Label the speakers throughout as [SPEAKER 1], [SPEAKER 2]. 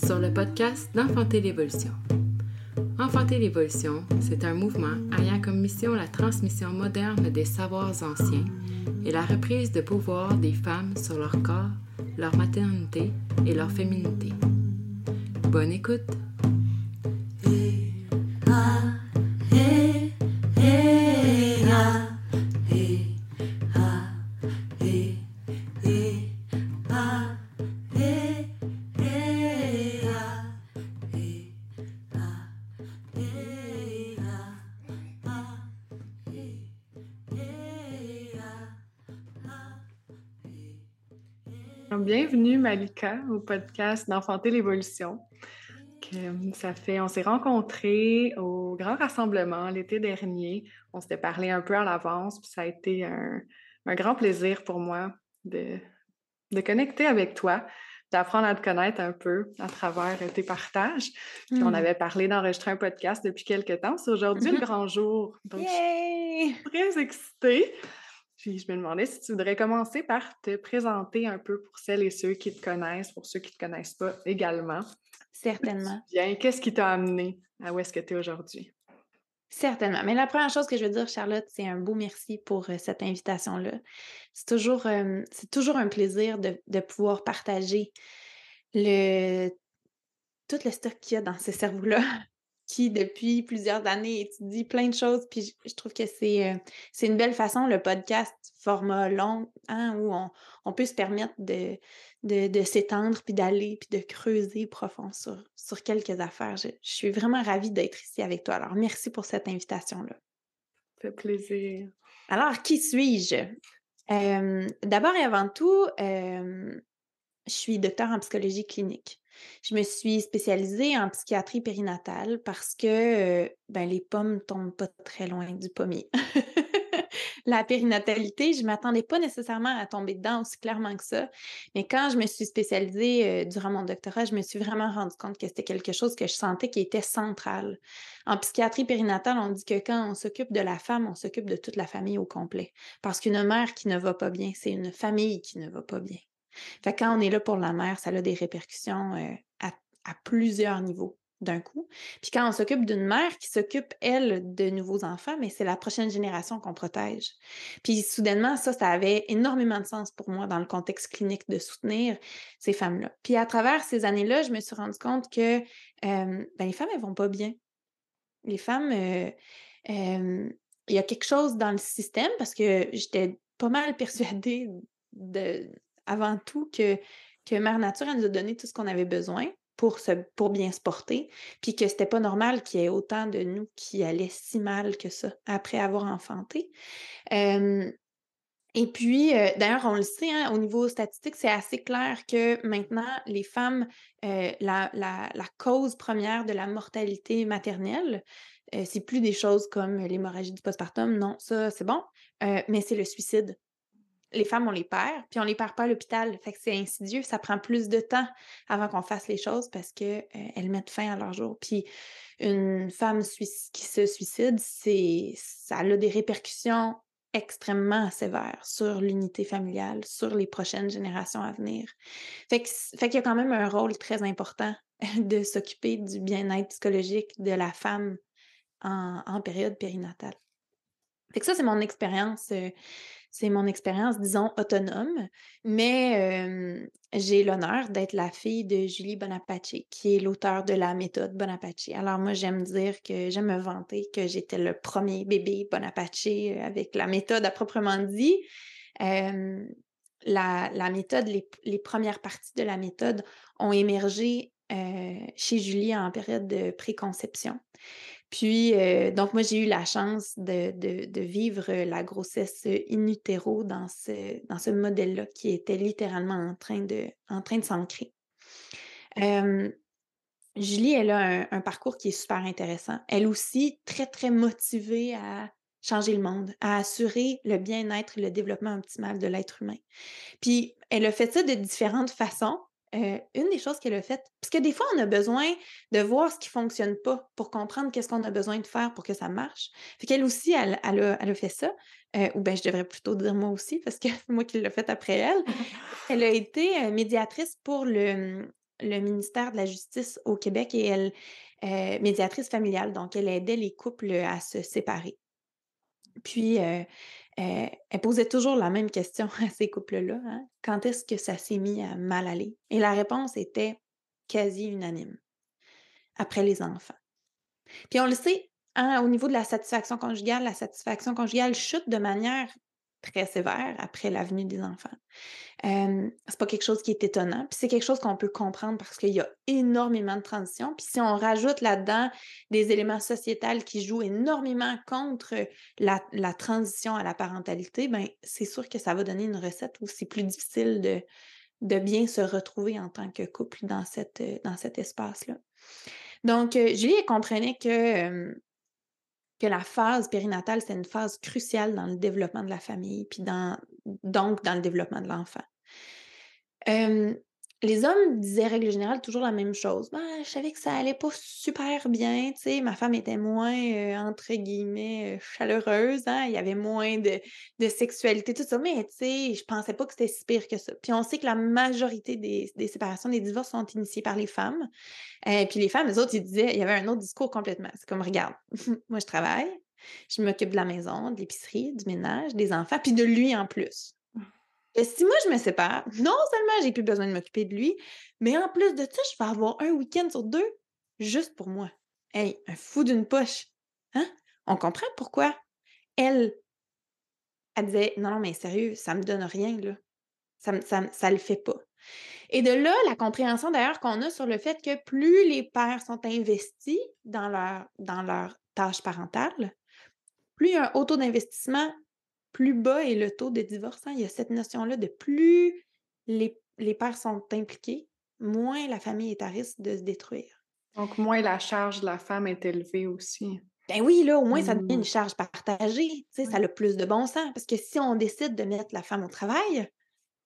[SPEAKER 1] sur le podcast d'Enfanter l'évolution. Enfanter l'évolution, c'est un mouvement ayant comme mission la transmission moderne des savoirs anciens et la reprise de pouvoir des femmes sur leur corps, leur maternité et leur féminité. Bonne écoute!
[SPEAKER 2] Malika au podcast d'Enfanter l'évolution. Ça fait, on s'est rencontrés au grand rassemblement l'été dernier. On s'était parlé un peu à l'avance, puis ça a été un, grand plaisir pour moi de, de connecter avec toi, d'apprendre à te connaître un peu à travers tes partages. Puis on hmm. avait parlé d'enregistrer un podcast depuis quelques temps. C'est aujourd'hui le grand jour.
[SPEAKER 1] Donc, je suis
[SPEAKER 2] très excitée. Puis je me demandais si tu voudrais commencer par te présenter un peu pour celles et ceux qui te connaissent, pour ceux qui ne te connaissent pas également.
[SPEAKER 3] Certainement.
[SPEAKER 2] Bien, qu'est-ce qui t'a amené à où est-ce que tu es aujourd'hui?
[SPEAKER 3] Certainement. Mais la première chose que je veux dire, Charlotte, c'est un beau merci pour euh, cette invitation-là. C'est toujours, euh, c'est toujours un plaisir de, de pouvoir partager le, tout le stock qu'il y a dans ce cerveau-là qui, depuis plusieurs années, étudie plein de choses. Puis je, trouve que c'est, euh, c'est une belle façon, le podcast format long, hein, où on, on, peut se permettre de, de, de s'étendre, puis d'aller, puis de creuser profond sur, sur quelques affaires. Je, suis vraiment ravie d'être ici avec toi. Alors, merci pour cette invitation-là.
[SPEAKER 2] Ça fait plaisir.
[SPEAKER 3] Alors, qui suis-je? Euh, d'abord et avant tout, euh, je suis docteur en psychologie clinique. Je me suis spécialisée en psychiatrie périnatale parce que ben, les pommes tombent pas très loin du pommier. la périnatalité, je m'attendais pas nécessairement à tomber dedans aussi clairement que ça. Mais quand je me suis spécialisée durant mon doctorat, je me suis vraiment rendu compte que c'était quelque chose que je sentais qui était central. En psychiatrie périnatale, on dit que quand on s'occupe de la femme, on s'occupe de toute la famille au complet. Parce qu'une mère qui ne va pas bien, c'est une famille qui ne va pas bien. Fait quand on est là pour la mère, ça a des répercussions euh, à, plusieurs niveaux d'un coup. Puis quand on s'occupe d'une mère qui s'occupe, elle, de nouveaux enfants, mais c'est la prochaine génération qu'on protège. Puis soudainement, ça, ça avait énormément de sens pour moi dans le contexte clinique de soutenir ces femmes-là. Puis à travers ces années-là, je me suis rendu compte que ben, les femmes, elles vont pas bien. Les femmes, euh, il y a quelque chose dans le système parce que j'étais pas mal persuadée de, avant tout que, que Mère Nature elle nous a donné tout ce qu'on avait besoin pour, se, pour bien se porter, puis que c'était pas normal qu'il y ait autant de nous qui allaient si mal que ça après avoir enfanté. et puis, euh, d'ailleurs, on le sait, hein, au niveau statistique, c'est assez clair que maintenant, les femmes, euh, la, la, cause première de la mortalité maternelle, euh, c'est plus des choses comme l'hémorragie du postpartum, non, ça, c'est bon, mais c'est le suicide les femmes, on les perd, puis on les perd pas à l'hôpital. Fait que c'est insidieux, ça prend plus de temps avant qu'on fasse les choses parce qu'elles euh, mettent fin à leur jour. Puis une femme qui se suicide, c'est ça a des répercussions extrêmement sévères sur l'unité familiale, sur les prochaines générations à venir. Fait qu'il y a quand même un rôle très important de s'occuper du bien-être psychologique de la femme en, période périnatale. Fait que ça, c'est mon expérience euh, c'est mon expérience, disons, autonome, mais j'ai l'honneur d'être la fille de Julie Bonaparte, qui est l'auteur de la méthode Bonaparte. Alors moi, j'aime dire que j'aime me vanter que j'étais le premier bébé Bonaparte avec la méthode à proprement dit. la, méthode, les, premières parties de la méthode ont émergé chez Julie en période de préconception. Puis, euh, donc, moi, j'ai eu la chance de, vivre la grossesse in utero dans ce, dans ce modèle-là qui était littéralement en train de, en train de s'ancrer. Julie, elle a un, parcours qui est super intéressant. Elle aussi, très, très motivée à changer le monde, à assurer le bien-être et le développement optimal de l'être humain. Puis, elle a fait ça de différentes façons. Euh, une des choses qu'elle a faites, parce que des fois, on a besoin de voir ce qui ne fonctionne pas pour comprendre qu'est-ce qu'on a besoin de faire pour que ça marche. Fait qu'elle aussi, elle, a, fait ça. Euh, ou bien je devrais plutôt dire moi aussi, parce que moi qui l'ai fait après elle. elle a été euh, médiatrice pour le, le ministère de la Justice au Québec et elle, médiatrice familiale, donc elle aidait les couples à se séparer. Puis, euh, elle posait toujours la même question à ces couples-là. Hein. Quand est-ce que ça s'est mis à mal aller? Et la réponse était quasi unanime. Après les enfants. Puis on le sait, hein, au niveau de la satisfaction conjugale, la satisfaction conjugale chute de manière très sévère après la venue des enfants. Euh, c'est pas quelque chose qui est étonnant, puis c'est quelque chose qu'on peut comprendre parce qu'il y a énormément de transitions. Puis si on rajoute là-dedans des éléments sociétals qui jouent énormément contre la, transition à la parentalité, ben c'est sûr que ça va donner une recette où c'est plus difficile de, de bien se retrouver en tant que couple dans, cette, dans cet espace-là. Donc, euh, Julie, comprenait que que la phase périnatale, c'est une phase cruciale dans le développement de la famille, puis dans, donc dans le développement de l'enfant les hommes disaient, règle générale, toujours la même chose. Ben, je savais que ça allait pas super bien, tu sais, ma femme était moins, entre guillemets, chaleureuse, hein, il y avait moins de, sexualité, tout ça, mais tu sais, je pensais pas que c'était si pire que ça. Puis on sait que la majorité des, séparations, des divorces sont initiés par les femmes. Et puis les femmes, les autres, ils disaient, il y avait un autre discours complètement. C'est comme, regarde, moi je travaille, je m'occupe de la maison, de l'épicerie, du ménage, des enfants, puis de lui en plus. Si moi je me sépare, non seulement j'ai plus besoin de m'occuper de lui, mais en plus de ça, je vais avoir un week-end sur deux juste pour moi. Hey, un fou d'une poche. Hein? On comprend pourquoi elle, elle disait Non, non, mais sérieux, ça me donne rien, là. Ça, ça, ça le fait pas. Et de là, la compréhension d'ailleurs qu'on a sur le fait que plus les pères sont investis dans leur, dans leur tâche parentale, plus il y a un haut taux d'investissement plus bas est le taux de divorce. Hein. Il y a cette notion-là de plus les, pères sont impliqués, moins la famille est à risque de se détruire.
[SPEAKER 2] Donc, moins la charge de la femme est élevée aussi.
[SPEAKER 3] Ben oui, là, au moins, ça devient une mmh. charge partagée. Ça a le plus de bon sens. Parce que si on décide de mettre la femme au travail,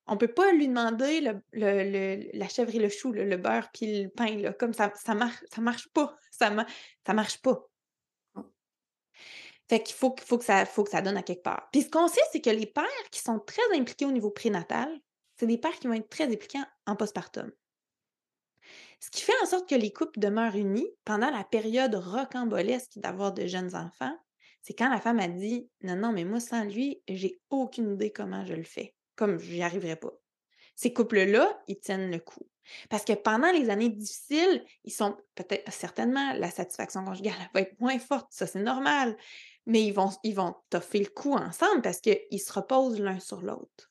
[SPEAKER 3] on ne peut pas lui demander le, la chèvre et le chou, le, beurre puis le pain. Là, comme ça, ça marche, ça marche pas. Ça, ça marche pas. Fait qu'il faut, faut, que ça, faut que ça donne à quelque part. Puis ce qu'on sait, c'est que les pères qui sont très impliqués au niveau prénatal, c'est des pères qui vont être très impliqués en postpartum. Ce qui fait en sorte que les couples demeurent unis pendant la période rocambolesque d'avoir de jeunes enfants, c'est quand la femme a dit Non, non, mais moi, sans lui, j'ai aucune idée comment je le fais. Comme j'y arriverai pas. Ces couples-là, ils tiennent le coup. Parce que pendant les années difficiles, ils sont peut-être certainement la satisfaction conjugale va être moins forte, ça c'est normal mais ils vont, ils vont toffer le coup ensemble parce qu'ils se reposent l'un sur l'autre.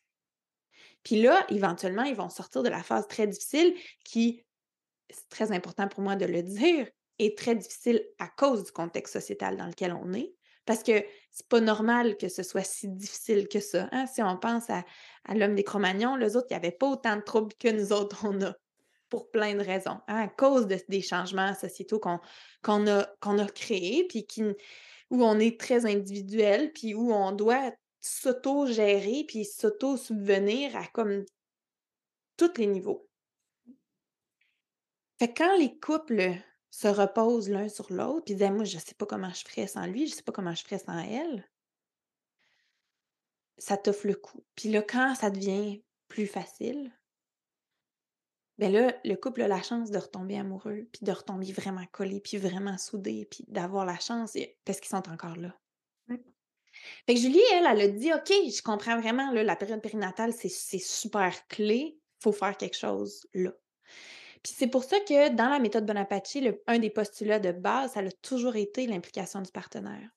[SPEAKER 3] Puis là, éventuellement, ils vont sortir de la phase très difficile qui, c'est très important pour moi de le dire, est très difficile à cause du contexte sociétal dans lequel on est. Parce que c'est pas normal que ce soit si difficile que ça. Hein. Si on pense à, l'homme des Cro-Magnons, les autres, il n'y avait pas autant de troubles que nous autres, on a, pour plein de raisons, hein, à cause des changements sociétaux qu'on a, qu'on a créés, puis qui, où on est très individuel, puis où on doit s'auto-gérer, puis s'auto-subvenir à comme tous les niveaux. Fait que quand les couples se reposent l'un sur l'autre, puis disent Moi, je ne sais pas comment je ferais sans lui, je ne sais pas comment je ferais sans elle, ça t'offre le coup. Puis là, quand ça devient plus facile, ben là, le couple a la chance de retomber amoureux, puis de retomber vraiment collé, puis vraiment soudé, puis d'avoir la chance parce qu'ils sont encore là. Fait que Julie, elle, elle a dit OK, je comprends vraiment, là, la période périnatale, c'est super clé, il faut faire quelque chose là. Puis c'est pour ça que dans la méthode Bonaparte, un des postulats de base, ça a toujours été l'implication du partenaire.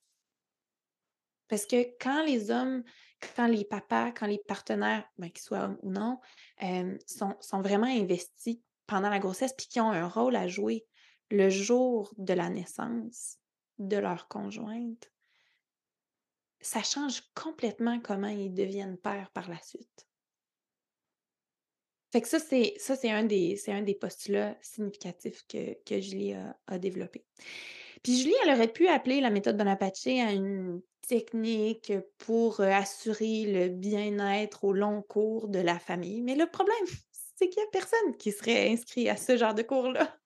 [SPEAKER 3] Parce que quand les hommes quand les papas, quand les partenaires, ben, qu'ils soient hommes ou non, sont, vraiment investis pendant la grossesse puis qui ont un rôle à jouer le jour de la naissance de leur conjointe, ça change complètement comment ils deviennent pères par la suite. Fait que ça, c'est ça, c'est un des un des postulats significatifs que, que Julie a, a développé. Puis Julie, elle aurait pu appeler la méthode Bonaparte à une technique pour assurer le bien-être au long cours de la famille. Mais le problème, c'est qu'il n'y a personne qui serait inscrit à ce genre de cours-là.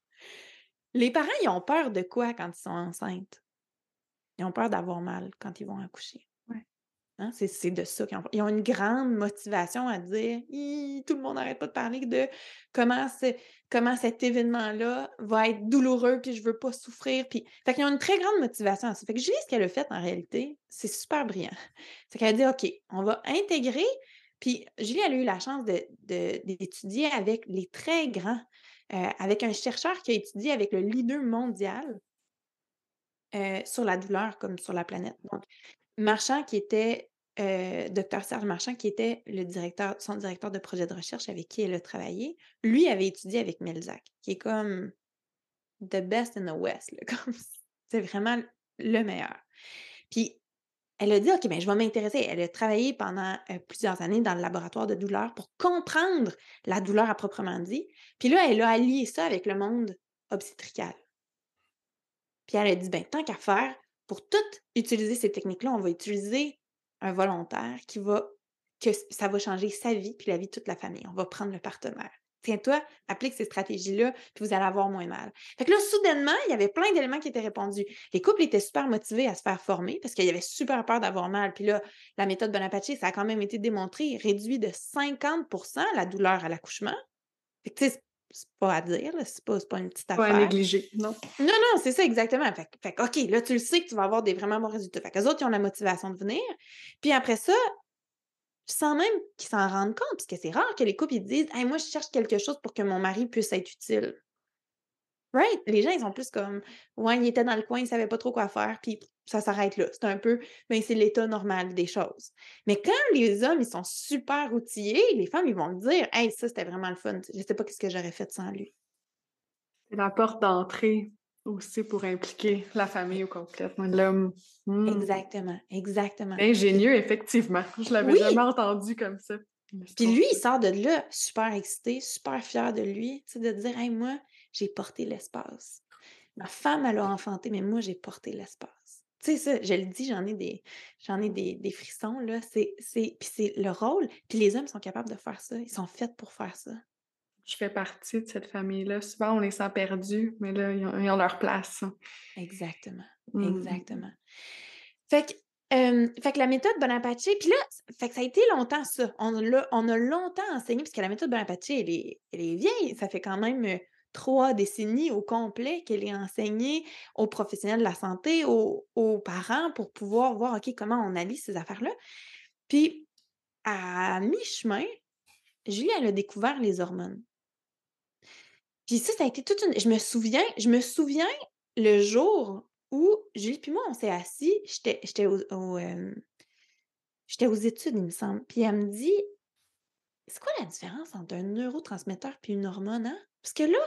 [SPEAKER 3] Les parents, ils ont peur de quoi quand ils sont enceintes? Ils ont peur d'avoir mal quand ils vont accoucher. Hein, c'est de ça qu'ils ont. Ils ont une grande motivation à dire tout le monde n'arrête pas de parler de comment, comment cet événement-là va être douloureux, puis je veux pas souffrir. Puis... Fait qu'ils ont une très grande motivation à ça. Fait que Julie, ce qu'elle a fait en réalité, c'est super brillant. C'est qu'elle a dit OK, on va intégrer. Puis Julie, elle a eu la chance d'étudier de, avec les très grands, euh, avec un chercheur qui a étudié avec le leader mondial euh, sur la douleur comme sur la planète. Donc, Marchand, qui était euh, docteur Serge Marchand, qui était son directeur de projet de recherche avec qui elle a travaillé, lui avait étudié avec Melzac, qui est comme the best in the West. c'est vraiment le meilleur. Puis, elle a dit, OK, ben, je vais m'intéresser. Elle a travaillé pendant euh, plusieurs années dans le laboratoire de douleur pour comprendre la douleur à proprement dit. Puis là, elle a allié ça avec le monde obstétrical. Puis elle a dit, ben, tant qu'à faire, pour tout utiliser ces techniques-là, on va utiliser un volontaire qui va, que ça va changer sa vie puis la vie de toute la famille. On va prendre le partenaire. Tiens-toi, applique ces stratégies-là, puis vous allez avoir moins mal. Fait que là, soudainement, il y avait plein d'éléments qui étaient répondus. Les couples étaient super motivés à se faire former parce qu'il y avait super peur d'avoir mal. Puis là, la méthode Bonaparte, ça a quand même été démontré, réduit de 50% la douleur à l'accouchement. Fait que, c'est pas à dire, c'est pas, pas une petite affaire.
[SPEAKER 2] Pas à négliger, non.
[SPEAKER 3] Non, non, c'est ça exactement. Fait, fait OK, là, tu le sais que tu vas avoir des vraiment bons résultats. Fait qu'eux autres, ils ont la motivation de venir. Puis après ça, sans même qu'ils s'en rendent compte, parce que c'est rare que les couples ils disent hey, moi, je cherche quelque chose pour que mon mari puisse être utile. Right? Les gens, ils sont plus comme Ouais, il était dans le coin, il savait pas trop quoi faire, puis ça s'arrête là. C'est un peu, ben, c'est l'état normal des choses. Mais quand les hommes, ils sont super outillés, les femmes, ils vont le dire Hey, ça, c'était vraiment le fun. Je sais pas ce que j'aurais fait sans lui.
[SPEAKER 2] C'est la porte d'entrée aussi pour impliquer la famille au complet. L'homme.
[SPEAKER 3] Hmm. Exactement, exactement.
[SPEAKER 2] Ingénieux, effectivement. Je l'avais jamais entendu comme ça.
[SPEAKER 3] Puis lui, il sort de là super excité, super fier de lui, de dire Hey, moi, j'ai porté l'espace. Ma femme, elle a enfanté, mais moi, j'ai porté l'espace. Tu sais, ça, je le dis, j'en ai des, j'en ai des, frissons, là. C'est, c'est, puis c'est le rôle. Puis les hommes sont capables de faire ça. Ils sont faits pour faire ça.
[SPEAKER 2] Je fais partie de cette famille-là. Souvent, on les sent perdus, mais là, ils ont, leur place.
[SPEAKER 3] Exactement. Mmh. Exactement. Fait que fait que la méthode Bonaparte, puis là, fait que ça a été longtemps ça. On a, on a longtemps enseigné, parce que la méthode Bonaparte, elle est, elle est vieille. Ça fait quand même trois décennies au complet qu'elle est enseignée aux professionnels de la santé, aux, parents, pour pouvoir voir, OK, comment on allie ces affaires-là. Puis, à mi-chemin, Julie, elle a découvert les hormones. Puis ça, ça a été toute une... Je me souviens, je me souviens le jour où Julie puis moi, on s'est assis, j'étais au, j'étais aux études, il me semble. Puis elle me dit, c'est quoi la différence entre un neurotransmetteur puis une hormone, hein? Parce que là,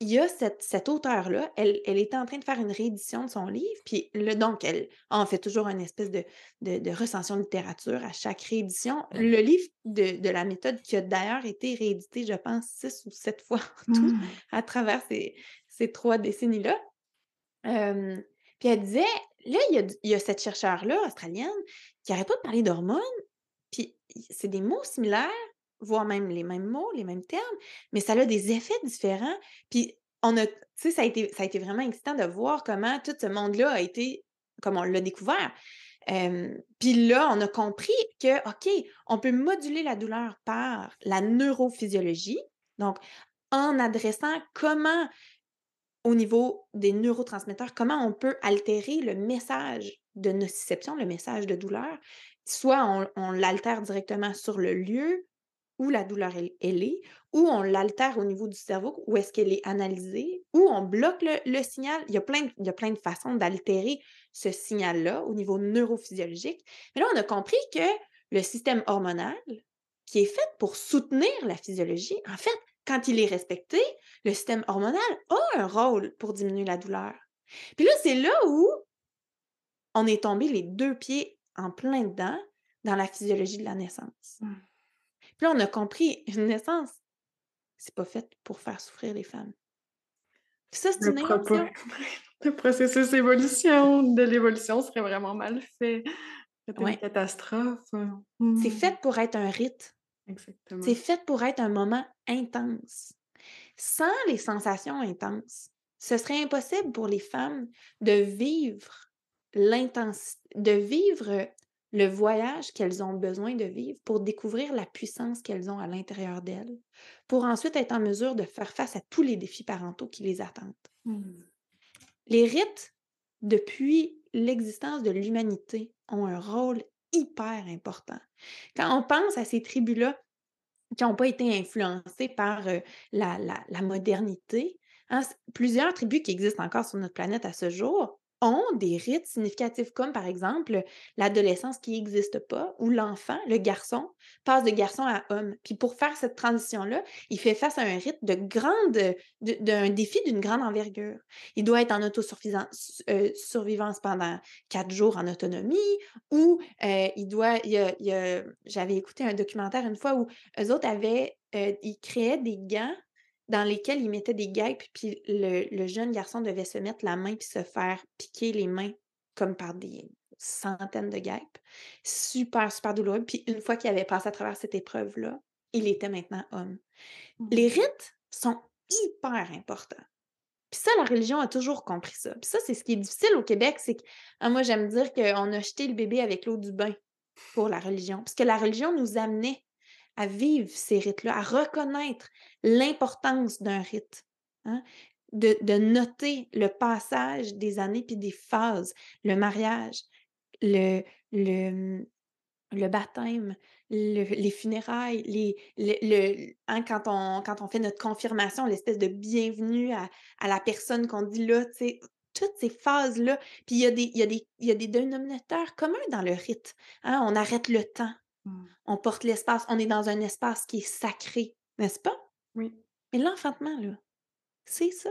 [SPEAKER 3] il y a cette, cette auteure-là, elle, elle était en train de faire une réédition de son livre, puis le, donc elle en fait toujours une espèce de, de, recension de littérature à chaque réédition. Le livre de, la méthode qui a d'ailleurs été réédité, je pense, six ou sept fois tout mmh. à travers ces, ces trois décennies-là. puis elle disait, là, il y a, il y a cette chercheure-là, australienne, qui n'arrête pas de parler d'hormones, puis c'est des mots similaires, voire même les mêmes mots, les mêmes termes, mais ça a des effets différents. Puis on a, tu sais, ça a été, ça a été vraiment excitant de voir comment tout ce monde-là a été, comme on l'a découvert. puis là, on a compris que, OK, on peut moduler la douleur par la neurophysiologie, donc en adressant comment, au niveau des neurotransmetteurs, comment on peut altérer le message de nociception, le message de douleur. Soit on, on l'altère directement sur le lieu où la douleur elle, est, où on l'altère au niveau du cerveau, où est-ce qu'elle est analysée, où on bloque le, signal. Il y, a plein de, il y a plein de façons d'altérer ce signal-là au niveau neurophysiologique. Mais là, on a compris que le système hormonal, qui est fait pour soutenir la physiologie, en fait, quand il est respecté, le système hormonal a un rôle pour diminuer la douleur. Puis là, c'est là où on est tombé les deux pieds en plein dedans dans la physiologie de la naissance. Puis là, on a compris, une naissance, c'est pas fait pour faire souffrir les femmes. ça, c'est une invention.
[SPEAKER 2] Le processus d'évolution, de l'évolution serait vraiment mal fait. C'est une catastrophe.
[SPEAKER 3] C'est fait pour être un rite. Exactement. C'est fait pour être un moment intense. Sans les sensations intenses, ce serait impossible pour les femmes de vivre l'intensité, de vivre le voyage qu'elles ont besoin de vivre pour découvrir la puissance qu'elles ont à l'intérieur d'elles, pour ensuite être en mesure de faire face à tous les défis parentaux qui les attendent.
[SPEAKER 2] Mmh.
[SPEAKER 3] Les rites, depuis l'existence de l'humanité, ont un rôle hyper important. Quand on pense à ces tribus-là qui n'ont pas été influencées par euh, la, la- la modernité, hein, plusieurs tribus qui existent encore sur notre planète à ce jour ont des rites significatifs, comme par exemple l'adolescence qui n'existe pas, où l'enfant, le garçon, passe de garçon à homme. Puis pour faire cette transition-là, il fait face à un rite de grande, de- d'un défi d'une grande envergure. Il doit être en autosuffisance, euh, pendant quatre jours en autonomie, ou euh, il doit, il j'avais écouté un documentaire une fois où eux autres avaient, euh, ils créaient des gants dans lesquels ils mettaient des guêpes, puis le, le jeune garçon devait se mettre la main puis se faire piquer les mains comme par des centaines de guêpes. Super, super douloureux. Puis une fois qu'il avait passé à travers cette épreuve-là, il était maintenant homme. Les rites sont hyper importants. Puis ça, la religion a toujours compris ça. Puis ça, c'est ce qui est difficile au Québec, c'est que ah, moi, j'aime dire qu'on a jeté le bébé avec l'eau du bain pour la religion. Parce que la religion nous amenait à vivre ces rites-là, à reconnaître l'importance d'un rite, hein, de, noter le passage des années puis des phases, le mariage, le, baptême, le- les funérailles, les, le, hein, quand, on, quand on fait notre confirmation, l'espèce de bienvenue à, la personne qu'on dit là, tu sais, toutes ces phases-là. Puis il y, a des, il y, dénominateurs communs dans le rite. hein, On arrête le temps,
[SPEAKER 2] Mmh.
[SPEAKER 3] on porte l'espace, on est dans un espace qui est sacré, n'est-ce pas?
[SPEAKER 2] Oui.
[SPEAKER 3] Mais l'enfantement, là, c'est ça.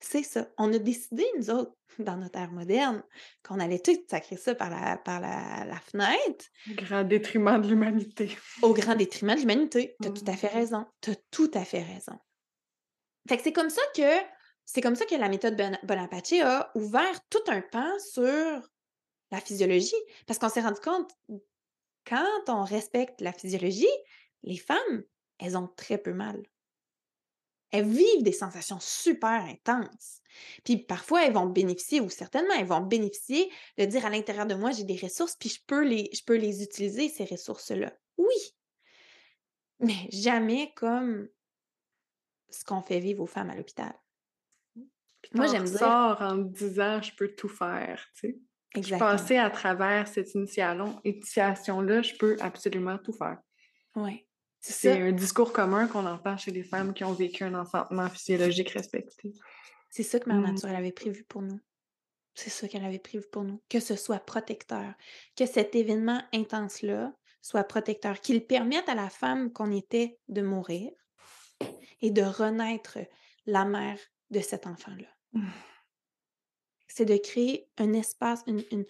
[SPEAKER 3] C'est ça. On a décidé, nous autres, dans notre ère moderne, qu'on allait tout sacrer ça par la, par la, la fenêtre,
[SPEAKER 2] Au grand détriment de l'humanité.
[SPEAKER 3] au grand détriment de l'humanité. Tu as tout à fait
[SPEAKER 2] Mhm.
[SPEAKER 3] raison. Tu as tout à fait raison. Fait que c'est comme ça que c'est comme ça que la méthode Bon- Bonaparte a ouvert tout un pan sur la physiologie. Parce qu'on s'est rendu compte, quand on respecte la physiologie, les femmes, elles ont très peu mal. Elles vivent des sensations super intenses. Puis parfois, elles vont bénéficier, ou certainement, elles vont bénéficier de dire à l'intérieur de moi, j'ai des ressources, puis je peux les, je peux les utiliser, ces ressources-là. Oui. Mais jamais comme ce qu'on fait vivre aux femmes à l'hôpital.
[SPEAKER 2] Puis
[SPEAKER 3] Moi, j'aime dire-
[SPEAKER 2] en te disant, je peux tout faire, tu sais? Je
[SPEAKER 3] Exactement.
[SPEAKER 2] passais à travers cette initiation- initiation-là, je peux absolument tout faire.
[SPEAKER 3] Ouais. C'est
[SPEAKER 2] un discours commun qu'on entend chez les femmes qui ont vécu un enfantement physiologique respecté.
[SPEAKER 3] C'est ça que Mère
[SPEAKER 2] Mm.
[SPEAKER 3] Nature elle avait prévu pour nous. C'est ça qu'elle avait prévu pour nous. Que ce soit protecteur. Que cet événement intense-là soit protecteur. Qu'il permette à la femme qu'on était de mourir et de renaître la mère de cet enfant-là.
[SPEAKER 2] Mm.
[SPEAKER 3] C'est de créer un espace, une, une,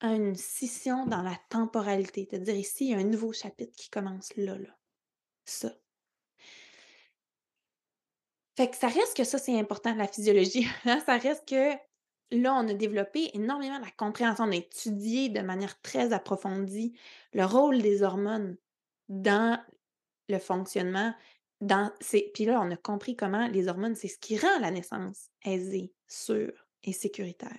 [SPEAKER 3] une scission dans la temporalité. De dire ici, il y a un nouveau chapitre qui commence là, là. Ça. Fait que ça reste que ça, c'est important, la physiologie. hein, Ça reste que là, on a développé énormément la compréhension, on a étudié de manière très approfondie le rôle des hormones dans le fonctionnement. Dans. Puis là, on a compris comment les hormones, c'est ce qui rend la naissance aisée, sûre et sécuritaire.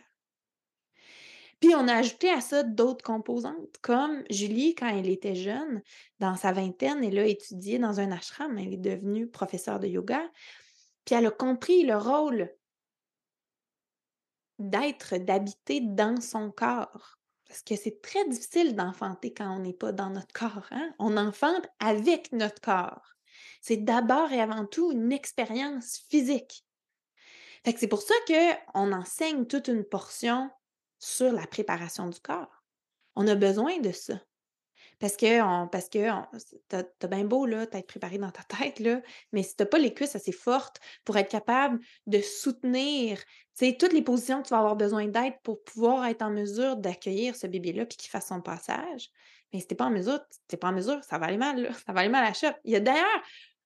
[SPEAKER 3] Puis on a ajouté à ça d'autres composantes, comme Julie, quand elle était jeune, dans sa vingtaine, elle a étudié dans un ashram, elle est devenue professeure de yoga, puis elle a compris le rôle d'être, d'habiter dans son corps. Parce que c'est très difficile d'enfanter quand on n'est pas dans notre corps. Hein? On enfante avec notre corps. C'est d'abord et avant tout une expérience physique. C'est pour ça qu'on enseigne toute une portion sur la préparation du corps. On a besoin de ça. Parce que, on, que t'as, t'as bien beau t'être préparé dans ta tête, là, mais si t'as pas les cuisses assez fortes pour être capable de soutenir toutes les positions que tu vas avoir besoin d'être pour pouvoir être en mesure d'accueillir ce bébé-là puis qu'il fasse son passage, mais si t'es pas en mesure, pas en mesure, ça va aller mal, ça va aller mal à la shop. Il y a d'ailleurs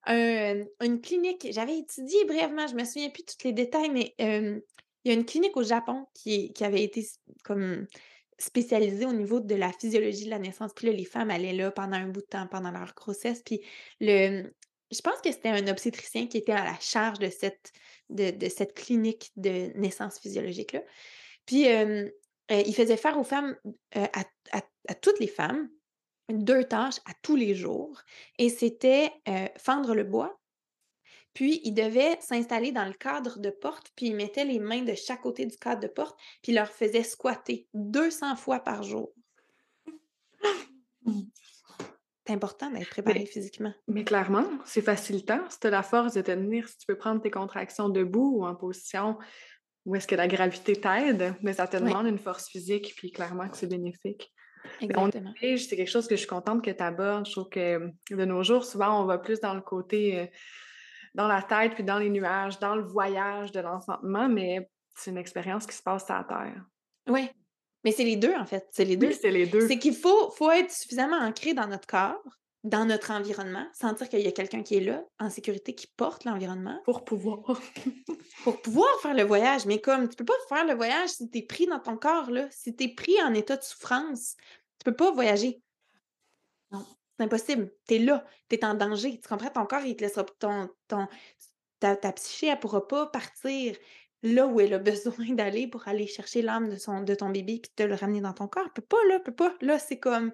[SPEAKER 3] un- une clinique, j'avais étudié brièvement, je me souviens plus de tous les détails, mais il y a une clinique au Japon qui, qui avait été comme spécialisée au niveau de la physiologie de la naissance. Puis là, les femmes allaient là pendant un bout de temps, pendant leur grossesse. Puis le, je pense que c'était un obstétricien qui était à la charge de cette, de, de cette clinique de naissance physiologique-là. Puis euh, il faisait faire aux femmes, à, toutes les femmes, deux tâches à tous les jours. Et c'était fendre le bois. Puis, il devait s'installer dans le cadre de porte, puis il mettait les mains de chaque côté du cadre de porte, puis il leur faisait squatter 200 fois par jour. C'est important d'être préparé physiquement.
[SPEAKER 2] Mais clairement, c'est facilitant. Si tu as la force de tenir, si tu peux prendre tes contractions debout ou en position où est-ce que la gravité t'aide, mais ça te demande une force physique, puis clairement que c'est bénéfique. Exactement. C'est quelque chose que je suis contente que tu abordes. Je trouve que de nos jours, souvent, on va plus dans le côté, euh, dans la tête, puis dans les nuages, dans le voyage de l'enfantement, mais c'est une expérience qui se passe à la Terre.
[SPEAKER 3] Oui, mais c'est les deux, en fait. C'est les deux.
[SPEAKER 2] c'est les deux.
[SPEAKER 3] C'est qu'il faut, faut être suffisamment ancré dans notre corps, dans notre environnement, sentir qu'il y a quelqu'un qui est là, en sécurité, qui porte l'environnement.
[SPEAKER 2] Pour pouvoir.
[SPEAKER 3] pour pouvoir faire le voyage. Mais comme tu peux pas faire le voyage si tu es pris dans ton corps, là. Si tu es pris en état de souffrance, tu peux pas voyager. Non, c'est impossible. Tu es là, tu es en danger. Tu comprends? Ton corps, il te laissera ton, ton, ta, ta psyché, elle pourra pas partir là où elle a besoin d'aller pour aller chercher l'âme de, son, de ton bébé puis te le ramener dans ton corps. Peut pas, là, peut pas. Là, c'est comme,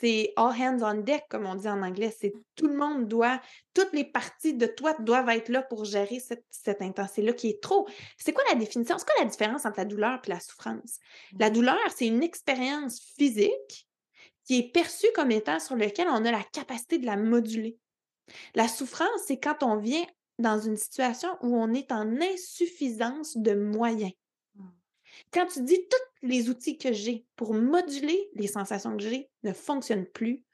[SPEAKER 3] c'est all hands on deck, comme on dit en anglais. C'est tout le monde doit, toutes les parties de toi doivent être là pour gérer cette, cette intensité-là qui est trop. C'est quoi la définition? C'est quoi la différence entre la douleur et la souffrance? La mmh. douleur, c'est une expérience physique qui est perçue comme étant sur lequel on a la capacité de la moduler. La souffrance, c'est quand on vient dans une situation où on est en insuffisance de moyens. Quand tu dis tous les outils que j'ai pour moduler les sensations que j'ai ne fonctionnent plus,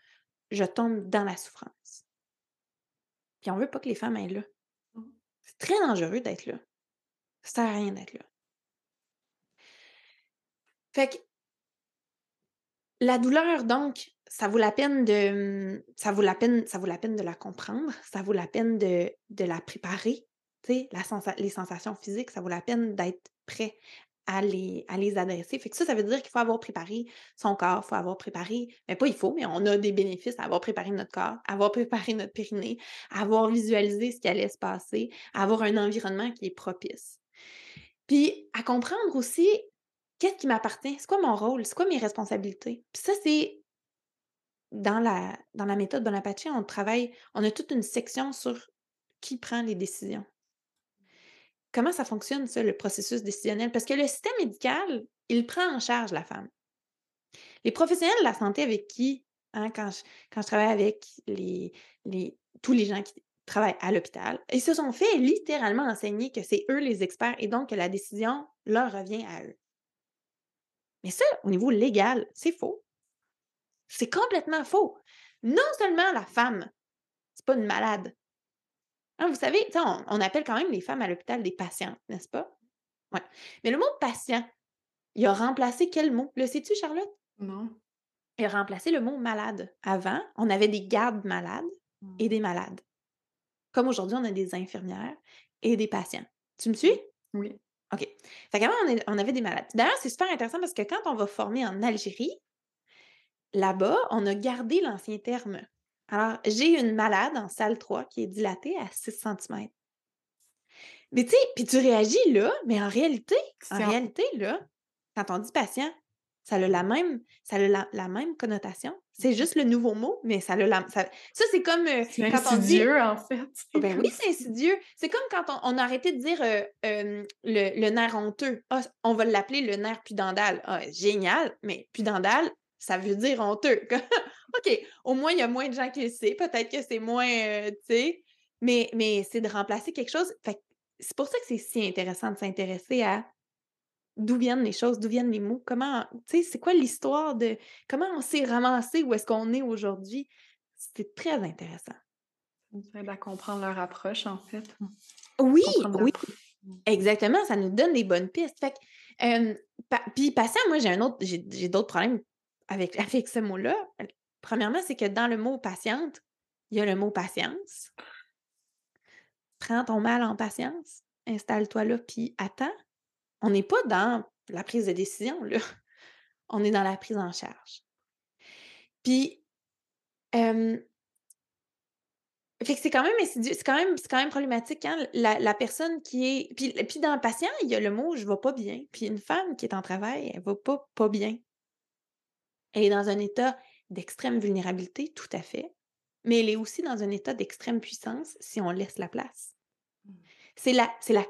[SPEAKER 3] je tombe dans la souffrance. Puis on veut pas que les femmes aient là. Mmh. C'est très dangereux d'être là. Ça sert à rien d'être là. Fait que la douleur, donc, ça vaut la peine de ça vaut la peine ça vaut la peine de la comprendre, ça vaut la peine de, de la préparer, la les sensations physiques, ça vaut la peine d'être prêt à les, à les adresser. Fait que ça, ça veut dire qu'il faut avoir préparé son corps, il faut avoir préparé, mais pas il faut, mais on a des bénéfices à avoir préparé notre corps, à avoir préparé notre périnée, à avoir visualisé ce qui allait se passer, à avoir un environnement qui est propice. Puis à comprendre aussi qu'est-ce qui m'appartient, c'est quoi mon rôle, c'est quoi mes responsabilités. Puis ça, c'est dans la, dans la méthode Bonaparte, on travaille, on a toute une section sur qui prend les décisions. Comment ça fonctionne, ça, le processus décisionnel? Parce que le système médical, il prend en charge la femme. Les professionnels de la santé avec qui, hein, quand, je, travaille avec tous les gens qui travaillent à l'hôpital, ils se sont fait littéralement enseigner que c'est eux les experts et donc que la décision leur revient à eux. Mais ça, au niveau légal, c'est faux. C'est complètement faux. Non seulement la femme, c'est pas une malade. Hein, vous savez, on, on, appelle quand même les femmes à l'hôpital des patientes, n'est-ce pas? Ouais. Mais le mot patient, il a remplacé quel mot? Le sais-tu, Charlotte?
[SPEAKER 2] Non.
[SPEAKER 3] Il a remplacé le mot malade. Avant, on avait des gardes malades et mmh. des malades. Comme aujourd'hui, on a des infirmières et des patients. Tu me suis?
[SPEAKER 2] Oui.
[SPEAKER 3] OK. Fait qu'avant, on, on, avait des malades. D'ailleurs, c'est super intéressant parce que quand on va former en Algérie, Là-bas, on a gardé l'ancien terme. Alors, j'ai une malade en salle 3 qui est dilatée à 6 cm. Mais tu sais, puis tu réagis là, mais en réalité, en réalité, là, quand on dit patient, ça a la même, ça a la, même connotation. C'est juste le nouveau mot, mais ça a la. Ça, c'est comme.
[SPEAKER 2] Euh, c'est insidieux, en fait.
[SPEAKER 3] Ben oui, c'est insidieux. C'est comme quand on, a arrêté de dire euh, euh, le, nerf honteux. Ah, on va l'appeler le nerf pudendal. Ah, génial, mais pudendal, ça veut dire honteux. OK, au moins, il y a moins de gens qui le savent. Peut-être que c'est moins, euh, tu sais, mais, mais c'est de remplacer quelque chose. Fait c'est pour ça que c'est si intéressant de s'intéresser à d'où viennent les choses, d'où viennent les mots, comment, tu sais, c'est quoi l'histoire de comment on s'est ramassé, où est-ce qu'on est aujourd'hui? C'est très intéressant.
[SPEAKER 2] Ça aide à comprendre leur approche, en fait.
[SPEAKER 3] Oui, oui. Exactement, ça nous donne des bonnes pistes. Fait que, puis patient, moi, j'ai un autre, j'ai d'autres problèmes avec, avec ce mot-là, premièrement, c'est que dans le mot patiente, il y a le mot patience. Prends ton mal en patience, installe-toi là, puis attends. On n'est pas dans la prise de décision, là. On est dans la prise en charge. Puis, c'est quand même c'est quand même, quand même problématique, hein, la, personne qui est. Puis, puis dans le patient, il y a le mot je vais pas bien. Puis une femme qui est en travail, elle va pas bien. Elle est dans un état d'extrême vulnérabilité, tout à fait. Mais elle est aussi dans un état d'extrême puissance si on laisse la place. Mmh. C'est la, c'est la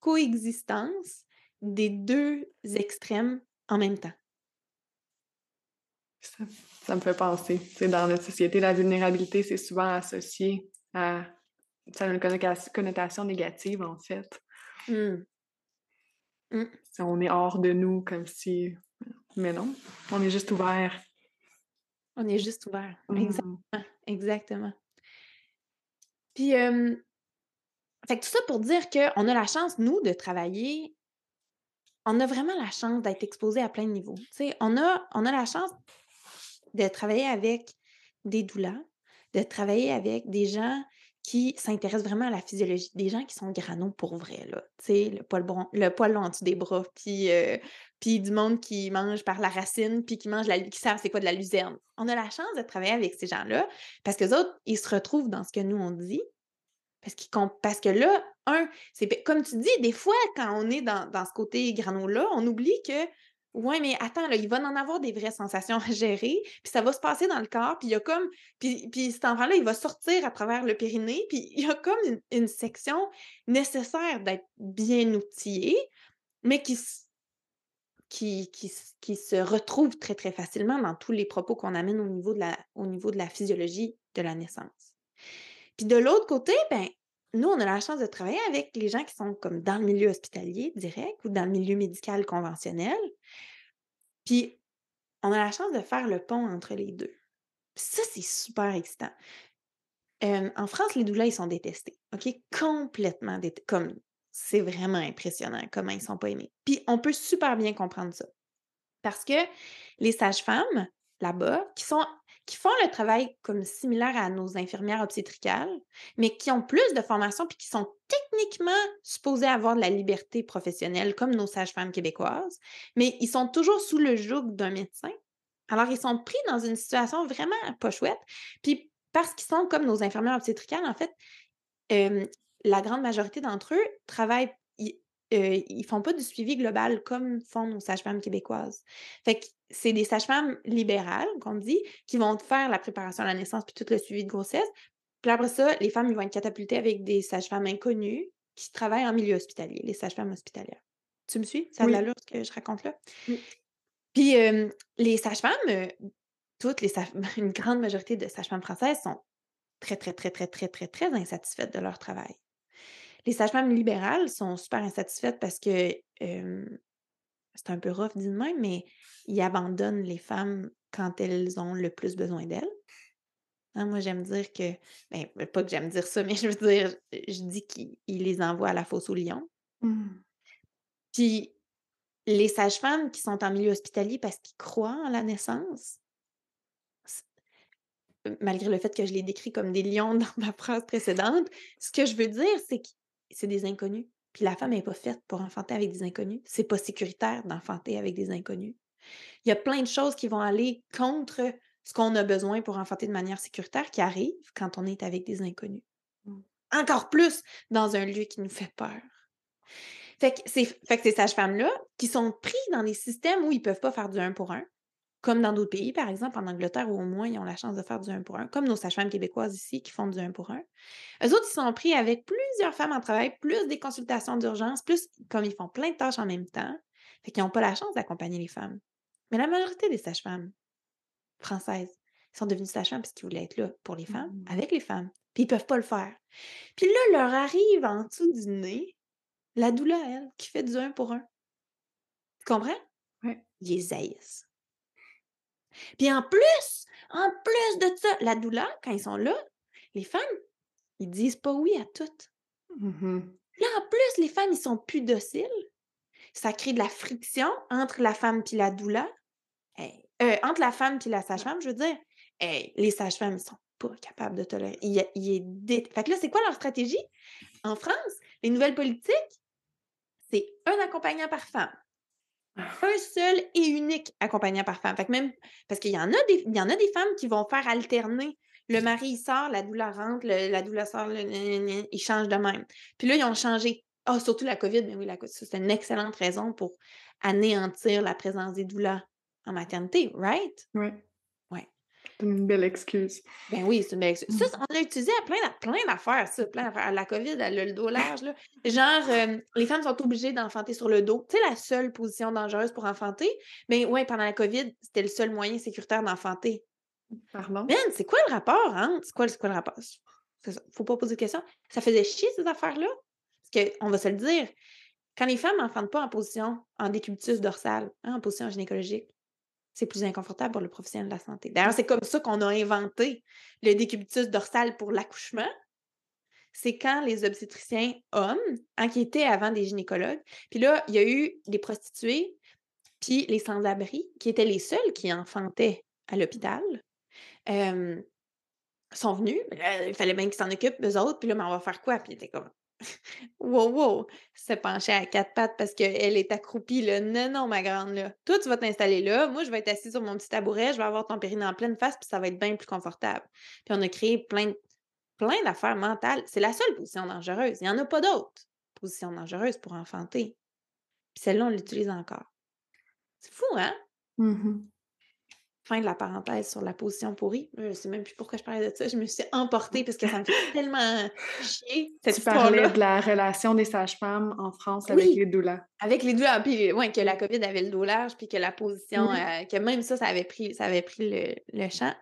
[SPEAKER 3] coexistence des deux extrêmes en même temps.
[SPEAKER 2] Ça, me fait penser. C'est dans notre société, la vulnérabilité, c'est souvent associé à. Ça a une connotation négative, en fait. Mmh. Mmh. On est hors de nous, comme si. Mais non, on est juste ouvert.
[SPEAKER 3] On est juste ouvert. Exactement. Exactement. Puis, fait que tout ça pour dire qu'on a la chance, nous, de travailler. On a vraiment la chance d'être exposé à plein de niveaux. on a, on a la chance de travailler avec des doulas, de travailler avec des gens qui s'intéressent vraiment à la physiologie, des gens qui sont granos pour vrai. Tu sais, le poil, bon, le poil en dessous des bras, puis, euh, puis du monde qui mange par la racine, puis qui mange la, qui savent c'est quoi de la luzerne. On a la chance de travailler avec ces gens-là, parce que les autres, ils se retrouvent dans ce que nous, on dit, parce que là, un, c'est comme tu dis, des fois, quand on est dans, dans ce côté grano-là, on oublie que Ouais, mais attends, là, il va en avoir des vraies sensations à gérer, puis ça va se passer dans le corps, puis il y a comme. Puis, puis cet enfant-là, il va sortir à travers le périnée, puis il y a comme une, section nécessaire d'être bien outillé, mais qui, se retrouve très, très facilement dans tous les propos qu'on amène au niveau, de la, au niveau de la physiologie de la naissance. Puis de l'autre côté, ben, nous, on a la chance de travailler avec les gens qui sont comme dans le milieu hospitalier direct ou dans le milieu médical conventionnel. Puis, on a la chance de faire le pont entre les deux. ça, c'est super excitant. en France, les doulas, ils sont détestés. Complètement détestés. C'est vraiment impressionnant comment ils sont pas aimés. Puis, on peut super bien comprendre ça. Parce que les sages-femmes, là-bas, qui sont qui font le travail comme similaire à nos infirmières obstétricales, mais qui ont plus de formation puis qui sont techniquement supposées avoir de la liberté professionnelle comme nos sages-femmes québécoises, mais ils sont toujours sous le joug d'un médecin. Alors, ils sont pris dans une situation vraiment pas chouette. Puis, parce qu'ils sont comme nos infirmières obstétricales, en fait, la grande majorité d'entre eux travaillent euh, ils font pas du suivi global comme font nos sages-femmes québécoises. Fait que c'est des sages-femmes libérales, qu'on dit, qui vont faire la préparation à la naissance puis tout le suivi de grossesse. Puis après ça, les femmes ils vont être catapultées avec des sages-femmes inconnues qui travaillent en milieu hospitalier, les sages-femmes hospitalières. Tu me suis? Ça a de l'allure ce que je raconte là? Puis les sages-femmes, toutes les une grande majorité de sages-femmes françaises sont très, très, très, très, très, très, très insatisfaites de leur travail. Les sages-femmes libérales sont super insatisfaites parce que c'est un peu rough dit de même, mais ils abandonnent les femmes quand elles ont le plus besoin d'elles. Hein, moi, j'aime dire que, ben, pas que j'aime dire ça, mais je veux dire, je dis qu'ils les envoient à la fosse au lion. Mmh. Puis, les sages-femmes qui sont en milieu hospitalier parce qu'ils croient en la naissance, malgré le fait que je les décris comme des lions dans ma phrase précédente, ce que je veux dire, c'est que c'est des inconnus. Puis la femme n'est pas faite pour enfanter avec des inconnus. C'est pas sécuritaire d'enfanter avec des inconnus. Il y a plein de choses qui vont aller contre ce qu'on a besoin pour enfanter de manière sécuritaire qui arrivent quand on est avec des inconnus. Mmh. Encore plus dans un lieu qui nous fait peur. Fait que, fait que ces sages-femmes-là, qui sont pris dans des systèmes où ils ne peuvent pas faire du un pour un, comme dans d'autres pays, par exemple en Angleterre, où au moins ils ont la chance de faire du 1 pour 1, comme nos sages-femmes québécoises ici qui font du 1 pour 1. Eux autres, ils sont pris avec plusieurs femmes en travail, plus des consultations d'urgence, plus comme ils font plein de tâches en même temps, fait qu'ils n'ont pas la chance d'accompagner les femmes. Mais la majorité des sages-femmes françaises sont devenues sages-femmes parce qu'ils voulaient être là pour les femmes, mmh. avec les femmes. Puis ils ne peuvent pas le faire. Puis là, leur arrive en dessous du nez la douleur, elle, qui fait du 1 pour 1. Tu comprends?
[SPEAKER 2] Oui.
[SPEAKER 3] Ils les haïssent. Puis en plus, en plus de ça, la douleur, quand ils sont là, les femmes, ils disent pas oui à toutes.
[SPEAKER 2] Mmh
[SPEAKER 3] là, en plus, les femmes, ils sont plus dociles. Ça crée de la friction entre la femme et la douleur. Euh, entre la femme et la sage-femme, je veux dire. les sages-femmes, ils sont pas capables de tolérer. Il, est Fait que là, c'est quoi leur stratégie? En France, les nouvelles politiques, c'est un accompagnant par femme un seul et unique accompagnant par femme. Fait même, parce qu'il y, en a des, y en a des femmes qui vont faire alterner Le mari, il sort, la douleur rentre, la douleur sort, il change de même. Puis là, ils ont changé. Ah, surtout la COVID, mais oui, la COVID, c'est une excellente raison pour anéantir la présence des douleurs en maternité, right?
[SPEAKER 2] Oui.
[SPEAKER 3] Ouais.
[SPEAKER 2] C'est une belle excuse.
[SPEAKER 3] Ben oui, c'est une belle excuse. Ça, on l'a utilisé à plein, plein d'affaires, ça, plein d'affaires. La COVID, elle a le dos large, là. Genre, euh, les femmes sont obligées d'enfanter sur le dos. Tu sais, la seule position dangereuse pour enfanter. Mais oui, pendant la COVID, c'était le seul moyen sécuritaire d'enfanter.
[SPEAKER 2] Pardon?
[SPEAKER 3] Man, c'est quoi le rapport, hein? C'est quoi, quoi le rapport? Faut pas poser de questions. Ça faisait chier, ces affaires-là? Parce qu'on va se le dire, quand les femmes n'enfantent pas en position, en décubitus dorsal, hein, en position gynécologique, c'est plus inconfortable pour le professionnel de la santé. D'ailleurs, c'est comme ça qu'on a inventé le décubitus dorsal pour l'accouchement. C'est quand les obstétriciens hommes, qui étaient avant des gynécologues, puis là, il y a eu des prostituées, puis les sans-abri, qui étaient les seuls qui enfantaient à l'hôpital, sont venus. il fallait bien qu'ils s'en occupent, eux autres, puis là, mais on va faire quoi? Puis étaient comme, wow, wow, se pencher à quatre pattes parce qu'elle est accroupie, là. Non, non, ma grande, là. Toi, tu vas t'installer là. Moi, je vais être assise sur mon petit tabouret. Je vais avoir ton périnée en pleine face, puis ça va être bien plus confortable. Puis on a créé plein, plein d'affaires mentales. C'est la seule position dangereuse. Il n'y en a pas d'autres positions dangereuses pour enfanter. Puis celle-là, on l'utilise encore. C'est fou, hein?
[SPEAKER 2] Mmh
[SPEAKER 3] fin de la parenthèse sur la position pourrie. Je ne sais même plus pourquoi je parlais de ça. Je me suis emportée parce que ça me fait tellement chier.
[SPEAKER 2] Cette tu parlais de la relation des sages-femmes en France avec les doulas.
[SPEAKER 3] Avec les doulas. Puis, ouais, que la COVID avait le dos large, puis que la position, euh, que même ça, ça avait pris, ça avait pris le, le champ.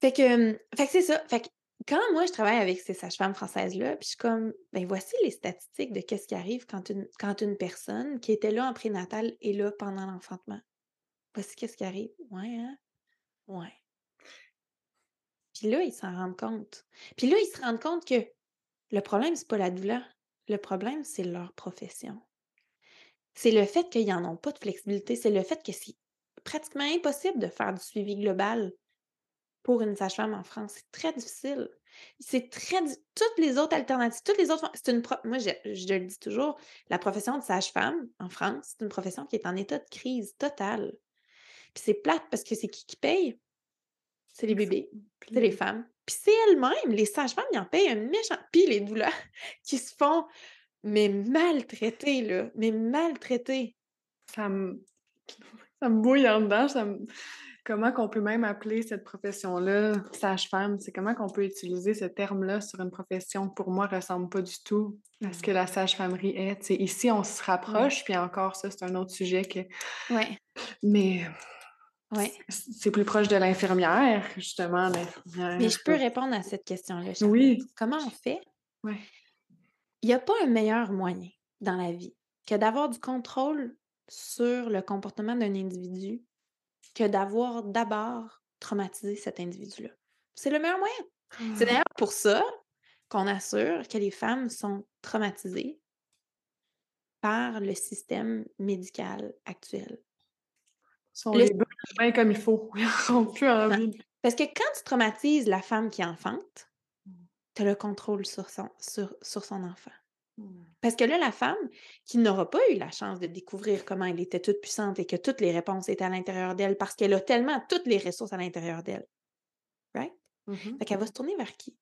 [SPEAKER 3] Fait que, fait que c'est ça. Fait que quand moi, je travaille avec ces sages-femmes françaises-là, puis je suis comme, ben voici les statistiques de qu'est-ce qui arrive quand une, quand une personne qui était là en prénatal est là pendant l'enfantement. Voici qu'est-ce qui arrive. Ouais, hein? Ouais. Puis là, ils s'en rendent compte. Puis là, ils se rendent compte que le problème, c'est pas la douleur. Le problème, c'est leur profession. C'est le fait qu'ils n'en ont pas de flexibilité. C'est le fait que c'est pratiquement impossible de faire du suivi global pour une sage-femme en France. C'est très difficile. C'est très. Toutes les autres alternatives, toutes les autres. C'est une. Moi, je, je, le dis toujours, la profession de sage-femme en France, c'est une profession qui est en état de crise totale. Puis c'est plate parce que c'est qui qui paye? C'est les bébés, c'est les femmes. Puis c'est elles-mêmes, les sages-femmes, ils en payent un méchant. Puis les douleurs qui se font, mais maltraitées, là, mais maltraitées.
[SPEAKER 2] Ça me, ça me bouille en dedans. Ça Comment qu'on peut même appeler cette profession-là sage-femme? C'est comment qu'on peut utiliser ce terme-là sur une profession qui, pour moi, ne ressemble pas du tout à ce que la sage-famerie est. ici, on se rapproche, puis encore, ça, c'est un autre sujet que...
[SPEAKER 3] Ouais.
[SPEAKER 2] Mais
[SPEAKER 3] Ouais.
[SPEAKER 2] C'est plus proche de l'infirmière, justement.
[SPEAKER 3] Mais je peux répondre à cette question-là.
[SPEAKER 2] Oui.
[SPEAKER 3] Comment on fait?
[SPEAKER 2] Oui.
[SPEAKER 3] Il n'y a pas un meilleur moyen dans la vie que d'avoir du contrôle sur le comportement d'un individu que d'avoir d'abord traumatisé cet individu-là? C'est le meilleur moyen. C'est ah. d'ailleurs pour ça qu'on assure que les femmes sont traumatisées par le système médical actuel
[SPEAKER 2] sont les bien comme il faut. Ils n'ont plus envie.
[SPEAKER 3] Parce que quand tu traumatises la femme qui enfante, mmh. tu as le contrôle sur son, sur, sur son enfant. Mmh. Parce que là, la femme qui n'aura pas eu la chance de découvrir comment elle était toute puissante et que toutes les réponses étaient à l'intérieur d'elle parce qu'elle a tellement toutes les ressources à l'intérieur d'elle. Right? Mmh fait qu'elle va se tourner vers qui?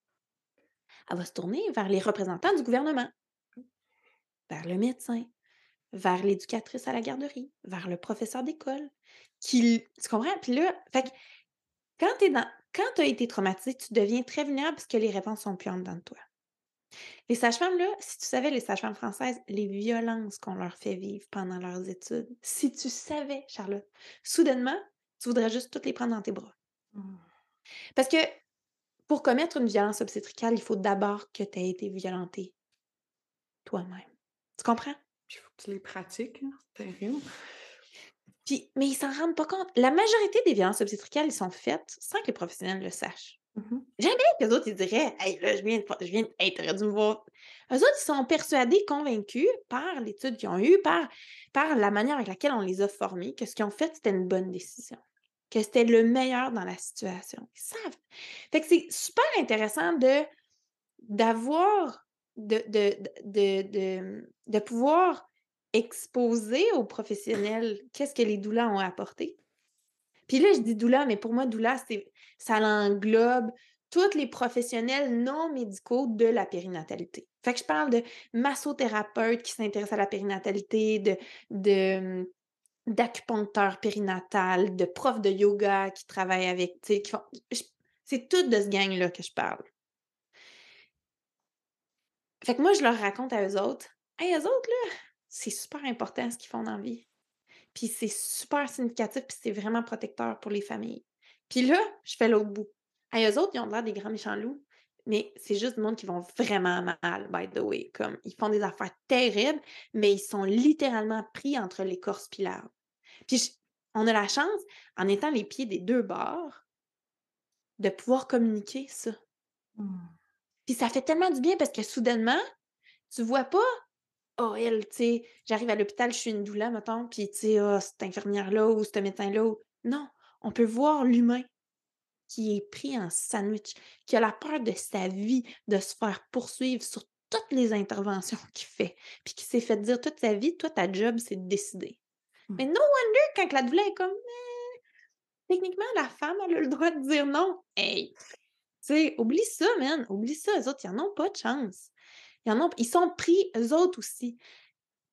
[SPEAKER 3] Elle va se tourner vers les représentants du gouvernement, vers le médecin, vers l'éducatrice à la garderie, vers le professeur d'école, qui. Tu comprends? Puis là, fait quand tu dans. Quand as été traumatisé, tu deviens très vulnérable parce que les réponses sont plus en dedans de toi. Les sages-femmes, là, si tu savais, les sages-femmes françaises, les violences qu'on leur fait vivre pendant leurs études, si tu savais, Charlotte, soudainement, tu voudrais juste toutes les prendre dans tes bras. Mmh. Parce que pour commettre une violence obstétricale, il faut d'abord que tu aies été violenté toi-même. Tu comprends?
[SPEAKER 2] Il faut que tu les pratiques, hein, c'est terrible
[SPEAKER 3] mais ils s'en rendent pas compte. La majorité des violences obstétricales, sont faites sans que les professionnels le sachent. Mmh Jamais que les autres, ils diraient Hey, là, je viens, de, je viens dû me voir. Eux autres, ils sont persuadés, convaincus par l'étude qu'ils ont eue, par, par la manière avec laquelle on les a formés, que ce qu'ils ont fait, c'était une bonne décision. Que c'était le meilleur dans la situation. Ils savent. Fait que c'est super intéressant de d'avoir, de, de, de, de, pouvoir exposer aux professionnels qu'est-ce que les douleurs ont apporté. Puis là, je dis doula, mais pour moi, doula, ça englobe tous les professionnels non médicaux de la périnatalité. Fait que je parle de massothérapeutes qui s'intéressent à la périnatalité, de, de d'acupuncteurs périnatal, de profs de yoga qui travaillent avec, tu sais, font... C'est tout de ce gang-là que je parle. Fait que moi, je leur raconte à eux autres, hey, eux autres, là, c'est super important ce qu'ils font dans la vie. Puis c'est super significatif, puis c'est vraiment protecteur pour les familles. Puis là, je fais l'autre bout. Hey, eux autres, ils ont l'air des grands méchants loups, mais c'est juste du monde qui vont vraiment mal, by the way. Comme, ils font des affaires terribles, mais ils sont littéralement pris entre l'écorce et l'arbre. Puis on a la chance, en étant les pieds des deux bords, de pouvoir communiquer ça. Mmh. Puis ça fait tellement du bien parce que soudainement, tu vois pas, oh, elle, tu sais, j'arrive à l'hôpital, je suis une doula, mettons, puis tu sais, oh, cette infirmière-là ou ce médecin-là. Non, on peut voir l'humain qui est pris en sandwich, qui a la peur de sa vie, de se faire poursuivre sur toutes les interventions qu'il fait, puis qui s'est fait dire toute sa vie, toi, ta job, c'est de décider. Mmh. Mais no wonder quand la doula est comme, «Eh, techniquement, la femme, elle a le droit de dire non. Hey! Sais, oublie ça, man. Oublie ça. Eux autres, ils n'en ont pas de chance. Ils, en ont, ils sont pris, eux autres aussi.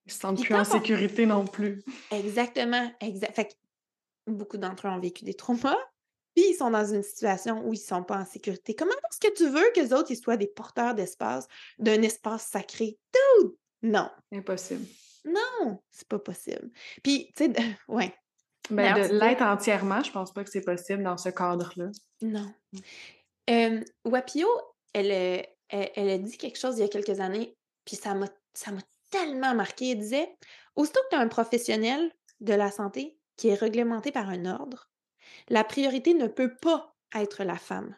[SPEAKER 2] Ils se sentent plus en sécurité non plus.
[SPEAKER 3] Exactement. Exact. Fait beaucoup d'entre eux ont vécu des traumas, puis ils sont dans une situation où ils ne sont pas en sécurité. Comment est-ce que tu veux qu'eux autres ils soient des porteurs d'espace, d'un espace sacré? Tout! Non.
[SPEAKER 2] Impossible.
[SPEAKER 3] Non, c'est pas possible. Puis, tu sais, ouais.
[SPEAKER 2] Ben, de l'être entièrement, je pense pas que c'est possible dans ce cadre-là.
[SPEAKER 3] Non. Euh, Wapio, elle, elle, a dit quelque chose il y a quelques années, puis ça m'a tellement marqué. Elle disait Aussitôt que tu as un professionnel de la santé qui est réglementé par un ordre, la priorité ne peut pas être la femme.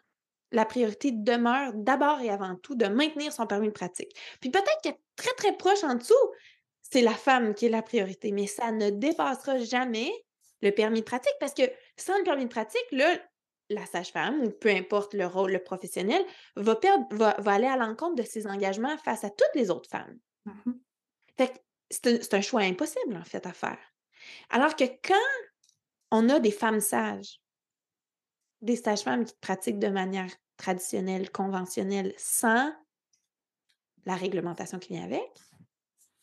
[SPEAKER 3] La priorité demeure d'abord et avant tout de maintenir son permis de pratique. Puis peut-être que très, très proche en dessous, c'est la femme qui est la priorité, mais ça ne dépassera jamais le permis de pratique parce que sans le permis de pratique, là, la sage-femme, ou peu importe le rôle, le professionnel, va, perdre, va, aller à l'encontre de ses engagements face à toutes les autres femmes. Mmh c'est un, choix impossible, en fait, à faire. Alors que quand on a des femmes sages, des sages-femmes qui pratiquent de manière traditionnelle, conventionnelle, sans la réglementation qui vient avec,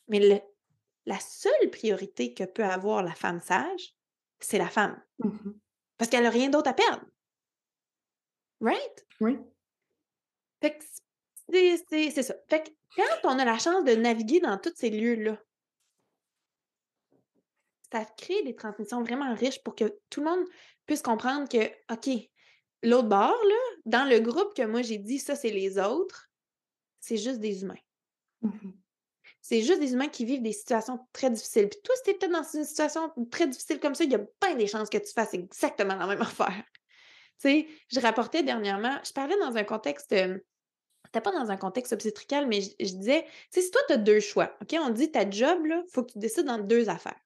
[SPEAKER 3] mais la seule priorité que peut avoir la femme sage, c'est la femme. Mmh Parce qu'elle n'a rien d'autre à perdre. Right?
[SPEAKER 2] Oui.
[SPEAKER 3] Fait que c'est ça. Fait que quand on a la chance de naviguer dans tous ces lieux-là, ça crée des transmissions vraiment riches pour que tout le monde puisse comprendre que, OK, l'autre bord, là, dans le groupe que moi j'ai dit, ça, c'est les autres, c'est juste des humains. Mmh c'est juste des humains qui vivent des situations très difficiles. Puis toi, si tu es peut-être dans une situation très difficile comme ça, il y a pas des chances que tu fasses exactement la même affaire. Sais, je rapportais dernièrement, je parlais dans un contexte, c'était pas dans un contexte obstétrical, mais je, disais, tu si toi, tu as deux choix, OK? On dit ta job, il faut que tu décides dans deux affaires.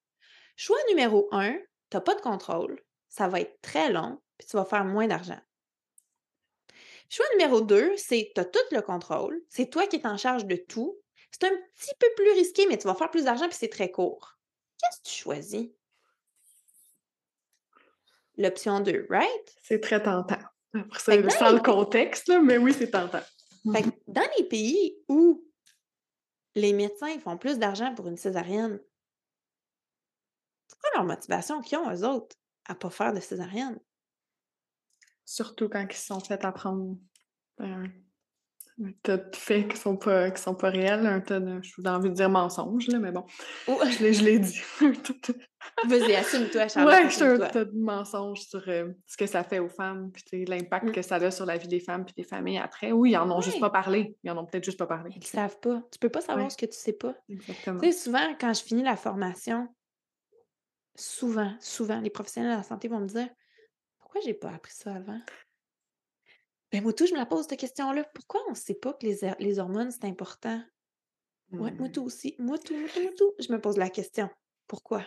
[SPEAKER 3] Choix numéro un, tu n'as pas de contrôle, ça va être très long, puis tu vas faire moins d'argent. Choix numéro deux, c'est tu as tout le contrôle, c'est toi qui es en charge de tout. C'est un petit peu plus risqué, mais tu vas faire plus d'argent, puis c'est très court. Qu'est-ce que tu choisis? L'option 2, right?
[SPEAKER 2] C'est très tentant. Après ça, sans le contexte, mais oui, c'est tentant.
[SPEAKER 3] Fait dans les pays où les médecins font plus d'argent pour une césarienne, c'est quoi leur motivation qu'ils ont, eux autres, à ne pas faire de césarienne?
[SPEAKER 2] Surtout quand ils se sont fait apprendre un tas de faits qui sont pas, qui sont pas réels, un tas de, j'ai envie de dire mensonges, là, mais bon, je l'ai dit.
[SPEAKER 3] Vas-y, assume-toi, Charles.
[SPEAKER 2] Ouais, j'ai un tas de mensonges sur euh, ce que ça fait aux femmes, puis l'impact mm. que ça a sur la vie des femmes puis des familles après. Oui, ils en ont juste pas parlé. Ils en ont peut-être juste pas parlé.
[SPEAKER 3] Ils ne savent pas. Tu peux pas savoir ce que tu sais pas. Exactement. Tu sais, souvent, quand je finis la formation, souvent, souvent, les professionnels de la santé vont me dire Pourquoi j'ai pas appris ça avant? Moi, tout, je me la pose cette question-là. Pourquoi on ne sait pas que les, les hormones, c'est important? Ouais, moi, tout mmh. aussi. Moi, tout, moi, tout, moi, tout. Je me pose la question. Pourquoi?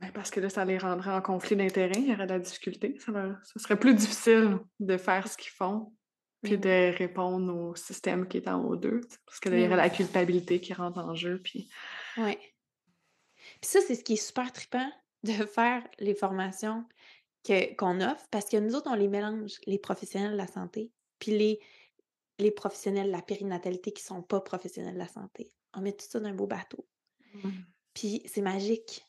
[SPEAKER 2] Ben parce que là, ça les rendrait en conflit d'intérêts. Il y aurait de la difficulté. Ça, serait plus difficile de faire ce qu'ils font puis de répondre au système qui est en haut d'eux. Parce que là, il y aurait la culpabilité qui rentre en jeu. Puis...
[SPEAKER 3] Oui. Puis ça, c'est ce qui est super trippant de faire les formations qu'on offre parce que nous autres, on les mélange, les professionnels de la santé, puis les, les professionnels de la périnatalité qui sont pas professionnels de la santé. On met tout ça dans un beau bateau. Mmh. Puis c'est magique.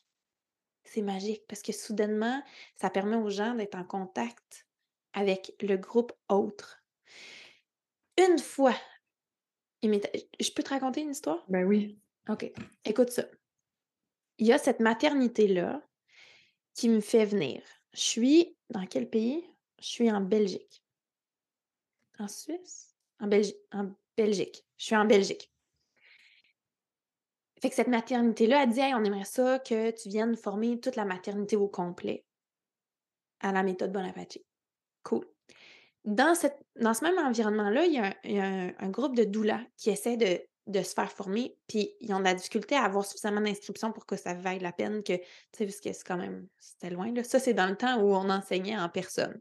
[SPEAKER 3] C'est magique parce que soudainement, ça permet aux gens d'être en contact avec le groupe autre. Une fois, je peux te raconter une histoire?
[SPEAKER 2] Ben oui.
[SPEAKER 3] OK. Écoute ça. Il y a cette maternité-là qui me fait venir. Je suis dans quel pays? Je suis en Belgique. En Suisse? En, Belgique. en Belgique. Je suis en Belgique. Fait que cette maternité-là a dit on aimerait ça que tu viennes former toute la maternité au complet à la méthode Bonaparte. Cool. Dans, ce même environnement-là, il y a, un, groupe de doulas qui essaie de, se faire former, puis ils ont de la difficulté à avoir suffisamment d'inscriptions pour que ça vaille la peine, que, tu sais, parce que c'est quand même, c'était loin, là. Ça, c'est dans le temps où on enseignait en personne.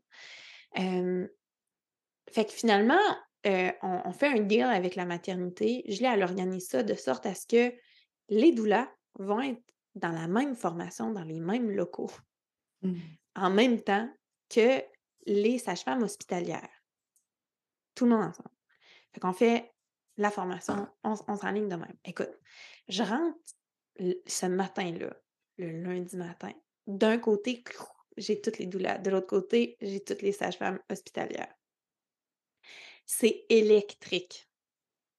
[SPEAKER 3] Fait que finalement, on, on, fait un deal avec la maternité. Je l'ai à l'organiser ça de sorte à ce que les doulas vont être dans la même formation, dans les mêmes locaux, mmh. en même temps que les sages-femmes hospitalières. Tout le monde ensemble. Fait qu'on fait la formation, on, on s'enligne de même. Écoute, je rentre ce matin-là, le lundi matin. D'un côté, j'ai toutes les doulas. De l'autre côté, j'ai toutes les sages-femmes hospitalières. C'est électrique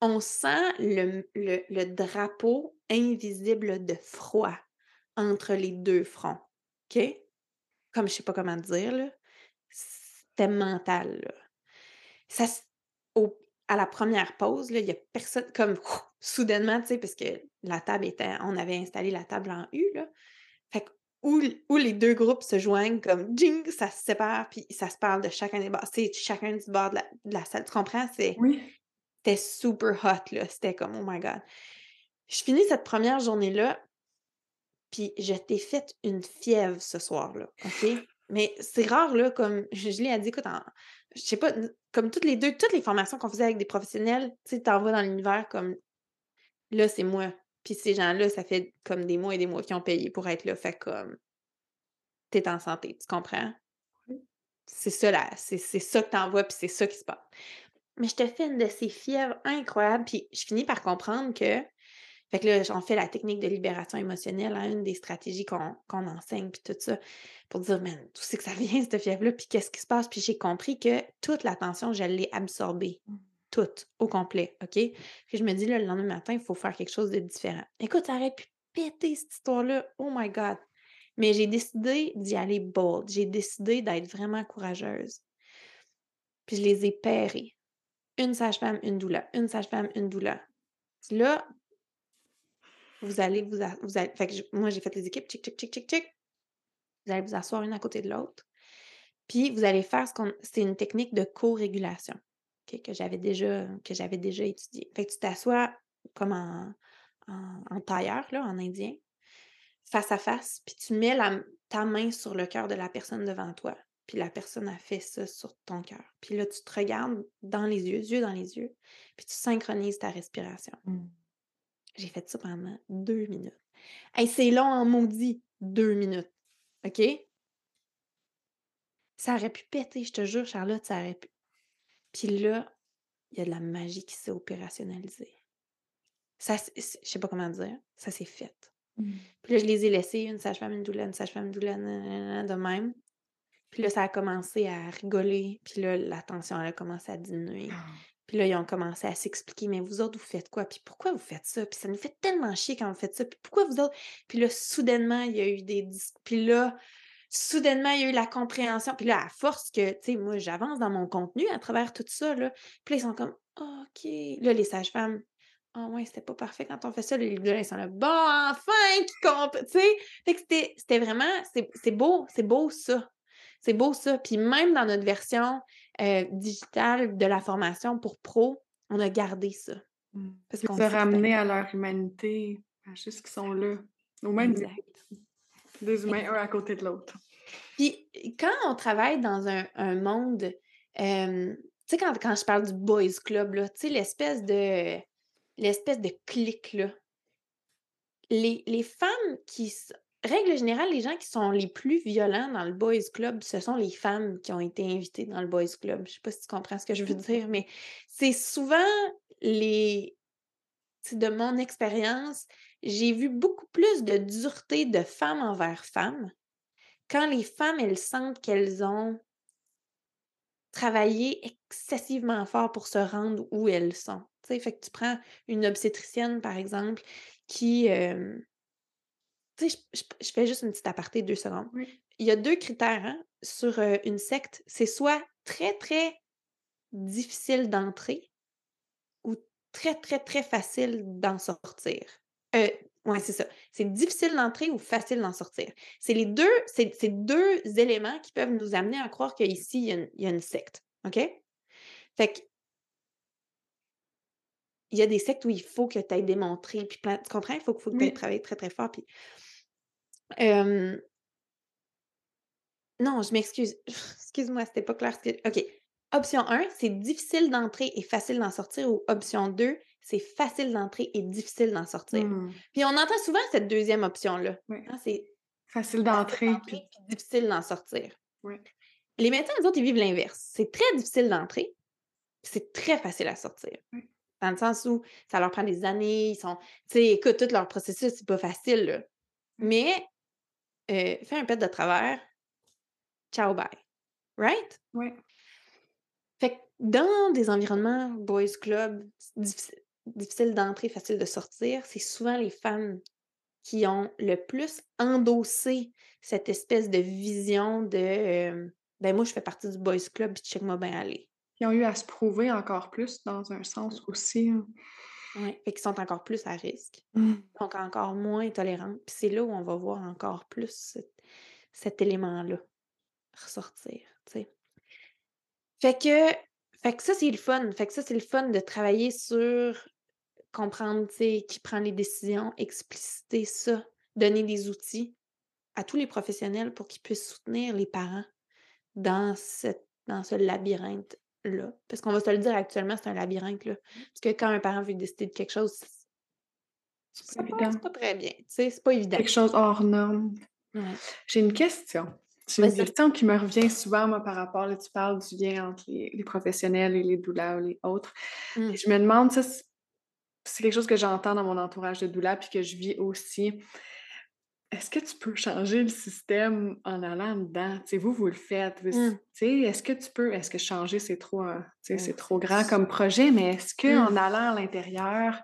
[SPEAKER 3] on sent le, drapeau invisible de froid entre les deux fronts. OK? Comme je sais pas comment dire. C'était mental. Ça, à la première pause, il y a personne, comme soudainement, tu sais, parce que la table était, on avait installé la table en U, là. Fait que, où, les deux groupes se joignent, comme, ding, ça se sépare, puis ça se parle de chacun des bords. C'est chacun du bord de la, de la salle. Tu comprends? C'est,
[SPEAKER 2] oui.
[SPEAKER 3] C'était super hot, là. C'était comme, oh my God. Je finis cette première journée-là, puis je t'ai fait une fièvre ce soir-là, OK? Mais c'est rare, là, comme je, l'ai dit, écoute, je sais pas, comme toutes les deux, toutes les formations qu'on faisait avec des professionnels, tu sais, t'en vas dans l'univers comme, là, c'est moi. Puis ces gens-là, ça fait comme des mois et des mois qu'ils ont payé pour être là. Fait comme, t'es en santé, tu comprends? C'est ça, là, c'est ça que t'envoies, puis c'est ça qui se passe. Mais je te fais une de ces fièvres incroyables, puis je finis par comprendre que. Fait que là, j'en fais la technique de libération émotionnelle, hein, une des stratégies qu'on enseigne, puis tout ça, pour dire, mais tout c'est que ça vient, cette fièvre-là, puis qu'est-ce qui se passe? Puis j'ai compris que toute l'attention, je l'ai absorbée. Mmh. Toute, au complet, OK? Puis je me dis, là, le lendemain matin, il faut faire quelque chose de différent. Écoute, ça aurait pu péter cette histoire-là. Oh my God! Mais j'ai décidé d'y aller bold. J'ai décidé d'être vraiment courageuse. Puis je les ai pairés une sage-femme, une doula, une sage-femme, une doula. Là, vous allez vous, vous allez, fait que moi j'ai fait les équipes, tchic, tchic, tchic, tchic, tchic. Vous allez vous asseoir une à côté de l'autre. Puis vous allez faire ce qu'on. C'est une technique de co-régulation que j'avais déjà, que j'avais déjà étudiée. Fait que tu t'assois comme en, en, tailleur, là, en indien, face à face, puis tu mets la, ta main sur le cœur de la personne devant toi puis la personne a fait ça sur ton cœur. Puis là, tu te regardes dans les yeux, yeux dans les yeux, puis tu synchronises ta respiration. Mmh. J'ai fait ça pendant deux minutes. Hey, c'est long en maudit, deux minutes. OK? Ça aurait pu péter, je te jure, Charlotte, ça aurait pu. Puis là, il y a de la magie qui s'est opérationnalisée. Ça, je sais pas comment dire, ça s'est fait. Mmh. Puis là, je les ai laissés, une sage-femme, une doula, une sage-femme, une doula, de même. Puis là, ça a commencé à rigoler. Puis là, la tension, elle a commencé à diminuer. Ah. Puis là, ils ont commencé à s'expliquer, mais vous autres, vous faites quoi? Puis pourquoi vous faites ça? Puis ça nous fait tellement chier quand vous faites ça. Puis pourquoi vous autres? Puis là, soudainement, il y a eu des... Puis là, soudainement, il y a eu la compréhension. Puis là, à force que, tu sais, moi, j'avance dans mon contenu à travers tout ça, là. Puis là, ils sont comme, OK. Là, les sages-femmes, ah oh, ouais, c'était pas parfait quand on fait ça. Les ils sont là, bon, enfin, qui compte, tu sais. Fait que c'était vraiment, c'est beau, c'est beau ça. C'est beau ça. Puis même dans notre version euh, digitale de la formation pour pro, on a gardé ça.
[SPEAKER 2] Mmh. Parce qu'on se ramener à leur humanité, à juste qu'ils sont là, au même Deux humains, un à côté de l'autre.
[SPEAKER 3] Puis quand on travaille dans un, monde, tu sais, quand, quand, je parle du boys club, tu sais, l'espèce de l'espèce de clique, là. Les, les femmes qui, règle générale, les gens qui sont les plus violents dans le boys club, ce sont les femmes qui ont été invitées dans le boys club. Je sais pas si tu comprends ce que je veux dire, mais c'est souvent les de mon expérience, j'ai vu beaucoup plus de dureté de femmes envers femmes quand les femmes, elles sentent qu'elles ont travaillé excessivement fort pour se rendre où elles sont. sais, fait que tu prends une obstétricienne, par exemple, qui. tu sais, je, fais juste une petite aparté deux secondes. Il y a deux critères hein, sur une secte. C'est soit très, très difficile d'entrer ou très, très, très facile d'en sortir. Euh, oui, c'est ça. C'est difficile d'entrer ou facile d'en sortir. C'est les deux, c'est deux éléments qui peuvent nous amener à croire qu'ici, il, il y, a une secte. OK? Fait que il y a des sectes où il faut que tu aies démontré, puis tu comprends? Il faut, faut que tu travaillé très, très fort. Puis, non, je m'excuse. Excuse-moi, c'était pas clair. OK. Option 1, c'est difficile d'entrer et facile d'en sortir. Ou option 2, c'est facile d'entrer et difficile d'en sortir. Mmh. Puis on entend souvent cette deuxième option-là. Hein, c'est
[SPEAKER 2] facile d'entrer
[SPEAKER 3] puis difficile d'en sortir. Les médecins, les autres, ils vivent l'inverse. C'est très difficile d'entrer, c'est très facile à sortir. Dans le sens où ça leur prend des années, ils sont. Tu sais, écoute, tout leur processus, c'est pas facile, là. Mais euh, fais un pet de travers, ciao, bye. Right?
[SPEAKER 2] Oui.
[SPEAKER 3] Fait que dans des environnements boys club, difficile, difficile d'entrer, facile de sortir, c'est souvent les femmes qui ont le plus endossé cette espèce de vision de ben moi je fais partie du boys club puis check moi bien aller.
[SPEAKER 2] Qui ont eu à se prouver encore plus dans un sens aussi. Hein.
[SPEAKER 3] Oui, et qui sont encore plus à risque. Mmh. Donc encore moins tolérantes. Puis c'est là où on va voir encore plus cet, élément-là ressortir. Fait que fait que ça, c'est le fun. Fait que ça, c'est le fun de travailler sur comprendre, qui prend les décisions, expliciter ça, donner des outils à tous les professionnels pour qu'ils puissent soutenir les parents dans, cette, dans ce labyrinthe-là. Parce qu'on va se le dire actuellement, c'est un labyrinthe, là. Parce que quand un parent veut décider de quelque chose, c'est pas, pas, très bien, c'est pas évident.
[SPEAKER 2] Quelque chose hors norme. J'ai une question. C'est une question qui me revient souvent, moi, par rapport, là, tu parles du lien entre les, professionnels et les doulas ou les autres. Mmh. je me demande, ça, c'est quelque chose que j'entends dans mon entourage de doula puis que je vis aussi. Est-ce que tu peux changer le système en allant dedans? vous, vous le faites. Mmh. Est-ce que tu peux, est-ce que changer, c'est trop, euh, c'est trop grand comme projet, mais est-ce qu'en mmh. allant à l'intérieur,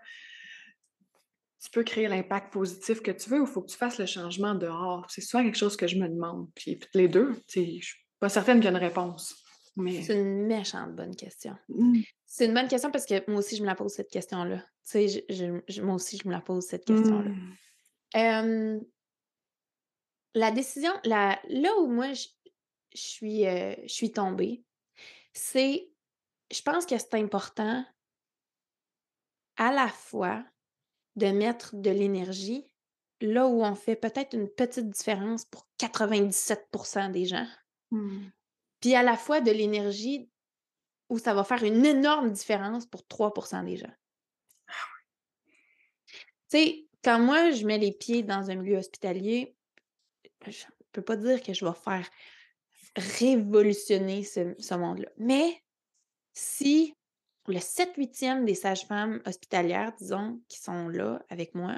[SPEAKER 2] tu peux créer l'impact positif que tu veux ou il faut que tu fasses le changement dehors? C'est souvent quelque chose que je me demande. Puis les deux, je ne suis pas certaine qu'il y a une réponse. Mais...
[SPEAKER 3] C'est une méchante bonne question. Mmh. C'est une bonne question parce que moi aussi, je me la pose cette question-là. Tu sais, moi aussi, je me la pose cette question-là. Mmh. la décision, la, là où moi, je, suis, euh, je suis tombée, c'est, je pense que c'est important à la fois de mettre de l'énergie là où on fait peut-être une petite différence pour 97% des gens. Mmh. Puis à la fois de l'énergie où ça va faire une énorme différence pour 3 des gens. Tu sais, quand moi, je mets les pieds dans un milieu hospitalier, je ne peux pas dire que je vais faire révolutionner ce, ce monde-là. Mais si le 7-8e des sages-femmes hospitalières, disons, qui sont là avec moi,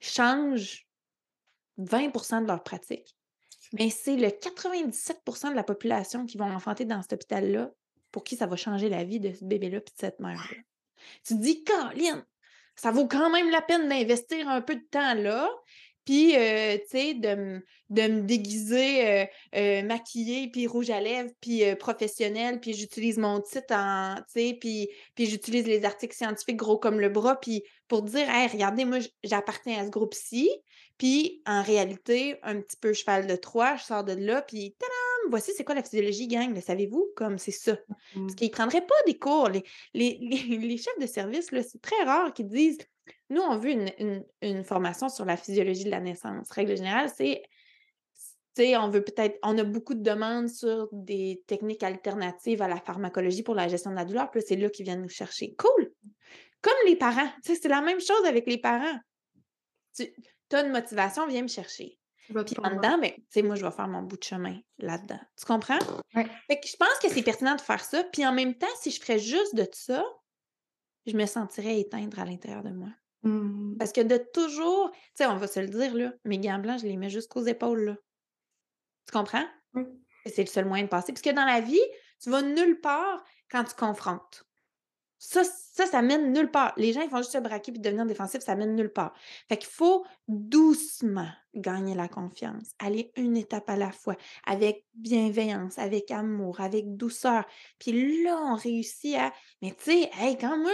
[SPEAKER 3] changent 20% de leur pratique. Mais c'est le 97% de la population qui vont enfanter dans cet hôpital-là pour qui ça va changer la vie de ce bébé-là et de cette mère-là. Tu te dis, Caroline, ça vaut quand même la peine d'investir un peu de temps là, puis, euh, tu sais, de, de me déguiser euh, euh, maquillée, puis rouge à lèvres, puis professionnel, puis j'utilise mon titre en, tu sais, puis, puis j'utilise les articles scientifiques gros comme le bras, puis pour dire, hey, regardez, moi, j'appartiens à ce groupe-ci, puis en réalité, un petit peu cheval de Troie, je sors de là, puis tadam, voici c'est quoi la physiologie, gang, le savez-vous? Comme c'est ça. Parce mmh. qu'ils ne prendraient pas des cours. Les, les, les, chefs de service, c'est très rare qu'ils disent nous, on veut une, formation sur la physiologie de la naissance. Règle générale, c'est on veut peut-être, on a beaucoup de demandes sur des techniques alternatives à la pharmacologie pour la gestion de la douleur, puis c'est là qu'ils viennent nous chercher. Cool! Comme les parents, c'est la même chose avec les parents. tu as une motivation, viens me chercher. Puis en dedans, ben, tu sais, moi, je vais faire mon bout de chemin là-dedans. Tu comprends?
[SPEAKER 2] Ouais.
[SPEAKER 3] Fait que je pense que c'est pertinent de faire ça. Puis en même temps, si je ferais juste de ça, je me sentirais éteindre à l'intérieur de moi.
[SPEAKER 2] Mmh.
[SPEAKER 3] Parce que de toujours, tu sais, on va se le dire, là, mes gants blancs, je les mets jusqu'aux épaules, là. Tu comprends? C'est le seul moyen de passer. Parce que dans la vie, tu vas nulle part quand tu confrontes. Ça, ça, ça mène nulle part. Les gens, ils font juste se braquer puis devenir défensifs, ça mène nulle part. Fait qu'il faut doucement gagner la confiance, aller une étape à la fois, avec bienveillance, avec amour, avec douceur. Puis là, on réussit à. Mais tu sais, hey, quand moi.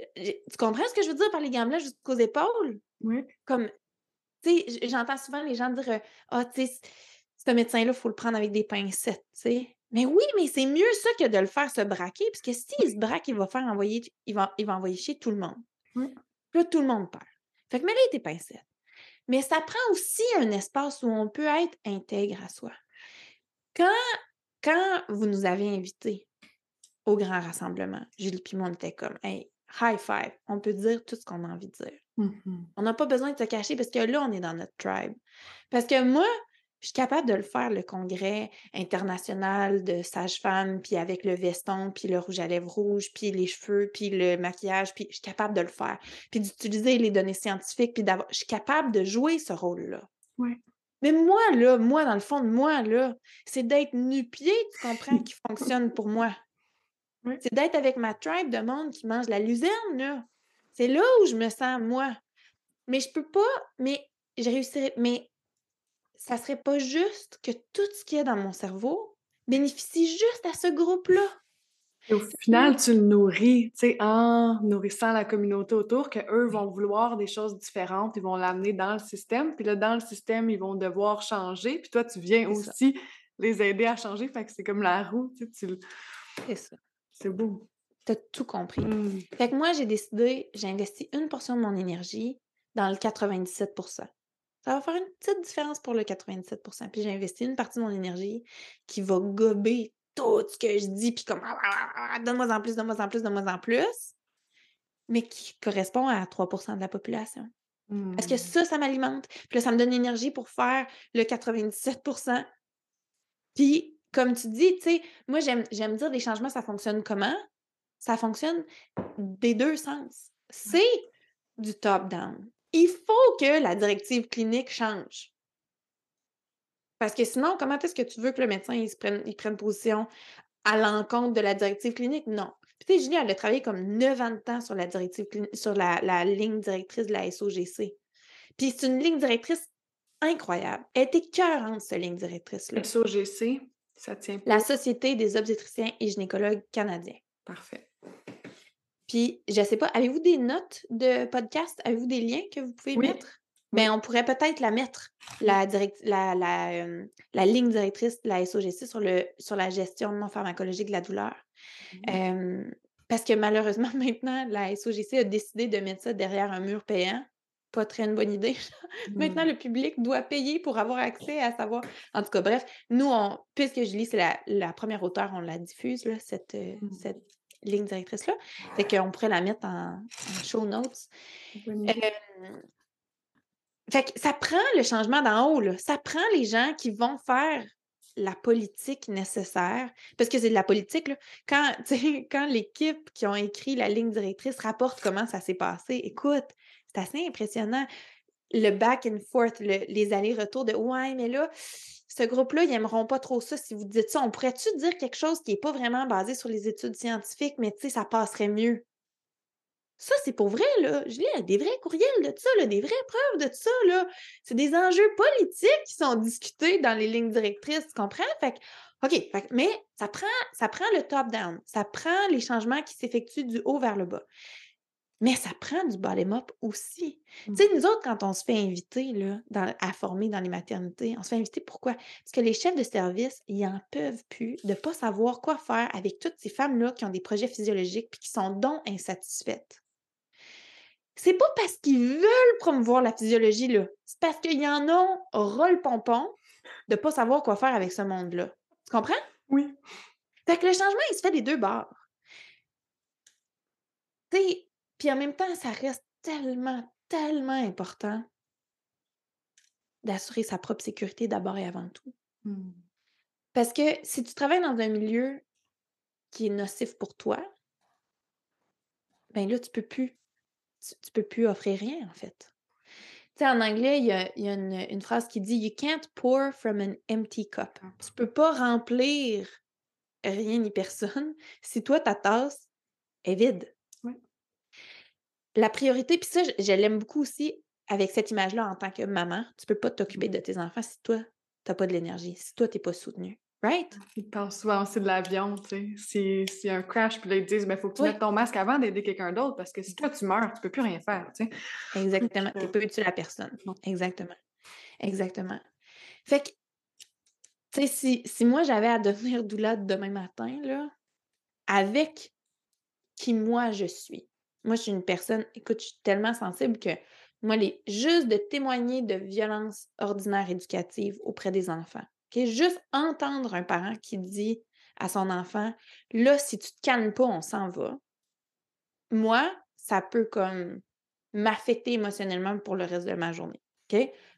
[SPEAKER 3] euh, Tu comprends ce que je veux dire par les blancs jusqu'aux épaules?
[SPEAKER 2] Oui.
[SPEAKER 3] Comme, tu sais, j'entends souvent les gens dire euh, Ah, tu sais, ce médecin-là, il faut le prendre avec des pincettes, tu sais. Mais oui, mais c'est mieux ça que de le faire se braquer, parce que s'il se braque, il va faire envoyer, il va, il va envoyer chez tout le monde. Là, tout le monde perd. Fait que mets-les tes pincettes. Mais ça prend aussi un espace où on peut être intègre à soi. Quand, quand vous nous avez invités au grand rassemblement, Julie et moi, on était comme, hey, high five, on peut dire tout ce qu'on a envie de dire.
[SPEAKER 2] Mhm.
[SPEAKER 3] On n'a pas besoin de se cacher parce que là, on est dans notre tribe. Parce que moi, je suis capable de le faire, le congrès international de sages-femmes, puis avec le veston, puis le rouge à lèvres rouge, puis les cheveux, puis le maquillage, puis je suis capable de le faire. Puis d'utiliser les données scientifiques, puis d'avoir... Je suis capable de jouer ce rôle-là.
[SPEAKER 2] Ouais.
[SPEAKER 3] Mais moi, là, moi, dans le fond de moi, là, c'est d'être nu-pied, tu comprends, qui fonctionne pour moi. C'est d'être avec ma tribe de monde qui mange la luzerne, là. C'est là où je me sens, moi. Mais je peux pas, mais je réussirais, mais ça serait pas juste que tout ce qu'il y a dans mon cerveau bénéficie juste à ce groupe-là.
[SPEAKER 2] Et au final, tu le nourris, tu sais, en nourrissant la communauté autour, que eux vont vouloir des choses différentes, ils vont l'amener dans le système, puis là, dans le système, ils vont devoir changer, puis toi, tu viens
[SPEAKER 3] ça.
[SPEAKER 2] aussi les aider à changer, fait que c'est comme la roue, tu sais, tu
[SPEAKER 3] C'est ça.
[SPEAKER 2] c'est beau.
[SPEAKER 3] T'as tout compris.
[SPEAKER 2] Mm.
[SPEAKER 3] Fait que moi, j'ai décidé, j'ai investi une portion de mon énergie dans le 97 Ça va faire une petite différence pour le 97% Puis j'ai investi une partie de mon énergie qui va gober tout ce que je dis, puis comme donne-moi en plus, donne-moi en plus, donne-moi en plus, mais qui correspond à 3% de la population. Parce que
[SPEAKER 2] Mm.
[SPEAKER 3] ça, ça m'alimente. Puis là, ça me donne l'énergie pour faire le 97% Puis, comme tu dis, tu sais, moi, j'aime j'aime dire des changements, ça fonctionne comment? Ça fonctionne des deux sens. C'est du top-down. Il faut que la directive clinique change. Parce que sinon, comment est-ce que tu veux que le médecin il se prenne, il prenne position à l'encontre de la directive clinique? Non. Puis, tu sais, Julie, elle a travaillé comme 9 ans de temps sur la directive clinique, sur la, la ligne directrice de la SOGC. Puis c'est une ligne directrice incroyable. Elle était cœurante, cette ligne directrice-là.
[SPEAKER 2] SOGC, ça tient pas.
[SPEAKER 3] La Société des obstétriciens et gynécologues canadiens.
[SPEAKER 2] Parfait.
[SPEAKER 3] Puis, je sais pas, avez-vous des notes de podcast? Avez-vous des liens que vous pouvez
[SPEAKER 2] Oui.
[SPEAKER 3] mettre? Ben, on pourrait peut-être la mettre, la, direct, la, la, euh, la ligne directrice de la SOGC sur, le, sur la gestion non pharmacologique de la douleur. Euh, parce que malheureusement, maintenant, la SOGC a décidé de mettre ça derrière un mur payant. Pas très une bonne idée. Maintenant,
[SPEAKER 2] Mm.
[SPEAKER 3] le public doit payer pour avoir accès à savoir. En tout cas, bref, nous, on, puisque Julie, c'est la, la première auteure, on la diffuse, là, cette,
[SPEAKER 2] Mhm.
[SPEAKER 3] cette ligne directrice-là. Fait qu'on pourrait la mettre en, en show notes. Euh, fait que ça prend le changement d'en haut, là. Ça prend les gens qui vont faire la politique nécessaire. Parce que c'est de la politique, là. Quand, quand l'équipe qui ont écrit la ligne directrice rapporte comment ça s'est passé, écoute, c'est assez impressionnant. Le back and forth, le- les allers-retours de Ouais, mais là, ce groupe-là, ils n'aimeront pas trop ça si vous dites ça. On pourrait-tu dire quelque chose qui n'est pas vraiment basé sur les études scientifiques, mais tu sais, ça passerait mieux? Ça, c'est pour vrai, là. Je lis des vrais courriels de ça, là, des vraies preuves de ça, là. C'est des enjeux politiques qui sont discutés dans les lignes directrices, tu comprends? Fait que, OK, mais ça prend, ça prend le top-down. Ça prend les changements qui s'effectuent du haut vers le bas. Mais ça prend du bottom-up aussi. Tu sais, nous autres, quand on se fait inviter là, dans- à former dans les maternités, on se fait inviter pourquoi? Parce que les chefs de service, ils en peuvent plus de ne pas savoir quoi faire avec toutes ces femmes-là qui ont des projets physiologiques puis qui sont donc insatisfaites. C'est pas parce qu'ils veulent promouvoir la physiologie, là. C'est parce qu'ils en ont ras le pompon de ne pas savoir quoi faire avec ce monde-là. Tu comprends?
[SPEAKER 2] Oui.
[SPEAKER 3] Fait que le changement, il se fait des deux bords. Tu sais, puis en même temps, ça reste tellement, tellement important d'assurer sa propre sécurité d'abord et avant tout.
[SPEAKER 2] Mmh.
[SPEAKER 3] Parce que si tu travailles dans un milieu qui est nocif pour toi, ben là, tu peux plus. Tu, tu peux plus offrir rien, en fait. Tu sais, en anglais, il y a, il y a une, une phrase qui dit You can't pour from an empty cup. Tu peux pas remplir rien ni personne si toi, ta tasse est vide. La priorité, puis ça, je, je l'aime beaucoup aussi avec cette image-là en tant que maman. Tu peux pas t'occuper de tes enfants si toi, t'as pas de l'énergie, si toi, t'es pas soutenu. Right?
[SPEAKER 2] Ils parlent souvent aussi de l'avion, tu sais. Si- S'il y a un crash, puis là, ils te disent, il faut que tu
[SPEAKER 3] Oui.
[SPEAKER 2] mettes ton masque avant d'aider quelqu'un d'autre, parce que si toi, tu meurs, tu peux plus rien faire, tu sais.
[SPEAKER 3] Exactement. Tu peux utile la personne. Exactement. Exactement. Fait que, tu sais, si, si moi j'avais à devenir doula demain matin, là, avec qui moi je suis, moi je suis une personne, écoute, je suis tellement sensible que moi, les, juste de témoigner de violences ordinaires éducatives auprès des enfants? Juste entendre un parent qui dit à son enfant, là, si tu te calmes pas, on s'en va. Moi, ça peut comme m'affecter émotionnellement pour le reste de ma journée.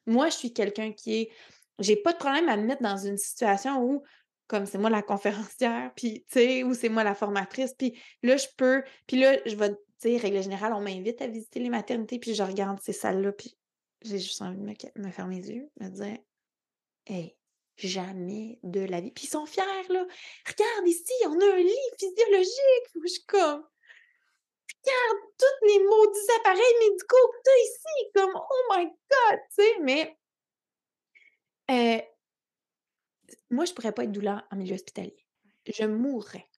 [SPEAKER 3] Moi, je suis quelqu'un qui est. J'ai pas de problème à me mettre dans une situation où, comme c'est moi la conférencière, puis, tu sais, ou c'est moi la formatrice, puis là, je peux. Puis là, je vais, sais, règle générale, on m'invite à visiter les maternités, puis je regarde ces salles-là, puis j'ai juste envie de me, me fermer les yeux, me dire, hey, jamais de la vie. Puis ils sont fiers, là. Regarde ici, on a un lit physiologique. Je suis comme, regarde tous les maudits appareils médicaux que tu as ici, comme oh my God, tu sais, mais euh, moi, je pourrais pas être douleur en milieu hospitalier. Je mourrais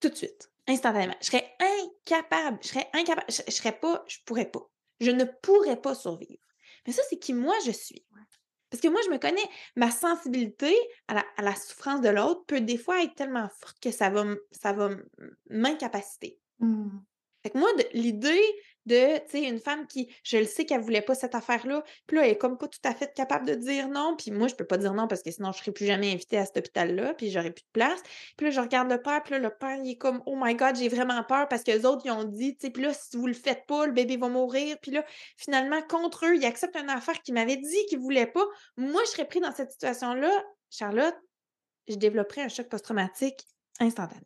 [SPEAKER 3] tout de suite, instantanément. Je serais incapable, je serais incapable, je, je serais pas, je pourrais pas. Je ne pourrais pas survivre. Mais ça, c'est qui moi je suis. Parce que moi, je me connais, ma sensibilité à la, à la souffrance de l'autre peut des fois être tellement forte que ça va, ça va m'incapaciter.
[SPEAKER 2] Mmh.
[SPEAKER 3] Fait que moi, l'idée de, tu sais, une femme qui, je le sais qu'elle voulait pas cette affaire-là, puis là, elle est comme pas tout à fait capable de dire non, puis moi, je peux pas dire non parce que sinon, je serais plus jamais invitée à cet hôpital-là, puis j'aurais plus de place. Puis là, je regarde le père, puis là, le père, il est comme, oh my God, j'ai vraiment peur parce que les autres, ils ont dit, tu sais, puis là, si vous le faites pas, le bébé va mourir. Puis là, finalement, contre eux, ils acceptent une affaire qu'ils m'avaient dit qu'ils voulaient pas. Moi, je serais pris dans cette situation-là, Charlotte, je développerais un choc post-traumatique instantané.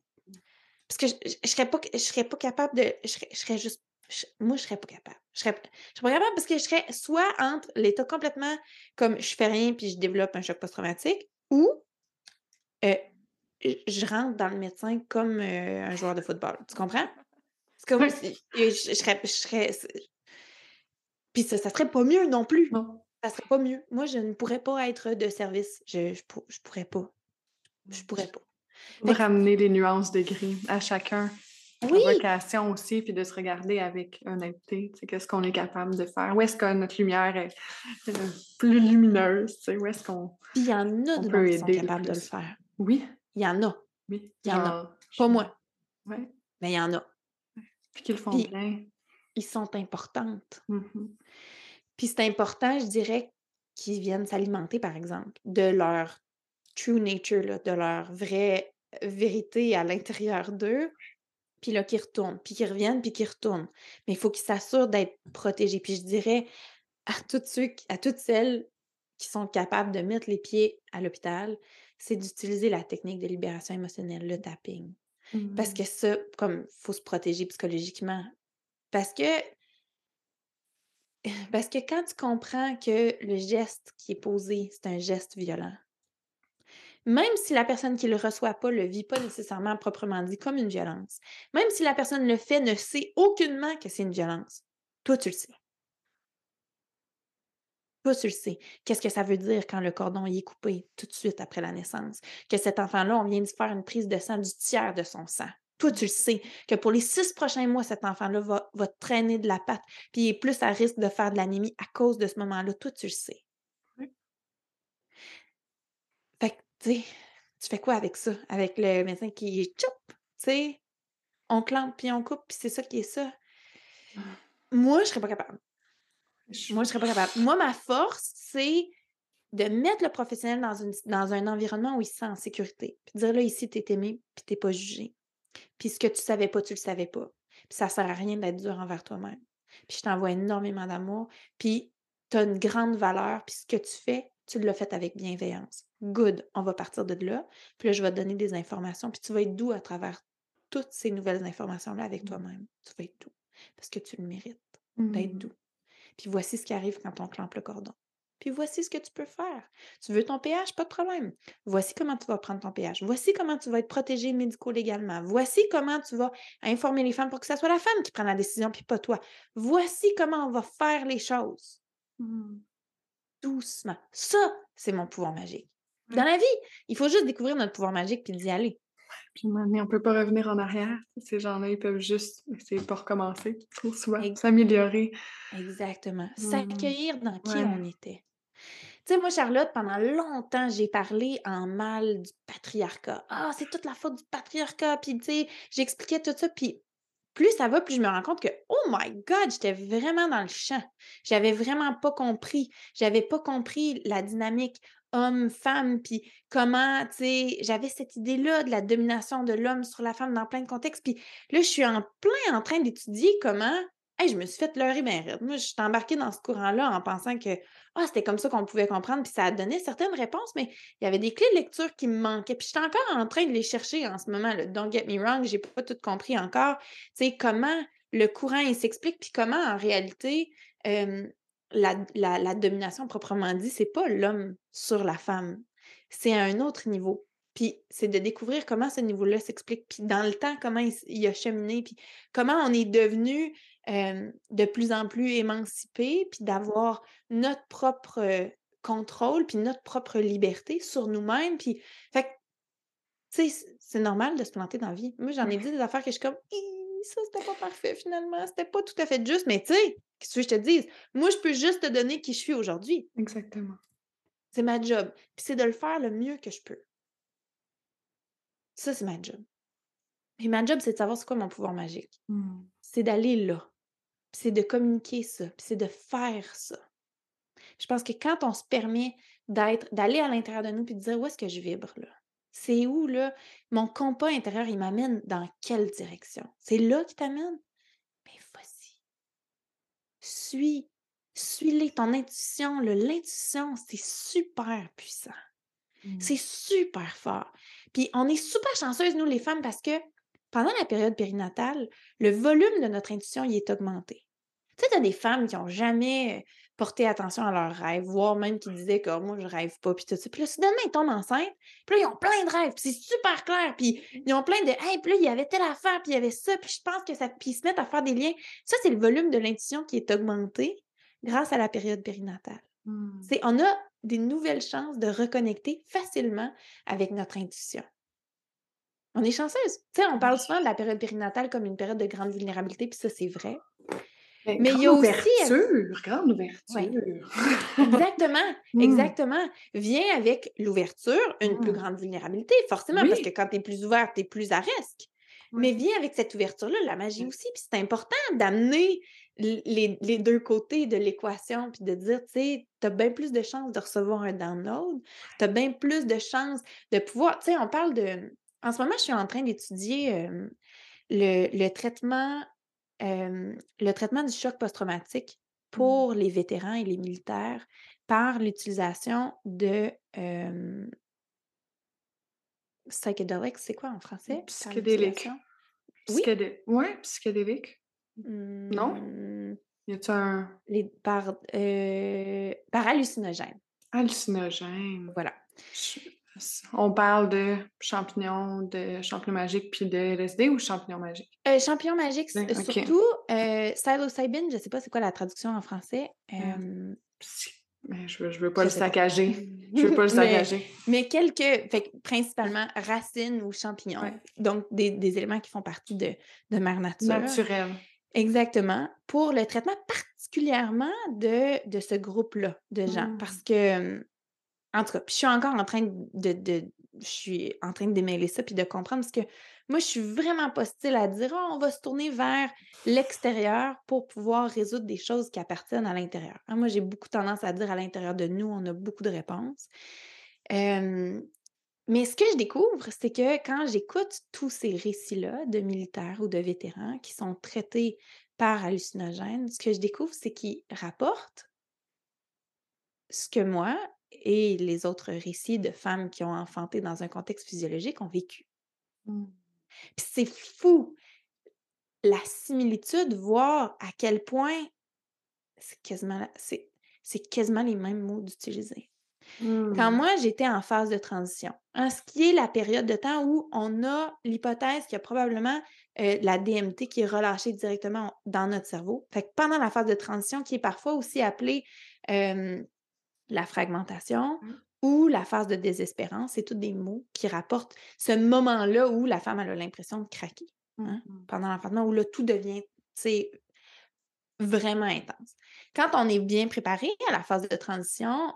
[SPEAKER 3] Parce que je, serais pas, je serais pas capable de. Je serais, serais juste. Je- moi, je serais pas capable. Je serais, je serais pas capable parce que je serais soit entre l'état complètement comme je fais rien puis je développe un choc post-traumatique ou euh, je rentre dans le médecin comme euh, un joueur de football. Tu comprends? C'est comme si je, je serais. Je serais puis ça, ça serait pas mieux non plus.
[SPEAKER 2] Non.
[SPEAKER 3] Ça serait pas mieux. Moi, je ne pourrais pas être de service. Je, je, pour- je pourrais pas. Je pourrais pas.
[SPEAKER 2] Faut ramener les nuances de gris à chacun.
[SPEAKER 3] Oui.
[SPEAKER 2] Vocation aussi, puis de se regarder avec honnêteté, qu'est-ce qu'on est capable de faire, où est-ce que notre lumière est euh, plus lumineuse, où est-ce qu'on...
[SPEAKER 3] Puis il y en a de
[SPEAKER 2] peut
[SPEAKER 3] qui sont capables de le faire.
[SPEAKER 2] Oui,
[SPEAKER 3] Il y en a,
[SPEAKER 2] oui.
[SPEAKER 3] Il y en a.
[SPEAKER 2] genre,
[SPEAKER 3] pas moi,
[SPEAKER 2] Ouais,
[SPEAKER 3] mais il y en a.
[SPEAKER 2] puis qu'ils le font
[SPEAKER 3] Puis-
[SPEAKER 2] bien.
[SPEAKER 3] Ils sont importantes.
[SPEAKER 2] Mhm.
[SPEAKER 3] Puis c'est important, je dirais, qu'ils viennent s'alimenter, par exemple, de leur true nature, là, de leur vraie vérité à l'intérieur d'eux, puis là, qu'ils retournent, puis qu'ils reviennent, puis qu'ils retournent. Mais il faut qu'ils s'assurent d'être protégés. Puis je dirais à toutes ceux, à toutes celles qui sont capables de mettre les pieds à l'hôpital, c'est d'utiliser la technique de libération émotionnelle, le tapping. Parce
[SPEAKER 2] Mhm.
[SPEAKER 3] que ça, comme, faut se protéger psychologiquement. Parce que, parce que quand tu comprends que le geste qui est posé, c'est un geste violent, même si la personne qui le reçoit pas le vit pas nécessairement proprement dit comme une violence, même si la personne le fait ne sait aucunement que c'est une violence, toi tu le sais. Toi tu le sais. Qu'est-ce que ça veut dire quand le cordon y est coupé tout de suite après la naissance? Que cet enfant-là, on vient de faire une prise de sang du tiers de son sang. Toi, tu le sais que pour les six prochains mois, cet enfant-là va, va traîner de la patte, puis il est plus à risque de faire de l'anémie à cause de ce moment-là. Toi, tu le sais.
[SPEAKER 2] Oui.
[SPEAKER 3] Fait que, tu sais, tu fais quoi avec ça? Avec le médecin qui est choup, tu sais, on clampe puis on coupe, puis c'est ça qui est ça. Moi, je serais pas capable. Moi, je serais pas capable. Moi, ma force, c'est de mettre le professionnel dans, une, dans un environnement où il se sent en sécurité. Puis dire là, ici, tu es aimé, puis tu pas jugé. Puis ce que tu savais pas, tu le savais pas. Puis ça sert à rien d'être dur envers toi-même. Puis je t'envoie énormément d'amour. Puis tu as une grande valeur, puis ce que tu fais, tu l'as fait avec bienveillance. Good, on va partir de là. Puis là, je vais te donner des informations, puis tu vas être doux à travers toutes ces nouvelles informations-là avec mmh. toi-même. Tu vas être doux parce que tu le mérites d'être mmh. doux. Puis voici ce qui arrive quand on clampe le cordon. Puis voici ce que tu peux faire. Tu veux ton pH, pas de problème. Voici comment tu vas prendre ton pH. Voici comment tu vas être protégé médico-légalement. Voici comment tu vas informer les femmes pour que ce soit la femme qui prenne la décision, puis pas toi. Voici comment on va faire les choses. Mmh. Doucement. Ça, c'est mon pouvoir magique. Dans la vie, il faut juste découvrir notre pouvoir magique puis d'y aller.
[SPEAKER 2] Puis on ne peut pas revenir en arrière. Ces gens-là, ils peuvent juste essayer pas recommencer trop souvent, s'améliorer.
[SPEAKER 3] Exactement. Mmh. S'accueillir dans qui on était. Tu sais, moi, Charlotte, pendant longtemps, j'ai parlé en mal du patriarcat. Ah, c'est toute la faute du patriarcat. Puis, tu sais, j'expliquais tout ça. Puis, plus ça va, plus je me rends compte que, oh my God, j'étais vraiment dans le champ. J'avais vraiment pas compris. J'avais pas compris la dynamique homme-femme, puis comment, tu sais, j'avais cette idée-là de la domination de l'homme sur la femme dans plein de contextes. Puis là, je suis en plein en train d'étudier comment je me suis fait leurrer bien Moi, je suis embarquée dans ce courant-là en pensant que ah, c'était comme ça qu'on pouvait comprendre, puis ça a donné certaines réponses, mais il y avait des clés de lecture qui me manquaient. Puis j'étais encore en train de les chercher en ce moment. Là. Don't get me wrong, j'ai pas tout compris encore. Tu sais, comment le courant il s'explique, puis comment en réalité la, la, domination proprement dit, c'est pas l'homme sur la femme. C'est à un autre niveau. Puis c'est de découvrir comment ce niveau-là s'explique, puis dans le temps, comment il, a cheminé, puis comment on est devenu de plus en plus émancipé, puis d'avoir notre propre contrôle, puis notre propre liberté sur nous-mêmes. Puis, fait tu sais, c'est normal de se planter dans la vie. Moi, j'en ai dit des affaires que je suis comme, ça, c'était pas parfait finalement, c'était pas tout à fait juste, mais tu sais, qu'est-ce que je te dise? Moi, je peux juste te donner qui je suis aujourd'hui.
[SPEAKER 2] Exactement.
[SPEAKER 3] C'est ma job. Puis c'est de le faire le mieux que je peux. Ça, c'est ma job. Et ma job, c'est de savoir c'est quoi mon pouvoir magique. Mmh. C'est d'aller là c'est de communiquer ça, c'est de faire ça. Je pense que quand on se permet d'être, d'aller à l'intérieur de nous puis de dire où est-ce que je vibre là? C'est où là? Mon compas intérieur, il m'amène dans quelle direction? C'est là qui t'amène? Mais vas-y. Suis. Suis-les, ton intuition. L'intuition, c'est super puissant. Mmh. C'est super fort. Puis on est super chanceuses, nous, les femmes, parce que pendant la période périnatale, le volume de notre intuition y est augmenté. Tu sais, tu as des femmes qui n'ont jamais porté attention à leurs rêves, voire même qui disaient que «Oh, moi, je rêve pas, puis tout ça. Puis là, soudainement, ils tombent enceintes, puis là, ils ont plein de rêves, puis c'est super clair, puis ils ont plein de Hey, puis là, il y avait telle affaire, puis il y avait ça, puis je pense que ça. Puis ils se mettent à faire des liens. Ça, c'est le volume de l'intuition qui est augmenté grâce à la période périnatale. Mmh. C'est, on a des nouvelles chances de reconnecter facilement avec notre intuition. On est chanceuse. Tu sais, on parle souvent de la période périnatale comme une période de grande vulnérabilité, puis ça, c'est vrai.
[SPEAKER 2] Mais il y a ouverture, aussi. Grande ouverture.
[SPEAKER 3] Exactement, mmh. exactement. Vient avec l'ouverture une plus mmh. grande vulnérabilité, forcément, parce que quand tu es plus ouverte, tu es plus à risque. Mais vient avec cette ouverture-là, la magie aussi. Puis c'est important d'amener les, les, deux côtés de l'équation, puis de dire, tu sais, tu as bien plus de chances de recevoir un download, tu as bien plus de chances de pouvoir, tu sais, on parle de, en ce moment, je suis en train d'étudier le, traitement, le traitement du choc post-traumatique mmh. pour les vétérans et les militaires par l'utilisation de psychedelics, c'est quoi en français?
[SPEAKER 2] Psychédélique. Oui? Ouais, psychédélique. Non? Mmh. Y a-t-il un.
[SPEAKER 3] Les, par, par hallucinogène.
[SPEAKER 2] Hallucinogène.
[SPEAKER 3] Voilà.
[SPEAKER 2] On parle de champignons, de champignons magiques puis de LSD ou champignons magiques?
[SPEAKER 3] Euh, champignons magiques, surtout. Euh, psilocybin, je ne sais pas c'est quoi la traduction en français.
[SPEAKER 2] Euh, je veux, veux pas le saccager. Je veux pas le saccager.
[SPEAKER 3] Mais, quelques, fait, principalement racines ou champignons. Donc, des, éléments qui font partie de, de mère nature.
[SPEAKER 2] Naturel.
[SPEAKER 3] Exactement. Pour le traitement particulièrement de, de ce groupe-là de gens. Mmh. Parce que en tout cas, je suis encore en train de, je suis en train de démêler ça puis de comprendre parce que moi, je suis vraiment pas style à dire «Ah, on va se tourner vers l'extérieur pour pouvoir résoudre des choses qui appartiennent à l'intérieur. Hein, moi, j'ai beaucoup tendance à dire à l'intérieur de nous, on a beaucoup de réponses. mais ce que je découvre, c'est que quand j'écoute tous ces récits-là de militaires ou de vétérans qui sont traités par hallucinogènes, ce que je découvre, c'est qu'ils rapportent ce que moi et les autres récits de femmes qui ont enfanté dans un contexte physiologique ont vécu.
[SPEAKER 2] Mmh.
[SPEAKER 3] Puis c'est fou la similitude, voir à quel point c'est quasiment, c'est, c'est quasiment les mêmes mots d'utiliser. Quand
[SPEAKER 2] Mmh.
[SPEAKER 3] moi, j'étais en phase de transition, hein, ce qui est la période de temps où on a l'hypothèse qu'il y a probablement euh, la DMT qui est relâchée directement dans notre cerveau. Fait que pendant la phase de transition, qui est parfois aussi appelée euh, la fragmentation
[SPEAKER 2] Mmh.
[SPEAKER 3] ou la phase de désespérance, c'est tous des mots qui rapportent ce moment-là où la femme elle a l'impression de craquer hein,
[SPEAKER 2] Mmh.
[SPEAKER 3] pendant l'enfantement, où là, tout devient, vraiment intense. Quand on est bien préparé à la phase de transition,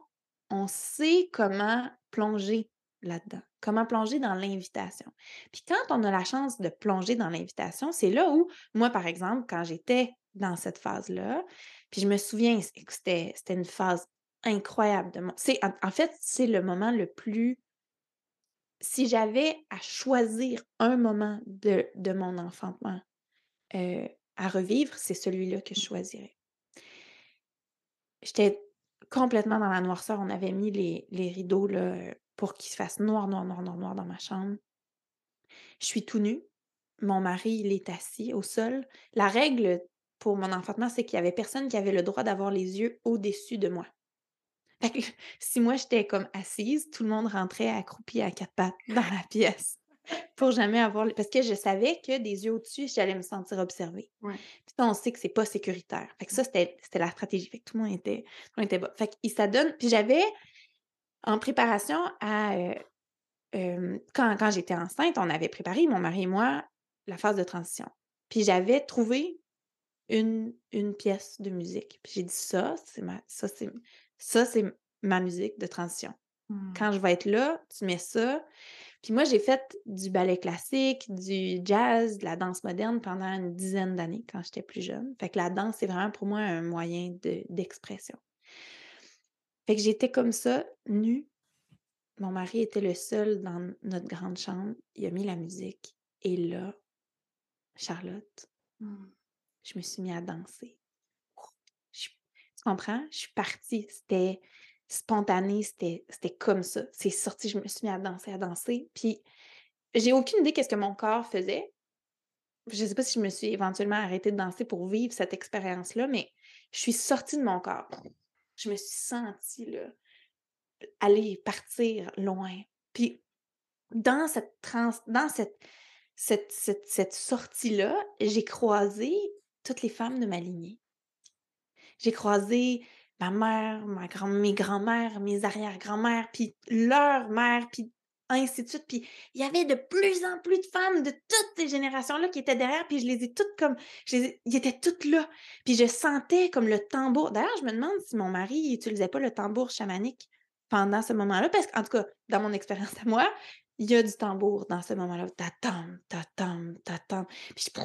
[SPEAKER 3] on sait comment plonger là-dedans, comment plonger dans l'invitation. Puis quand on a la chance de plonger dans l'invitation, c'est là où, moi, par exemple, quand j'étais dans cette phase-là, puis je me souviens que c'était une phase incroyable de mon... C'est, en, en fait, c'est le moment le plus... Si j'avais à choisir un moment de, de mon enfantement euh, à revivre, c'est celui-là que je choisirais. J'étais complètement dans la noirceur. On avait mis les, les rideaux là, pour qu'il se fasse noir, noir, noir, noir, noir dans ma chambre. Je suis tout nue. Mon mari, il est assis au sol. La règle pour mon enfantement, c'est qu'il n'y avait personne qui avait le droit d'avoir les yeux au-dessus de moi. Fait que, si moi, j'étais comme assise, tout le monde rentrait accroupi à quatre pattes dans la pièce pour jamais avoir... Parce que je savais que des yeux au-dessus, j'allais me sentir observée.
[SPEAKER 2] Ouais.
[SPEAKER 3] Puis ça, on sait que c'est pas sécuritaire. Fait que ça, c'était la stratégie. Fait que tout le monde était, tout le monde était bas. Fait que ça donne... Puis j'avais, en préparation à... euh, euh, quand quand j'étais enceinte, on avait préparé, mon mari et moi, la phase de transition. Puis j'avais trouvé une, une pièce de musique. Puis j'ai dit ça, c'est ma, ça, c'est, ça, c'est ma musique de transition.
[SPEAKER 2] Mmh.
[SPEAKER 3] Quand je vais être là, tu mets ça. Puis moi, j'ai fait du ballet classique, du jazz, de la danse moderne pendant une dizaine d'années quand j'étais plus jeune. Fait que la danse, c'est vraiment pour moi un moyen de- d'expression. Fait que j'étais comme ça, nue. Mon mari était le seul dans notre grande chambre. Il a mis la musique. Et là, Charlotte,
[SPEAKER 2] Mmh.
[SPEAKER 3] je me suis mis à danser. Comprends? Je suis partie. C'était spontané, c'était comme ça. C'est sorti, je me suis mis à danser, à danser. Puis j'ai aucune idée qu'est-ce que mon corps faisait. Je sais pas si je me suis éventuellement arrêtée de danser pour vivre cette expérience-là, mais je suis sortie de mon corps. Je me suis sentie là, aller partir loin. Puis dans cette trans, dans cette, cette, cette sortie-là, j'ai croisé toutes les femmes de ma lignée. J'ai croisé ma mère, ma grand, mes grands-mères, mes arrière-grand-mères, puis leur mère, puis ainsi de suite. Puis il y avait de plus en plus de femmes de toutes ces générations-là qui étaient derrière, puis je les ai toutes comme... Ils étaient toutes là. Puis je sentais comme le tambour. D'ailleurs, je me demande si mon mari il utilisait pas le tambour chamanique pendant ce moment-là, parce qu'en tout cas, dans mon expérience à moi, il y a du tambour dans ce moment-là. Tatam, tatam. Puis je,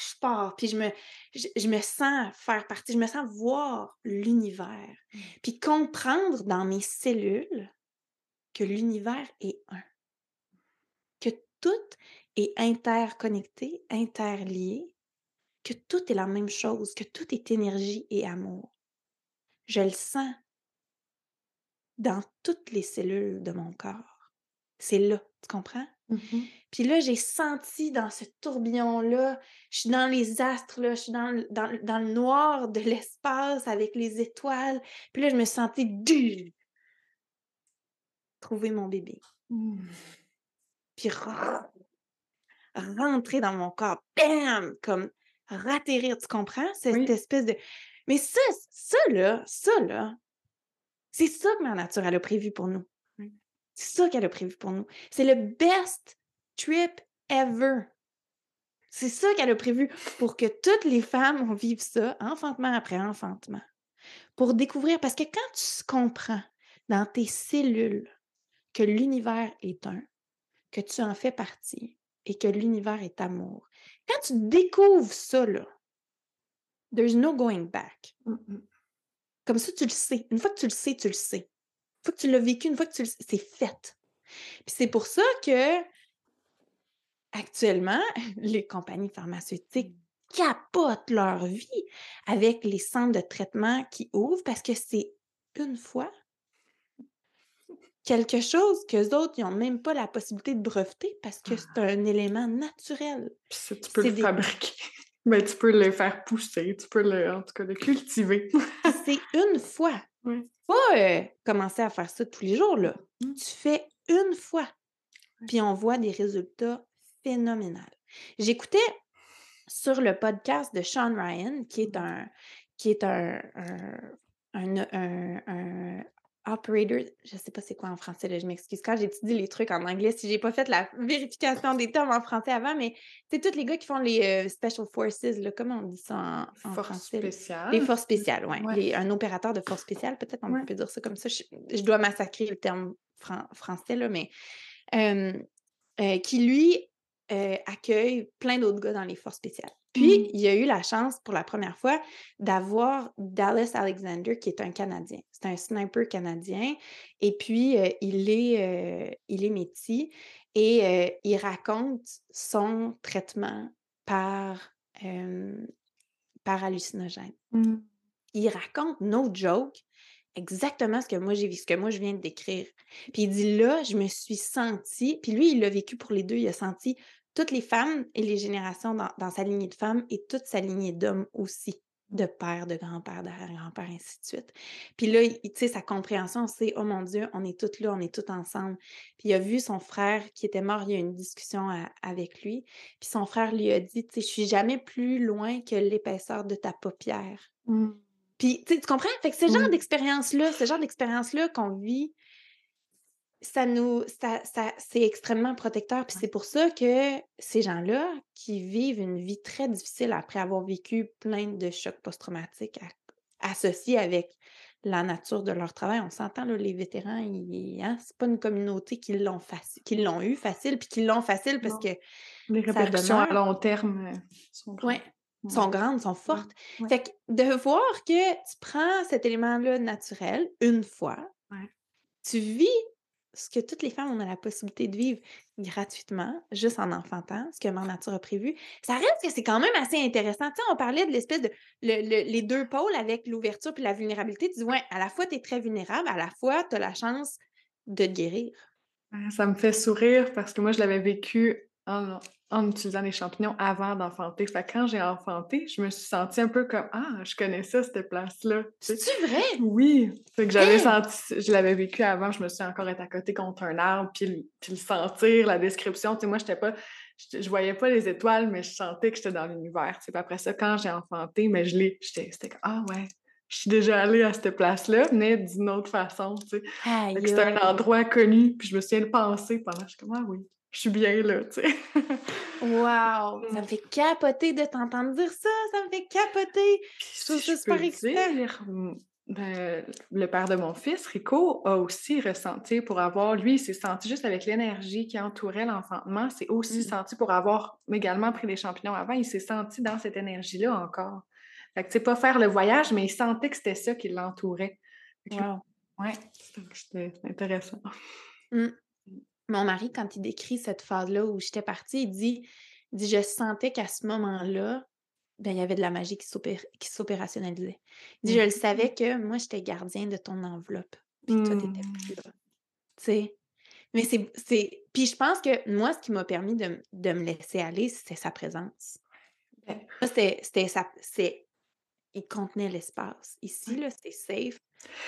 [SPEAKER 3] je pars, puis je me, je, je me sens faire partie, je me sens voir l'univers,
[SPEAKER 2] Mmh.
[SPEAKER 3] puis comprendre dans mes cellules que l'univers est un, que tout est interconnecté, interlié, que tout est la même chose, que tout est énergie et amour. Je le sens dans toutes les cellules de mon corps. C'est là, tu comprends?
[SPEAKER 2] Mmh
[SPEAKER 3] Puis là, j'ai senti dans ce tourbillon-là, je suis dans les astres, là, je suis dans, le- dans, dans le noir de l'espace avec les étoiles. Puis là, je me sentais du trouver mon bébé.
[SPEAKER 2] Mmh.
[SPEAKER 3] Puis rentrer dans mon corps, bam, comme ratterrir, tu comprends? Cette
[SPEAKER 2] Oui.
[SPEAKER 3] espèce de... Mais ça, ça là, ça là, c'est ça que ma nature, elle a prévu pour nous. C'est ça qu'elle a prévu pour nous. C'est le best trip ever. C'est ça qu'elle a prévu pour que toutes les femmes vivent ça, enfantement après enfantement. Pour découvrir, parce que quand tu comprends dans tes cellules que l'univers est un, que tu en fais partie et que l'univers est amour, quand tu découvres ça, là, there's no going back. Comme ça, tu le sais. Une fois que tu le sais, tu le sais. Une fois que tu l'as vécu, une fois que tu le sais, c'est fait. Puis c'est pour ça que actuellement, les compagnies pharmaceutiques capotent leur vie avec les centres de traitement qui ouvrent parce que c'est une fois quelque chose qu'eux autres, n'ont même pas la possibilité de breveter parce que c'est un élément naturel.
[SPEAKER 2] Puis ça, tu peux le
[SPEAKER 3] des-
[SPEAKER 2] fabriquer. Mais tu peux le faire pousser, tu peux le, en tout cas le cultiver.
[SPEAKER 3] C'est une fois.
[SPEAKER 2] Ouais.
[SPEAKER 3] Pas euh, commencer à faire ça tous les jours, là.
[SPEAKER 2] Mm.
[SPEAKER 3] Tu fais une fois. Puis on voit des résultats phénoménaux. J'écoutais sur le podcast de Sean Ryan, qui est un, qui est un, un, un, un- un operator, je sais pas c'est quoi en français, là, je m'excuse quand j'étudie les trucs en anglais, si j'ai pas fait la vérification des termes en français avant, mais c'est tous les gars qui font les euh, Special Forces, là, comment on dit ça en, en
[SPEAKER 2] Force
[SPEAKER 3] français?
[SPEAKER 2] spéciale.
[SPEAKER 3] Les forces spéciales, oui.
[SPEAKER 2] Ouais.
[SPEAKER 3] Un opérateur de force spéciale, peut-être on
[SPEAKER 2] Ouais.
[SPEAKER 3] peut dire ça comme ça. Je, je dois massacrer le terme fran- français, là, mais euh, euh, qui, lui, euh, accueille plein d'autres gars dans les forces spéciales. Puis,
[SPEAKER 2] Mm.
[SPEAKER 3] il a eu la chance pour la première fois d'avoir Dallas Alexander, qui est un Canadien. C'est un sniper canadien. Et puis, euh, il, est, euh, il est métis et euh, il raconte son traitement par, euh, par hallucinogène
[SPEAKER 2] Mm.
[SPEAKER 3] il raconte, no joke, exactement ce que moi j'ai vu, ce que moi je viens de décrire. Puis il dit là, je me suis sentie, puis lui, il l'a vécu pour les deux, il a senti toutes les femmes et les générations dans, dans sa lignée de femmes et toute sa lignée d'hommes aussi, de père, de grand-père, d'arrière-grand-père, ainsi de suite. Puis là, tu sais, sa compréhension, c'est oh mon Dieu, on est toutes là, on est toutes ensemble. Puis il a vu son frère qui était mort, il y a eu une discussion à- avec lui. Puis son frère lui a dit, tu sais, je suis jamais plus loin que l'épaisseur de ta paupière.
[SPEAKER 2] Mm.
[SPEAKER 3] Puis, tu sais, tu comprends? Fait que ce genre
[SPEAKER 2] Mm.
[SPEAKER 3] d'expérience-là, ce genre d'expérience-là qu'on vit, ça nous, ça, ça, c'est extrêmement protecteur. Puis c'est pour ça que ces gens-là qui vivent une vie très difficile après avoir vécu plein de chocs post-traumatiques associés avec la nature de leur travail, on s'entend, là, les vétérans, hein, c'est pas une communauté qui l'ont facile, qui l'ont eu facile, puis qui l'ont facile parce
[SPEAKER 2] Non.
[SPEAKER 3] que
[SPEAKER 2] Les répercussions à long terme euh, sont grandes.
[SPEAKER 3] Ouais. sont grandes, sont fortes.
[SPEAKER 2] ouais.
[SPEAKER 3] Fait que de voir que tu prends cet élément-là naturel une fois, tu vis ce que toutes les femmes ont la possibilité de vivre gratuitement, juste en enfantant, ce que Mère Nature a prévu. Ça reste que c'est quand même assez intéressant. Tu sais, on parlait de l'espèce de le- le- les deux pôles avec l'ouverture puis la vulnérabilité. Tu dis, ouais, à la fois, tu es très vulnérable, à la fois, tu as la chance de te guérir.
[SPEAKER 2] Ouais, Ça me fait sourire parce que moi, je l'avais vécu en, en utilisant les champignons avant d'enfanter. Fait que quand j'ai enfanté, je me suis sentie un peu comme Ah, je connais ça, cette place-là.
[SPEAKER 3] C'est-tu vrai?
[SPEAKER 2] Oui, fait que j'avais
[SPEAKER 3] Hein?
[SPEAKER 2] senti, je l'avais vécu avant, je me suis encore être à côté contre un arbre, puis le, puis le sentir, la description. Tu sais, moi, j'étais pas, je, je voyais pas les étoiles, mais je sentais que j'étais dans l'univers. Tu sais, puis après ça, quand j'ai enfanté, mais je l'ai, c'était comme Ah ouais, je suis déjà allée à cette place-là, mais d'une autre façon. Tu sais. C'était un endroit connu, puis je me souviens de penser pendant, je suis comme Ah oui, je suis bien là, tu sais.
[SPEAKER 3] Wow! Ça me fait capoter de t'entendre dire ça, ça me fait capoter. Je trouve
[SPEAKER 2] Si
[SPEAKER 3] ça super excitant.
[SPEAKER 2] mm, ben, le père de mon fils, Rico, a aussi ressenti pour avoir, lui, il s'est senti juste avec l'énergie qui entourait l'enfantement, c'est aussi
[SPEAKER 3] Mm.
[SPEAKER 2] senti pour avoir également pris des champignons avant, il s'est senti dans cette énergie-là encore. Fait que, tu sais, pas faire le voyage, mais il sentait que c'était ça qui l'entourait.
[SPEAKER 3] Wow.
[SPEAKER 2] Ouais, c'était intéressant.
[SPEAKER 3] Mon mari, quand il décrit cette phase-là où j'étais partie, il dit, il dit Je sentais qu'à ce moment-là, ben, il y avait de la magie qui s'opé- qui s'opérationnalisait. Il dit Je le
[SPEAKER 2] Mhm.
[SPEAKER 3] savais que moi, j'étais gardien de ton enveloppe, puis toi, t'étais plus là. Tu sais? Mais c'est. c'est- Puis je pense que moi, ce qui m'a permis de, me laisser aller, c'était sa présence. Moi, c'était c'était sa. c'est- Il contenait l'espace. Ici, là, c'est safe.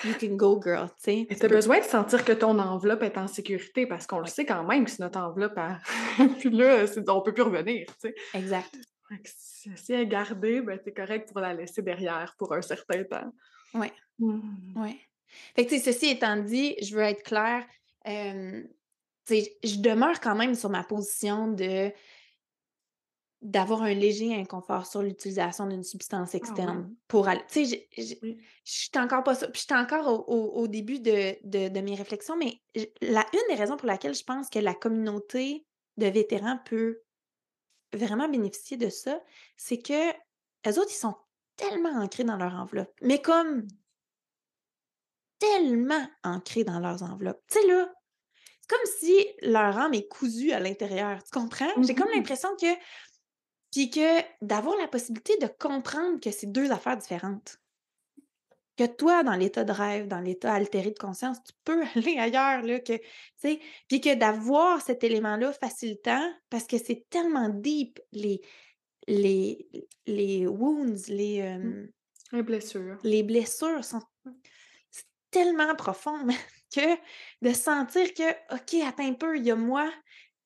[SPEAKER 3] You can go, girl, tu
[SPEAKER 2] as besoin de sentir que ton enveloppe est en sécurité parce qu'on le sait quand même si notre enveloppe a... Puis là, on peut plus revenir, tu sais.
[SPEAKER 3] Exact.
[SPEAKER 2] Que si, si elle est gardée, ben, correct pour la laisser derrière pour un certain temps. Mm.
[SPEAKER 3] Oui. Fait que, ceci étant dit, je veux être claire, euh, tu sais, je demeure quand même sur ma position de d'avoir un léger inconfort sur l'utilisation d'une substance
[SPEAKER 2] Ah
[SPEAKER 3] externe pour aller. Tu sais, je-
[SPEAKER 2] Oui.
[SPEAKER 3] suis encore pas ça. Puis je suis encore au, au- au début de, de- de mes réflexions, mais la, une des raisons pour laquelle je pense que la communauté de vétérans peut vraiment bénéficier de ça, c'est que les autres, ils sont tellement ancrés dans leur enveloppe. Mais comme tellement ancrés dans leurs enveloppes. Tu sais, là, c'est comme si leur âme est cousue à l'intérieur. Tu comprends? J'ai comme
[SPEAKER 2] Mhm.
[SPEAKER 3] l'impression que. Puis que d'avoir la possibilité de comprendre que c'est deux affaires différentes. que toi, dans l'état de rêve, dans l'état altéré de conscience, tu peux aller ailleurs, là, que, tu sais, puis que d'avoir cet élément-là facilitant, parce que c'est tellement deep, les, les, les wounds, les,
[SPEAKER 2] Mmh.
[SPEAKER 3] euh,
[SPEAKER 2] Les blessures.
[SPEAKER 3] les blessures sont c'est tellement profond que de sentir que, OK, attends un peu, il y a moi,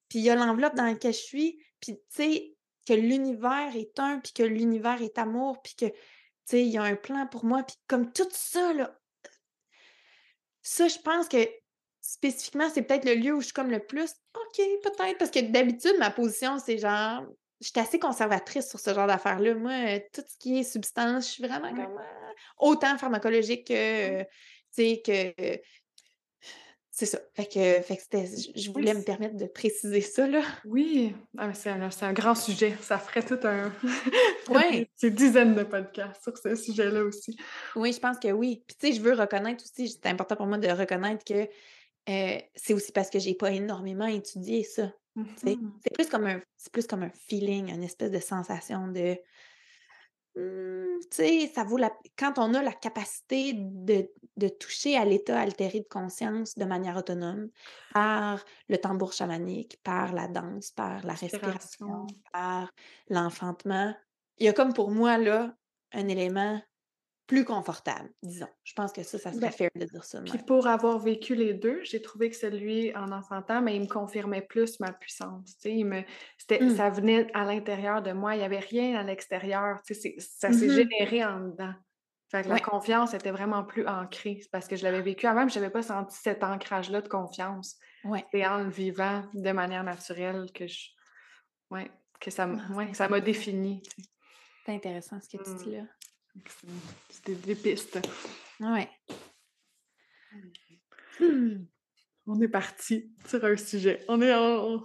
[SPEAKER 3] puis il y a l'enveloppe dans laquelle je suis, puis tu sais, que l'univers est un, puis que l'univers est amour, puis que, tu sais, il y a un plan pour moi, puis comme tout ça, là, ça, je pense que spécifiquement, c'est peut-être le lieu où je suis comme le plus, OK, peut-être, parce que d'habitude, ma position, c'est genre, je suis assez conservatrice sur ce genre d'affaires-là. Moi, euh, tout ce qui est substance, je suis vraiment comme euh, autant pharmacologique que, tu sais, que. C'est ça. Fait que, fait que je- voulais me permettre de préciser ça, là.
[SPEAKER 2] Oui, ah, c'est un, un grand sujet. Ça ferait tout un.
[SPEAKER 3] Ouais.
[SPEAKER 2] C'est dizaines de podcasts sur ce sujet-là aussi.
[SPEAKER 3] Oui, je pense que oui. Puis, tu sais, je veux reconnaître aussi, c'est important pour moi de reconnaître que euh, c'est aussi parce que j'ai pas énormément étudié ça.
[SPEAKER 2] Mhm.
[SPEAKER 3] C'est plus comme un c'est plus comme un feeling, une espèce de sensation de Mmh, tu sais, ça vaut la quand on a la capacité de de toucher à l'état altéré de conscience de manière autonome par le tambour chamanique, par la danse, par la respiration,
[SPEAKER 2] Respiration.
[SPEAKER 3] par l'enfantement. Il y a comme pour moi là, un élément plus confortable, disons. Je pense que ça, ça serait
[SPEAKER 2] Ben,
[SPEAKER 3] fair de dire ça
[SPEAKER 2] Puis pour avoir vécu les deux, j'ai trouvé que celui en enfantant, mais il me confirmait plus ma puissance. Il me,
[SPEAKER 3] Mmh.
[SPEAKER 2] Ça venait à l'intérieur de moi, il n'y avait rien à l'extérieur. Ça s'est
[SPEAKER 3] Mmh
[SPEAKER 2] généré en dedans. Fait que la confiance était vraiment plus ancrée. Parce que je l'avais vécu avant, mais je n'avais pas senti cet ancrage-là de confiance.
[SPEAKER 3] Ouais.
[SPEAKER 2] C'est en le vivant de manière naturelle que je. Ouais, que ça,
[SPEAKER 3] Ah,
[SPEAKER 2] ouais, m'a défini.
[SPEAKER 3] C'est intéressant ce que tu
[SPEAKER 2] Mmh.
[SPEAKER 3] dis là.
[SPEAKER 2] C'était des pistes.
[SPEAKER 3] Ouais.
[SPEAKER 2] On est parti sur un sujet. On est en-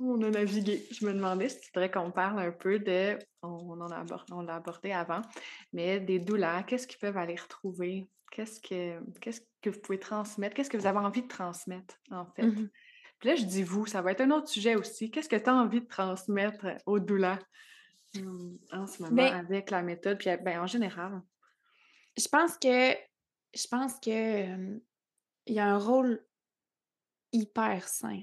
[SPEAKER 2] On a navigué. Je me demandais si tu voudrais qu'on parle un peu de. On, en a abordé, on l'a abordé avant, mais des douleurs. Qu'est-ce qu'ils peuvent aller retrouver? Qu'est-ce que, qu'est-ce que vous pouvez transmettre? Qu'est-ce que vous avez envie de transmettre, en fait?
[SPEAKER 3] Mmh
[SPEAKER 2] Puis là, je dis vous, ça va être un autre sujet aussi. Qu'est-ce que tu as envie de transmettre aux douleurs? En ce moment
[SPEAKER 3] Ben
[SPEAKER 2] avec la méthode, puis ben, en général?
[SPEAKER 3] Je pense que je pense que euh, il y a un rôle hyper sain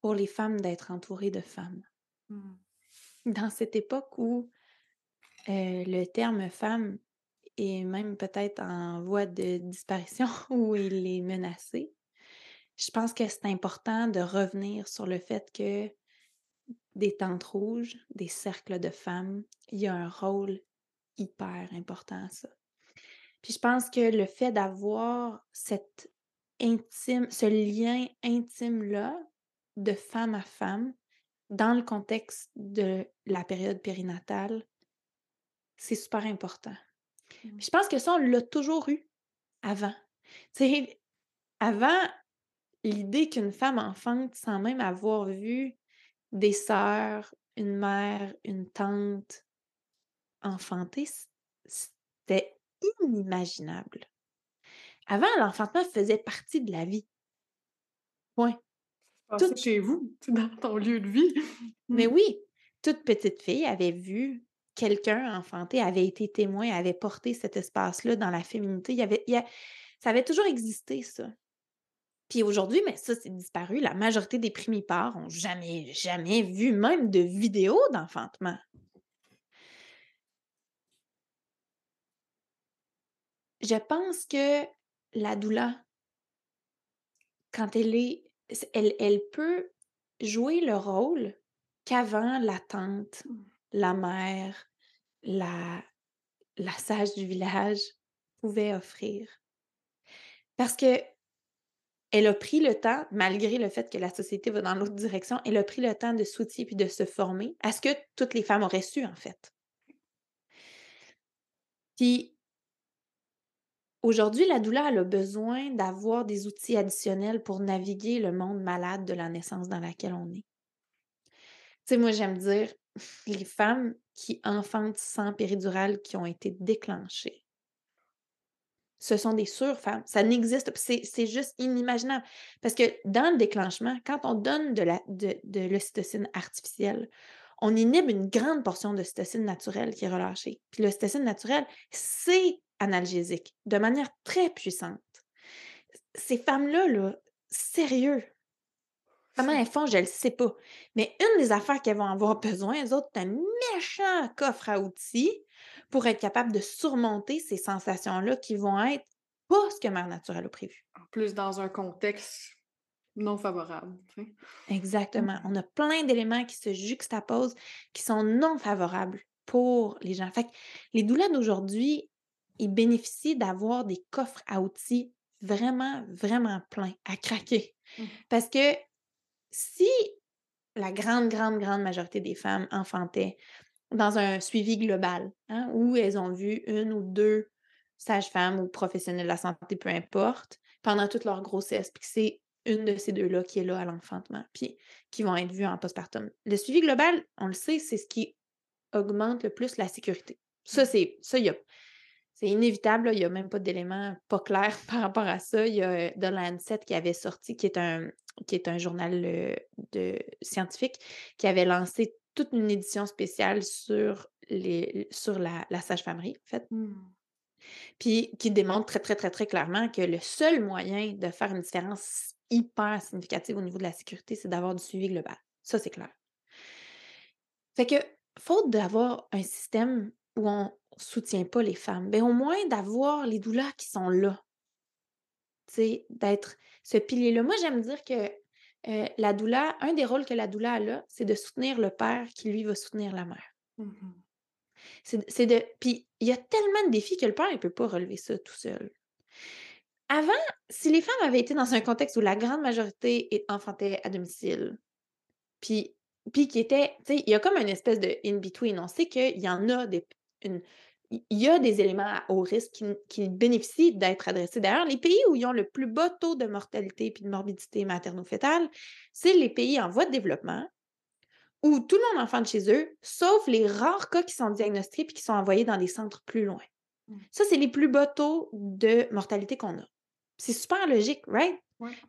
[SPEAKER 3] pour les femmes d'être entourées de femmes.
[SPEAKER 2] Hum,
[SPEAKER 3] Dans cette époque où euh, le terme femme est même peut-être en voie de disparition ou il est menacé, je pense que c'est important de revenir sur le fait que des tentes rouges, des cercles de femmes, il y a un rôle hyper important à ça. Puis je pense que le fait d'avoir cette intime, ce lien intime-là de femme à femme dans le contexte de la période périnatale, c'est super important.
[SPEAKER 2] Mmh.
[SPEAKER 3] Puis je pense que ça, on l'a toujours eu avant. Tu sais, avant, l'idée qu'une femme enfante sans même avoir vu des sœurs, une mère, une tante enfanter, c- c'était inimaginable. Avant, l'enfantement faisait partie de la vie. Point. Toute-
[SPEAKER 2] chez vous, dans ton lieu de vie.
[SPEAKER 3] Mais
[SPEAKER 2] Hum,
[SPEAKER 3] oui, toute petite fille avait vu quelqu'un enfanter, avait été témoin, avait porté cet espace-là dans la féminité. Il y avait, il y a- ça avait toujours existé, ça. Puis aujourd'hui, mais ça, c'est disparu. La majorité des primipares ont jamais, jamais vu même de vidéo d'enfantement. Je pense que la doula, quand elle est, elle, elle peut jouer le rôle qu'avant la tante, la mère, la, la sage du village pouvait offrir. Parce que elle a pris le temps, malgré le fait que la société va dans l'autre direction, elle a pris le temps de s'outiller puis de se former à ce que toutes les femmes auraient su, en fait. Puis aujourd'hui, la douleur, elle a besoin d'avoir des outils additionnels pour naviguer le monde malade de la naissance dans laquelle on est. Tu sais, moi, j'aime dire, les femmes qui enfantent sans péridurale qui ont été déclenchées, ce sont des sûres femmes. Ça n'existe pas. C'est juste inimaginable. Parce que dans le déclenchement, quand on donne de la- de, de l'ocytocine artificielle, on inhibe une grande portion de cytocine naturelle qui est relâchée. Puis le cytocine naturel, c'est analgésique de manière très puissante. Ces femmes-là, là, sérieux, comment elles font, je ne le sais pas. Mais une des affaires qu'elles vont avoir besoin, elles autres, c'est un méchant coffre à outils pour être capable de surmonter ces sensations-là qui vont être pas ce que Mère Naturelle a prévu.
[SPEAKER 2] En plus, dans un contexte non favorable.
[SPEAKER 3] Exactement. On a plein d'éléments qui se juxtaposent, qui sont non favorables pour les gens. Fait que les doulas d'aujourd'hui, ils bénéficient d'avoir des coffres à outils vraiment, vraiment pleins, à craquer. Mmh. Parce que si la grande, grande, grande majorité des femmes enfantaient dans un suivi global, hein, où elles ont vu une ou deux sages-femmes ou professionnels de la santé, peu importe, pendant toute leur grossesse, puis c'est une de ces deux-là qui est là à l'enfantement, puis qui vont être vues en postpartum. Le suivi global, on le sait, c'est ce qui augmente le plus la sécurité. Ça, mmh. c'est ça, c'est inévitable, il n'y a même pas d'éléments pas clairs par rapport à ça. Il y a The Lancet qui avait sorti, qui est un, qui est un journal euh, de, scientifique, qui avait lancé toute une édition spéciale sur, les, sur la, la sage-famerie, en fait. Mmh. Puis qui démontre très, très, très, très clairement que le seul moyen de faire une différence hyper significative au niveau de la sécurité, c'est d'avoir du suivi global. Ça, c'est clair. Fait que, faute d'avoir un système où on soutient pas les femmes, bien au moins d'avoir les douleurs qui sont là. Tu sais, d'être ce pilier-là. Moi, j'aime dire que euh, la douleur, un des rôles que la douleur a là, c'est de soutenir le père qui, lui, va soutenir la mère. Mmh c'est de. Puis il y a tellement de défis que le père ne peut pas relever ça tout seul. Avant, si les femmes avaient été dans un contexte où la grande majorité enfantait à domicile, puis, puis qui était, tu sais, il y a comme une espèce de in-between. On sait qu'il y en a des, il y a des éléments à haut risque qui, qui bénéficient d'être adressés. D'ailleurs, les pays où ils ont le plus bas taux de mortalité et de morbidité materno-fétale, c'est les pays en voie de développement où tout le monde enfante chez eux, sauf les rares cas qui sont diagnostiqués et qui sont envoyés dans des centres plus loin. Mmh. Ça, c'est les plus bas taux de mortalité qu'on a. C'est super logique, right?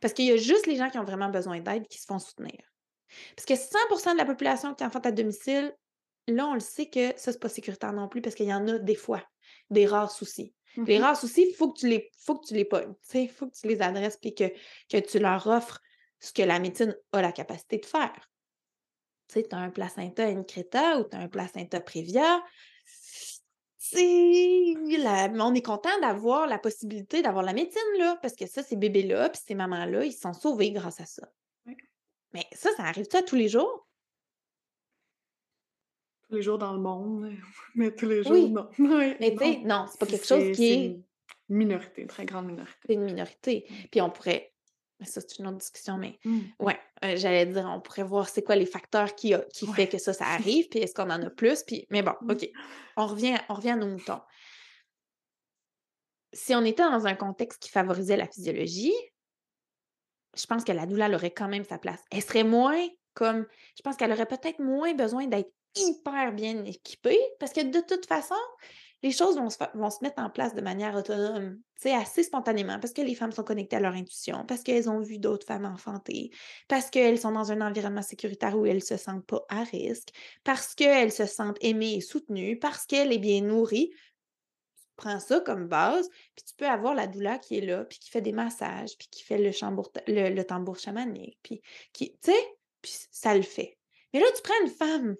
[SPEAKER 3] Parce qu'il y a juste les gens qui ont vraiment besoin d'aide qui se font soutenir. Parce que 100% de la population qui enfante à domicile, là, on le sait que ça, c'est pas sécuritaire non plus parce qu'il y en a des fois, des rares soucis. Les mmh rares soucis, il faut que tu les, faut que tu les pognes. Il faut que tu les adresses et que, que tu leur offres ce que la médecine a la capacité de faire. Tu sais, tu as un placenta increta ou tu as un placenta prévia. La... on est content d'avoir la possibilité d'avoir la médecine, là, parce que ça, ces bébés-là, puis ces mamans-là, ils sont sauvés grâce à ça. Mais ça, ça arrive ça tous les jours?
[SPEAKER 2] Tous les jours dans le monde, mais tous les jours, oui. non.
[SPEAKER 3] mais tu sais, non, c'est pas quelque chose qui est.
[SPEAKER 2] Une minorité, une très grande minorité.
[SPEAKER 3] C'est une minorité. Puis on pourrait ça, c'est une autre discussion, mais mmh. ouais, euh, j'allais dire, on pourrait voir c'est quoi les facteurs qui, a, qui fait que ça, ça arrive, puis est-ce qu'on en a plus, puis... Mais bon, mmh. OK. On revient, on revient à nos moutons. Si on était dans un contexte qui favorisait la physiologie, je pense que la douleur aurait quand même sa place. Elle serait moins comme... Je pense qu'elle aurait peut-être moins besoin d'être hyper bien équipée, parce que de toute façon, les choses vont se, vont se mettre en place de manière autonome, assez spontanément, parce que les femmes sont connectées à leur intuition, parce qu'elles ont vu d'autres femmes enfanter, parce qu'elles sont dans un environnement sécuritaire où elles ne se sentent pas à risque, parce qu'elles se sentent aimées et soutenues, parce qu'elle est bien nourrie. Tu prends ça comme base, puis tu peux avoir la douleur qui est là, puis qui fait des massages, puis qui fait le, le, tambour chamanique, puis qui, tu sais, puis ça le fait. Mais là, tu prends une femme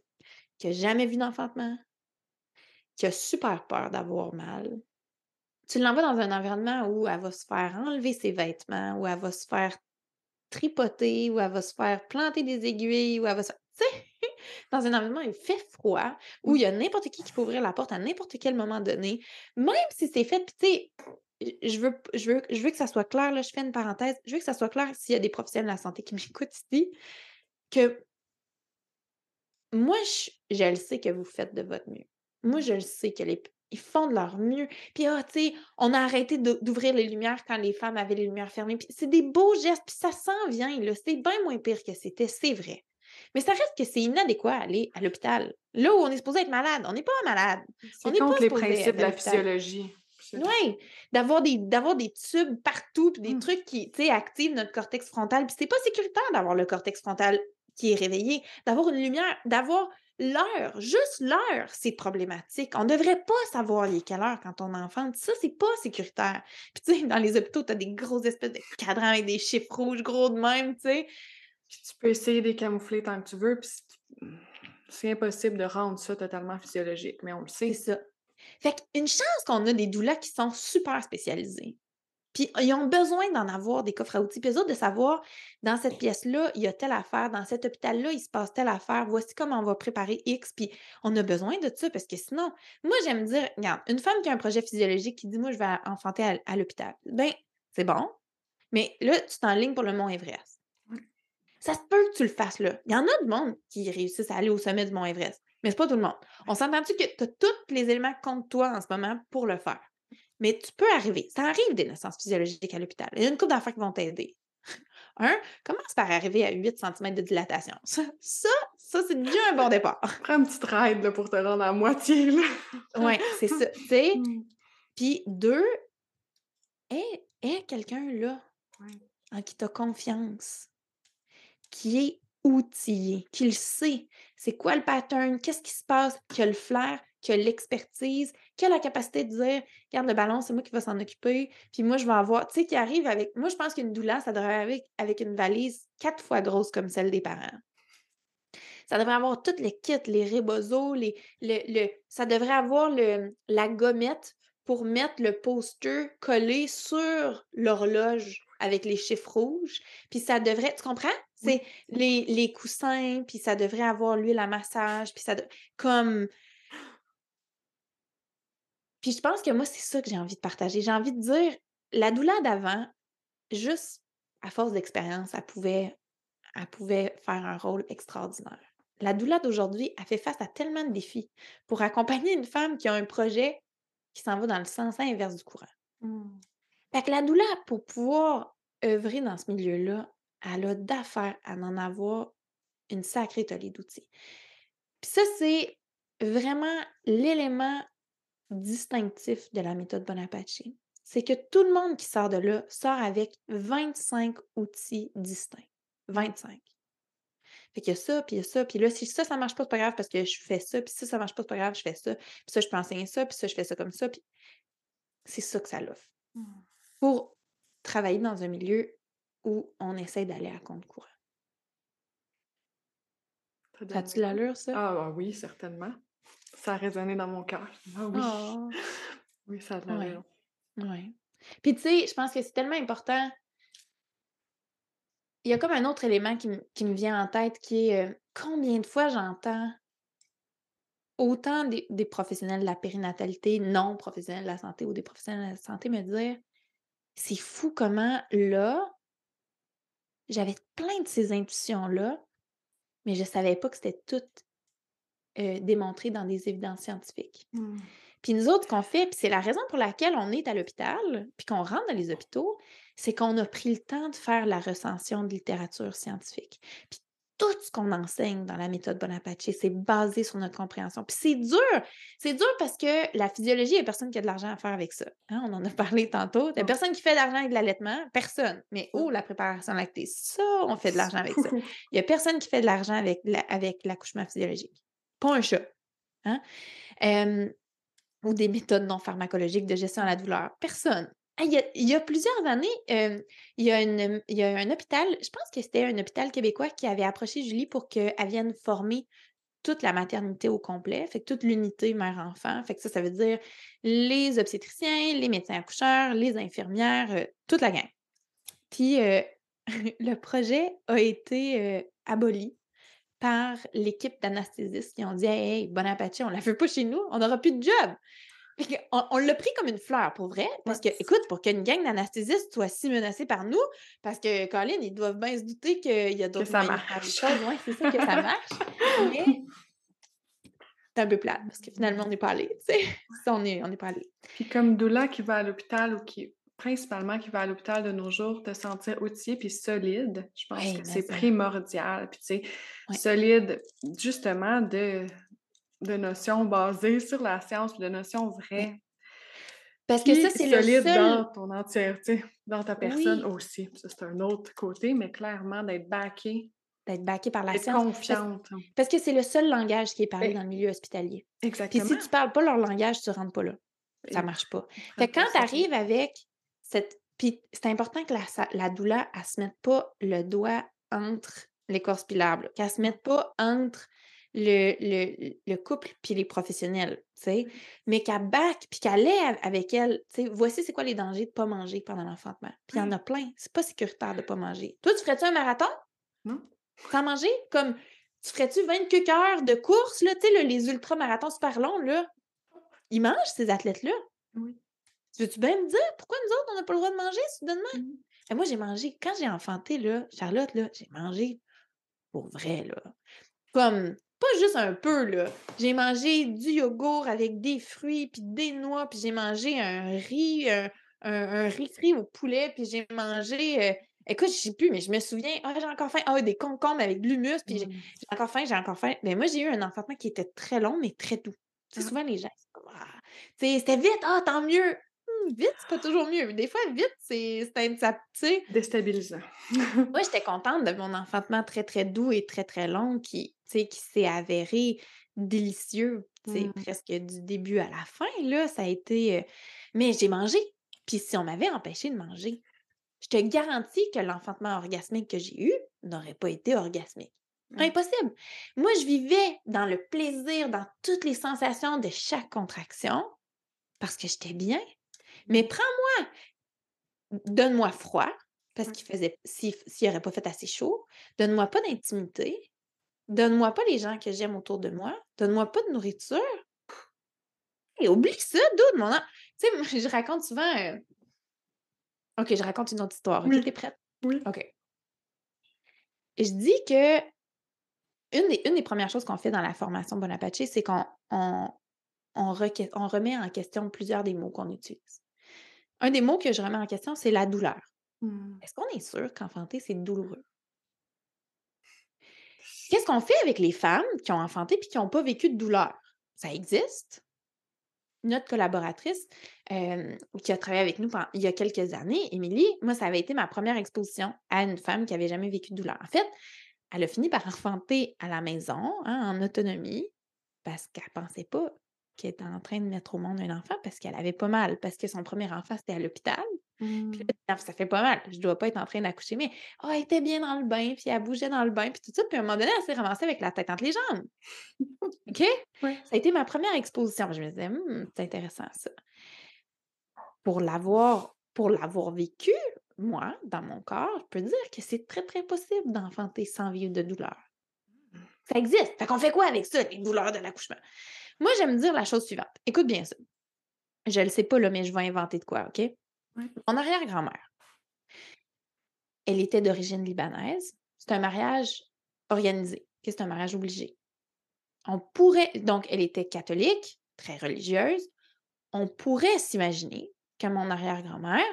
[SPEAKER 3] qui n'a jamais vu d'enfantement, qui a super peur d'avoir mal, tu l'envoies dans un environnement où elle va se faire enlever ses vêtements, où elle va se faire tripoter, où elle va se faire planter des aiguilles, où elle va se... Sais, dans un environnement où il fait froid, où il y a n'importe qui qui peut ouvrir la porte à n'importe quel moment donné, même si c'est fait, tu sais, je veux, je, veux, je veux que ça soit clair, là, je fais une parenthèse, je veux que ça soit clair s'il y a des professionnels de la santé qui m'écoutent ici, que moi, je, je le sais que vous faites de votre mieux. Moi, je le sais qu'ils ils font de leur mieux. Puis, ah, tu sais, on a arrêté d'ouvrir les lumières quand les femmes avaient les lumières fermées. Puis, c'est des beaux gestes, puis ça s'en vient, là. C'est bien moins pire que c'était, c'est vrai. Mais ça reste que c'est inadéquat aller à l'hôpital. Là où on est supposé être malade, on n'est pas malade.
[SPEAKER 2] On est contre les principes de la physiologie.
[SPEAKER 3] Oui, d'avoir des, des tubes partout, puis des mmh. trucs qui, tu sais, activent notre cortex frontal. Puis c'est pas sécuritaire d'avoir le cortex frontal qui est réveillé, d'avoir une lumière, d'avoir l'heure, juste l'heure, c'est problématique. On ne devrait pas savoir les quelle heure quand on enfante. Ça, c'est pas sécuritaire. Puis, tu sais, dans les hôpitaux, tu as des grosses espèces de cadrans avec des chiffres rouges gros de même, tu sais.
[SPEAKER 2] Puis tu peux essayer de les camoufler tant que tu veux, puis c'est impossible de rendre ça totalement physiologique, mais on le sait.
[SPEAKER 3] C'est ça. Fait qu'une chance qu'on a des doulas qui sont super spécialisés. Puis ils ont besoin d'en avoir des coffres à outils. Puis eux autres, de savoir, dans cette pièce-là, il y a telle affaire, dans cet hôpital-là, il se passe telle affaire, voici comment on va préparer X. Puis on a besoin de ça parce que sinon, moi, j'aime dire, regarde, une femme qui a un projet physiologique qui dit, moi, je vais enfanter à, l'hôpital, ben c'est bon, mais là, tu t'enlignes pour le Mont Everest. Ça se peut que tu le fasses là. Il y en a de monde qui réussissent à aller au sommet du Mont Everest, mais c'est pas tout le monde. On s'entend-tu que tu as tous les éléments contre toi en ce moment pour le faire? Mais tu peux arriver. Ça arrive des naissances physiologiques à l'hôpital. Il y a une couple d'enfants qui vont t'aider. Un, commence par arriver à 8 cm de dilatation. Ça, ça, c'est déjà un bon départ.
[SPEAKER 2] Prends une petite ride pour te rendre à moitié.
[SPEAKER 3] oui, c'est ça. Mmh. Puis deux, aie, quelqu'un là en qui tu as confiance, qui est outillé, qui le sait. C'est quoi le pattern? Qu'est-ce qui se passe? Qui a le flair? Qui a l'expertise, qui a la capacité de dire Regarde le ballon, c'est moi qui vais s'en occuper, puis moi, je vais avoir. Tu sais, qui arrive avec. Moi, je pense qu'une doula, ça devrait arriver avec une valise quatre fois grosse comme celle des parents. Ça devrait avoir toutes les kits, les rébozos, les, le, ça devrait avoir le, la gommette pour mettre le poster collé sur l'horloge avec les chiffres rouges. Puis ça devrait, tu comprends? C'est les, les, coussins, puis ça devrait avoir l'huile à massage, puis ça, comme puis je pense que moi, c'est ça que j'ai envie de partager. J'ai envie de dire, la douleur d'avant, juste à force d'expérience, elle pouvait, elle pouvait faire un rôle extraordinaire. La douleur d'aujourd'hui, elle fait face à tellement de défis pour accompagner une femme qui a un projet qui s'en va dans le sens inverse du courant. Mmh. Fait que la douleur, pour pouvoir œuvrer dans ce milieu-là, elle a d'affaires à en avoir une sacrée tollée d'outils. Puis ça, c'est vraiment l'élément distinctif de la méthode Bonaparte, c'est que tout le monde qui sort de là sort avec 25 outils distincts. 25. Fait qu'il y a ça, puis il y a ça, puis là, si ça, ça marche pas, c'est pas grave parce que je fais ça, puis ça, ça marche pas, c'est pas grave, je fais ça, puis ça, je peux enseigner ça, puis ça, je fais ça comme ça, puis c'est ça que ça l'offre. Mmh. Pour travailler dans un milieu où on essaie d'aller à compte courant. As-tu l'allure, ça?
[SPEAKER 2] Ah, ah oui, certainement. Ça a résonné dans mon cœur. Ah oui. Oh. Oui, ça a de
[SPEAKER 3] Oui. Puis tu sais, je pense que c'est tellement important. Il y a comme un autre élément qui, me vient en tête qui est euh, combien de fois j'entends autant des, professionnels de la périnatalité, non professionnels de la santé ou des professionnels de la santé me dire c'est fou comment là, j'avais plein de ces intuitions-là, mais je ne savais pas que c'était tout euh, démontré dans des évidences scientifiques. Mmh. Puis nous autres, qu'on fait, puis c'est la raison pour laquelle on est à l'hôpital, puis qu'on rentre dans les hôpitaux, c'est qu'on a pris le temps de faire la recension de littérature scientifique. Puis tout ce qu'on enseigne dans la méthode Bonaparte, c'est basé sur notre compréhension. Puis c'est dur. C'est dur parce que la physiologie, il n'y a personne qui a de l'argent à faire avec ça. Hein, on en a parlé tantôt. Il n'y a personne qui fait de l'argent avec l'allaitement. Personne. Mais oh, la préparation lactée, ça, on fait de l'argent avec ça. Il n'y a personne qui fait de l'argent avec l'accouchement physiologique pas un chat. Hein? ou des méthodes non pharmacologiques de gestion à la douleur. Personne. il, y a, plusieurs années, il, y a un hôpital, je pense que c'était un hôpital québécois qui avait approché Julie pour qu'elle vienne former toute la maternité au complet, fait toute l'unité mère-enfant. Fait que ça, ça veut dire les obstétriciens, les médecins accoucheurs, les infirmières, toute la gang. Puis le projet a été aboli par l'équipe d'anesthésistes qui ont dit Hey, bon appétit, on la fait pas chez nous, on n'aura plus de job. On, l'a pris comme une fleur, pour vrai. Parce que, écoute, pour qu'une gang d'anesthésistes soit si menacée par nous, parce que, Colin, ils doivent bien se douter qu'il y a d'autres
[SPEAKER 2] ça marche.
[SPEAKER 3] Ouais, c'est ça que ça marche. Mais c'est un peu plate, parce que finalement, on n'est pas allé. Tu sais, on n'est on pas allé.
[SPEAKER 2] Puis comme doula qui va à l'hôpital ou qui principalement qui va à l'hôpital de nos jours, te sentir outillé puis solide, je pense que c'est primordial. Puis, tu sais, solide, justement, de, de notions basées sur la science, de notions vraies.
[SPEAKER 3] Parce que ça, c'est le
[SPEAKER 2] solide dans ton entièreté, dans ta personne aussi. Ça, c'est un autre côté, mais clairement, d'être backé
[SPEAKER 3] d'être baqué par la science.
[SPEAKER 2] confiante.
[SPEAKER 3] Parce, parce que c'est le seul langage qui est parlé dans le milieu hospitalier. Puis
[SPEAKER 2] Exactement.
[SPEAKER 3] si tu parles pas leur langage, tu rentres pas là. Ça
[SPEAKER 2] Et-
[SPEAKER 3] marche pas. Fait que quand tu arrives avec cette. Puis c'est important que la, douleur, elle se mette pas le doigt entre l'arbre, là, qu'elle se mette pas entre le, le, le couple puis les professionnels, tu sais, mais qu'elle back puis qu'elle av- avec elle, tu sais, voici c'est quoi les dangers de pas manger pendant l'enfantement. Puis il y en a plein. C'est pas sécuritaire de pas manger. Toi, tu ferais-tu un marathon?
[SPEAKER 2] Non.
[SPEAKER 3] Sans manger? Comme, tu ferais-tu 24 heures de course, là, tu sais, les ultramarathons super longs, là? Ils mangent, ces athlètes-là.
[SPEAKER 2] Oui.
[SPEAKER 3] Tu veux-tu bien me dire pourquoi nous autres, on n'a pas le droit de manger soudainement?
[SPEAKER 2] Mhm.
[SPEAKER 3] Et moi, j'ai mangé, quand j'ai enfanté, là, Charlotte, là, j'ai mangé pour vrai, là. Comme, pas juste un peu, là. J'ai mangé du yogourt avec des fruits, puis des noix, puis j'ai mangé un riz, un, un, un riz frit au poulet, puis j'ai mangé... euh, écoute, je sais plus, mais je me souviens, ah, j'ai encore faim, ah, des concombres avec de l'humus, puis j'ai
[SPEAKER 2] Mm.
[SPEAKER 3] j'ai encore faim, j'ai encore faim. Mais moi, j'ai eu un enfantement qui était très long, mais très doux. Sais,
[SPEAKER 2] Ah.
[SPEAKER 3] souvent, les gens, c'est ah, c'était vite, ah, tant mieux. Vite, c'est pas toujours mieux. Des fois, vite, c'est c'est sais.
[SPEAKER 2] Déstabilisant.
[SPEAKER 3] Moi, j'étais contente de mon enfantement très, très doux et très, très long qui, qui s'est avéré délicieux, tu sais,
[SPEAKER 2] Mm.
[SPEAKER 3] presque du début à la fin, là. Ça a été... euh, Mais j'ai mangé. Puis si on m'avait empêché de manger, je te garantis que l'enfantement orgasmique que j'ai eu n'aurait pas été orgasmique.
[SPEAKER 2] Mm.
[SPEAKER 3] Impossible. Moi, je vivais dans le plaisir, dans toutes les sensations de chaque contraction parce que j'étais bien. Mais prends-moi, donne-moi froid, parce
[SPEAKER 2] Ouais.
[SPEAKER 3] qu'il faisait, s'il s'il aurait pas fait assez chaud, donne-moi pas d'intimité, donne-moi pas les gens que j'aime autour de moi, donne-moi pas de nourriture. Et oublie ça, dude, mon an. Tu sais, je raconte souvent. euh, Ok, je raconte une autre histoire. Ok,
[SPEAKER 2] Oui.
[SPEAKER 3] t'es prête?
[SPEAKER 2] Oui.
[SPEAKER 3] OK. Je dis que une des, une des premières choses qu'on fait dans la formation Bonaparte, c'est qu'on on, on remet en question plusieurs des mots qu'on utilise. Un des mots que je remets en question, c'est la douleur.
[SPEAKER 2] Mm.
[SPEAKER 3] Est-ce qu'on est sûr qu'enfanter, c'est douloureux? Qu'est-ce qu'on fait avec les femmes qui ont enfanté et qui n'ont pas vécu de douleur? Ça existe. Notre collaboratrice euh, qui a travaillé avec nous pendant- il y a quelques années, Émilie, moi, ça avait été ma première exposition à une femme qui n'avait jamais vécu de douleur. En fait, elle a fini par enfanter à la maison, hein, en autonomie, parce qu'elle ne pensait pas qu'elle était en train de mettre au monde un enfant parce qu'elle avait pas mal, parce que son premier enfant, c'était à l'hôpital.
[SPEAKER 2] Mm.
[SPEAKER 3] Puis là, ça fait pas mal. Je dois pas être en train d'accoucher, mais oh, elle était bien dans le bain, puis elle bougeait dans le bain, puis tout ça. Puis à un moment donné, elle s'est ramassée avec la tête entre les jambes. OK?
[SPEAKER 2] Ouais.
[SPEAKER 3] Ça a été ma première exposition. Je me disais, Hum, c'est intéressant ça. Pour l'avoir, pour l'avoir vécu, moi, dans mon corps, je peux dire que c'est très, très possible d'enfanter sans vivre de douleur. Ça existe. Fait qu'on fait quoi avec ça, les douleurs de l'accouchement? Moi, j'aime dire la chose suivante. Écoute bien ça. Je le sais pas, là, mais je vais inventer de quoi, OK? Mon arrière-grand-mère, elle était d'origine libanaise. C'est un mariage organisé. C'est un mariage obligé. On pourrait, donc, elle était catholique, très religieuse. On pourrait s'imaginer que mon arrière-grand-mère,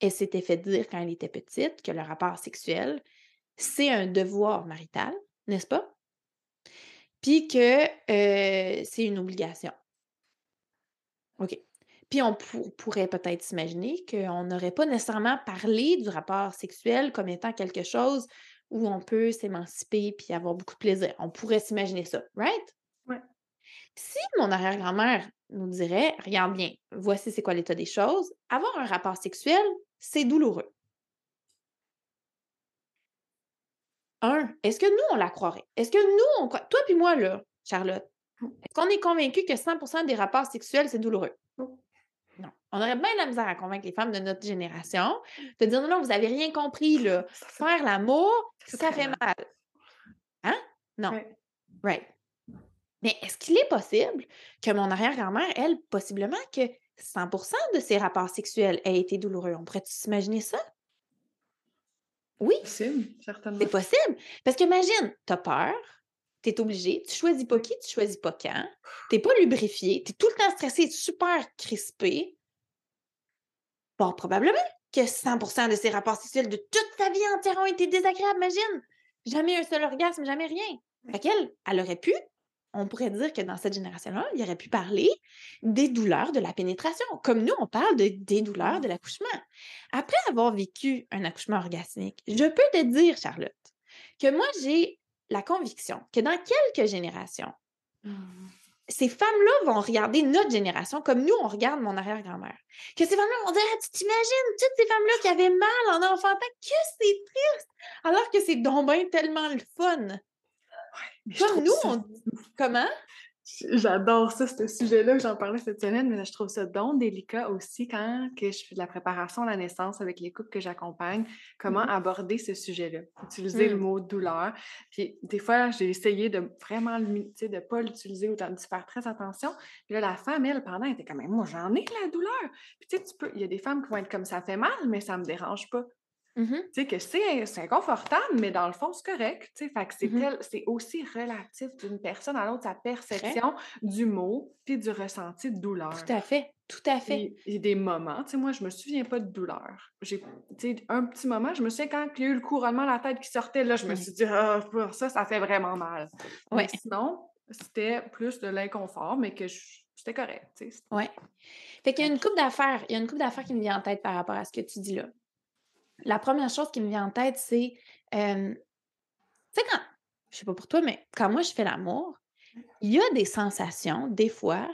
[SPEAKER 3] elle s'était fait dire quand elle était petite que le rapport sexuel, c'est un devoir marital, n'est-ce pas? Puis que euh, c'est une obligation. OK. Puis on pour- pourrait peut-être s'imaginer qu'on n'aurait pas nécessairement parlé du rapport sexuel comme étant quelque chose où on peut s'émanciper puis avoir beaucoup de plaisir. On pourrait s'imaginer ça, right?
[SPEAKER 2] Ouais.
[SPEAKER 3] Si mon arrière-grand-mère nous dirait, regarde bien, voici c'est quoi l'état des choses, avoir un rapport sexuel, c'est douloureux. Un, est-ce que nous, on la croirait? Est-ce que nous, on croit... Toi puis moi, là, Charlotte, est-ce qu'on est convaincu que 100% des rapports sexuels, c'est douloureux?
[SPEAKER 2] Non.
[SPEAKER 3] Non. On aurait bien de la misère à convaincre les femmes de notre génération de dire non, non, vous n'avez rien compris, là. Faire l'amour, ça fait
[SPEAKER 2] mal.
[SPEAKER 3] Hein? Non. Right. Mais est-ce qu'il est possible que mon arrière-grand-mère, elle, possiblement que 100% de ses rapports sexuels aient été douloureux? On pourrait s'imaginer ça? Oui,
[SPEAKER 2] Possible, certainement.
[SPEAKER 3] c'est possible. Parce qu'imagine, t'as peur, t'es obligé, tu choisis pas qui, tu choisis pas quand, t'es pas lubrifié, t'es tout le temps stressé, super crispé. Bon, probablement que 100% de ses rapports sexuels de toute sa vie entière ont été désagréables, imagine. Jamais un seul orgasme, jamais rien. Fait qu'elle, elle aurait pu, on pourrait dire que dans cette génération-là, il aurait pu parler des douleurs de la pénétration, comme nous, on parle de, des douleurs de l'accouchement. Après avoir vécu un accouchement orgasmique, je peux te dire, Charlotte, que moi, j'ai la conviction que dans quelques générations,
[SPEAKER 2] Mmh.
[SPEAKER 3] ces femmes-là vont regarder notre génération comme nous, on regarde mon arrière-grand-mère. Que ces femmes-là vont dire ah, Tu t'imagines toutes ces femmes-là qui avaient mal en enfantant, que c'est triste! Alors que c'est donc tellement le fun. Comme
[SPEAKER 2] trouve
[SPEAKER 3] nous,
[SPEAKER 2] ça-
[SPEAKER 3] on. Comment?
[SPEAKER 2] J'adore ça, ce sujet-là, j'en parlais cette semaine, mais je trouve ça donc délicat aussi quand que je fais de la préparation à la naissance avec les couples que j'accompagne, comment
[SPEAKER 3] Mhm.
[SPEAKER 2] aborder ce sujet-là, utiliser le
[SPEAKER 3] Mm.
[SPEAKER 2] mot douleur. Puis des fois, j'ai essayé de vraiment limiter, de ne pas l'utiliser ou d'y faire très attention. Puis là, la femme, elle, pendant, elle était comme, moi, j'en ai de la douleur. Puis tu sais, tu peux, il y a des femmes qui vont être comme, ça fait mal, mais ça ne me dérange pas. Tu sais, que c'est inconfortable, mais dans le fond, c'est correct. Tu sais, fait que c'est aussi relatif d'une personne à l'autre, sa perception du mot puis du ressenti de douleur.
[SPEAKER 3] Tout à fait. Tout à fait.
[SPEAKER 2] Il y a des moments, tu sais, moi, je me souviens pas de douleur. J'ai, tu sais, un petit moment, je me souviens quand il y a eu le couronnement à la tête qui sortait, là, je me suis dit, ah, pour ça, ça fait vraiment mal. Mais
[SPEAKER 3] Ouais.
[SPEAKER 2] sinon, c'était plus de l'inconfort, mais que je- c'était correct, tu sais.
[SPEAKER 3] Ouais. Fait qu'il y a une coupe d'affaires. Il y a une coupe d'affaires qui me vient en tête par rapport à ce que tu dis là. La première chose qui me vient en tête, c'est. euh, tu sais, quand. Je sais pas pour toi, mais quand moi je fais l'amour, il y a des sensations, des fois,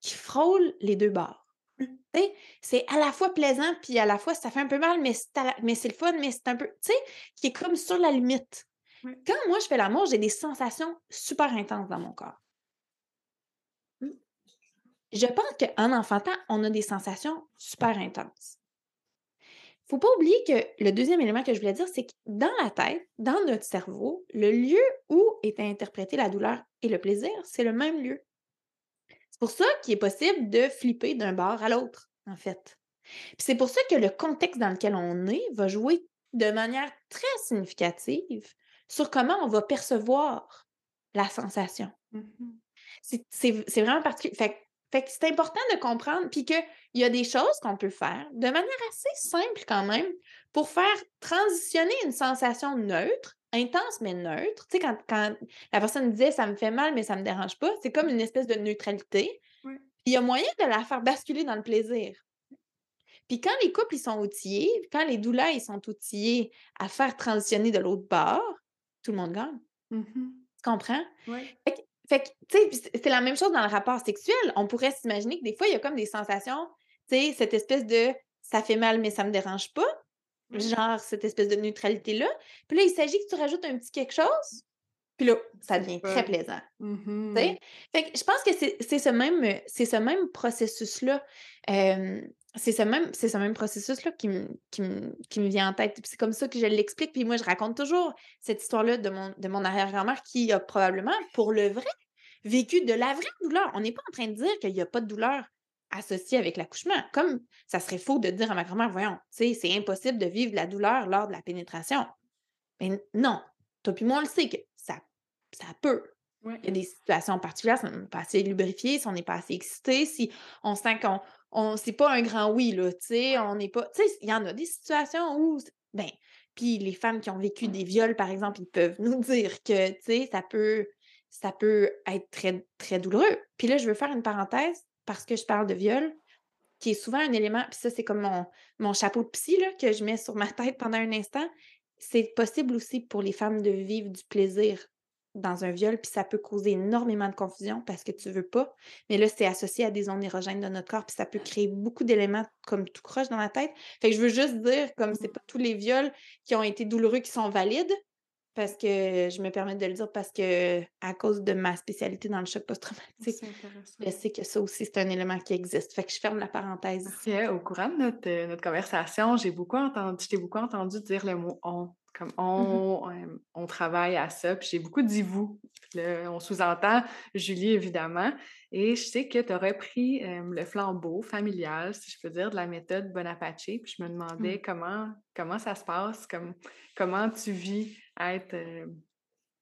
[SPEAKER 3] qui frôlent les deux bords. Tu sais, c'est à la fois plaisant, puis à la fois ça fait un peu mal, mais c'est, à la- mais c'est le fun, mais c'est un peu. Tu sais, qui est comme sur la limite.
[SPEAKER 2] Oui.
[SPEAKER 3] Quand moi je fais l'amour, j'ai des sensations super intenses dans mon corps. Je pense qu'en enfantant, on a des sensations super intenses. Faut pas oublier que le deuxième élément que je voulais dire, c'est que dans la tête, dans notre cerveau, le lieu où est interprétée la douleur et le plaisir, c'est le même lieu. C'est pour ça qu'il est possible de flipper d'un bord à l'autre, en fait. Puis c'est pour ça que le contexte dans lequel on est va jouer de manière très significative sur comment on va percevoir la sensation.
[SPEAKER 2] Mhm.
[SPEAKER 3] C'est vraiment particulier. Fait, que- fait que c'est important de comprendre, puis qu'il y a des choses qu'on peut faire de manière assez simple quand même pour faire transitionner une sensation neutre, intense mais neutre. Tu sais, quand, quand la personne disait ça me fait mal mais ça me dérange pas, c'est comme une espèce de neutralité.
[SPEAKER 2] Oui.
[SPEAKER 3] Il y a moyen de la faire basculer dans le plaisir. Puis quand les couples ils sont outillés, quand les doulas ils sont outillés à faire transitionner de l'autre bord, tout le monde gagne.
[SPEAKER 2] Mhm.
[SPEAKER 3] Tu comprends?
[SPEAKER 2] Ouais.
[SPEAKER 3] Fait que, tu sais, c'est la même chose dans le rapport sexuel. On pourrait s'imaginer que des fois, il y a comme des sensations, tu sais, cette espèce de ça fait mal, mais ça me dérange pas.
[SPEAKER 2] Ouais.
[SPEAKER 3] Genre, cette espèce de neutralité-là. Puis là, il s'agit que tu rajoutes un petit quelque chose. Puis là, ça devient très plaisant. Sais? Fait que je pense que c'est c'est ce même, c'est ce même processus-là. euh, c'est ce même, c'est ce même processus-là qui, me- qui, me- qui me vient en tête. C'est comme ça que je l'explique. Puis moi, je raconte toujours cette histoire-là de mon, de mon arrière-grand-mère qui a probablement, pour le vrai, vécu de la vraie douleur. On n'est pas en train de dire qu'il n'y a pas de douleur associée avec l'accouchement. Comme ça serait faux de dire à ma grand-mère, voyons, tu sais, c'est impossible de vivre de la douleur lors de la pénétration. Mais non, toi puis moi, on le sait que ça, ça peut.
[SPEAKER 2] Ouais.
[SPEAKER 3] Il y a des situations particulières, si on n'est pas assez lubrifié, si on n'est pas assez excité, si on sent qu'on on, c'est pas un grand oui, là, tu sais, on n'est pas. Tu sais, il y en a des situations où. Ben, puis les femmes qui ont vécu des viols, par exemple, ils peuvent nous dire que, tu sais, ça peut, ça peut être très, très douloureux. Puis là, je veux faire une parenthèse parce que je parle de viol, qui est souvent un élément, puis ça, c'est comme mon, mon chapeau de psy, là, que je mets sur ma tête pendant un instant. C'est possible aussi pour les femmes de vivre du plaisir dans un viol, puis ça peut causer énormément de confusion parce que tu veux pas. Mais là, c'est associé à des zones érogènes de notre corps, puis ça peut créer beaucoup d'éléments comme tout croche dans la tête. Fait que je veux juste dire, comme c'est pas tous les viols qui ont été douloureux qui sont valides, parce que je me permets de le dire parce que à cause de ma spécialité dans le choc post-traumatique,
[SPEAKER 2] C'est intéressant.
[SPEAKER 3] je sais que ça aussi, c'est un élément qui existe. Fait que je ferme la parenthèse.
[SPEAKER 2] Au courant de notre, euh, notre conversation, j'ai beaucoup entendu, je t'ai beaucoup entendu dire le mot on. Comme on, euh, on travaille à ça, puis j'ai beaucoup dit vous. On sous-entend Julie, évidemment. Et je sais que tu as repris euh, le flambeau familial, si je peux dire, de la méthode Bonaparte. Puis je me demandais comment, comment ça se passe, comme, comment tu vis être, euh,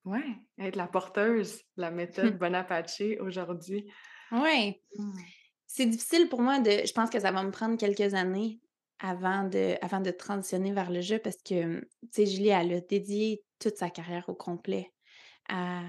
[SPEAKER 2] ouais, être la porteuse de la méthode Bonaparte aujourd'hui.
[SPEAKER 3] Oui.
[SPEAKER 2] Mm.
[SPEAKER 3] C'est difficile pour moi de. Je pense que ça va me prendre quelques années avant de, avant de transitionner vers le jeu parce que, tu sais, Julie, elle a dédié toute sa carrière au complet à,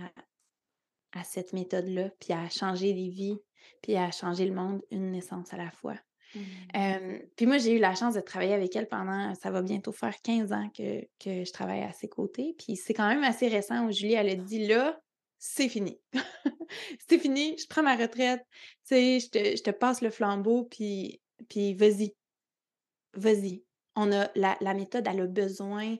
[SPEAKER 3] à cette méthode-là, puis à changer des vies, puis à changer le monde une naissance à la fois. Mmh. puis moi, j'ai eu la chance de travailler avec elle pendant, ça va bientôt faire 15 ans que, que je travaille à ses côtés. Puis c'est quand même assez récent où Julie, elle a dit là, c'est fini. c'est fini, je prends ma retraite, tu sais, je te, je te passe le flambeau, puis, puis vas-y, vas-y. On a la, méthode, elle a besoin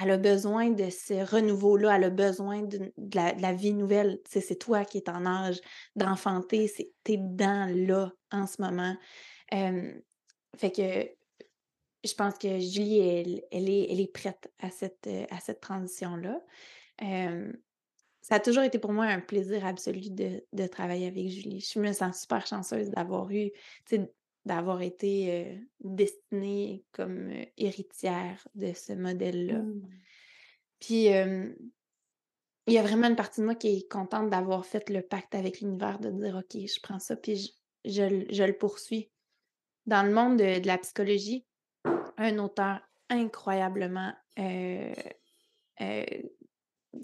[SPEAKER 3] elle a besoin de ce renouveau-là, elle a besoin de, la, vie nouvelle. c'est toi qui es en âge d'enfanter, c'est t'es dedans là en ce moment. fait que je pense que Julie, elle, elle, est, prête à cette, à cette transition-là. ça a toujours été pour moi un plaisir absolu de, de, travailler avec Julie. Je me sens super chanceuse d'avoir eu, d'avoir été destinée comme héritière de ce modèle-là. Mmh. Puis, il y a vraiment une partie de moi qui est contente d'avoir fait le pacte avec l'univers, de dire, OK, je prends ça, puis je, le poursuis. Dans le monde de, la psychologie, un auteur incroyablement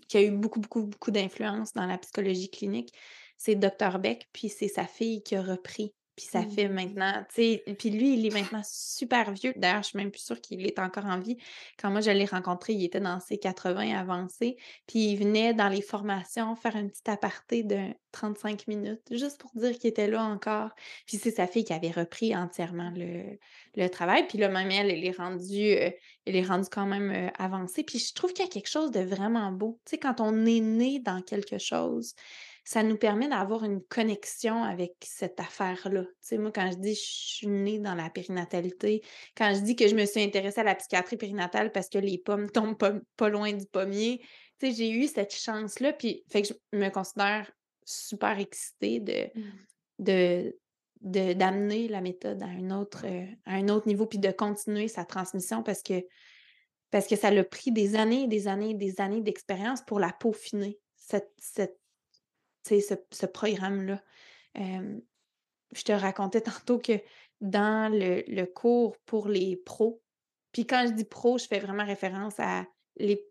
[SPEAKER 3] qui a eu beaucoup, beaucoup, beaucoup d'influence dans la psychologie clinique, c'est Dr. Beck, puis c'est sa fille qui a repris puis ça fait mmh. maintenant, tu sais, puis lui, il est maintenant super vieux. D'ailleurs, je suis même plus sûre qu'il est encore en vie. Quand moi, je l'ai rencontré, il était dans ses 80 avancés. Puis il venait dans les formations faire un petit aparté de 35 minutes, juste pour dire qu'il était là encore. Puis c'est sa fille qui avait repris entièrement le, travail. Puis là, même elle, elle est rendue, euh, elle est rendue quand même euh, avancée. Puis je trouve qu'il y a quelque chose de vraiment beau. Tu sais, quand on est né dans quelque chose, ça nous permet d'avoir une connexion avec cette affaire-là. Tu sais, moi, quand je dis je suis née dans la périnatalité, quand je dis que je me suis intéressée à la psychiatrie périnatale parce que les pommes tombent pas, loin du pommier, tu sais, j'ai eu cette chance-là, puis fait que je me considère super excitée de, mmh. de, d'amener la méthode à un autre, euh, à un autre niveau, puis de continuer sa transmission parce que, parce que ça l'a pris des années, des années, des années d'expérience pour la peaufiner. Cette, cette ce, ce programme-là. je te racontais tantôt que dans le, cours pour les pros, puis quand je dis pro, je fais vraiment référence à les,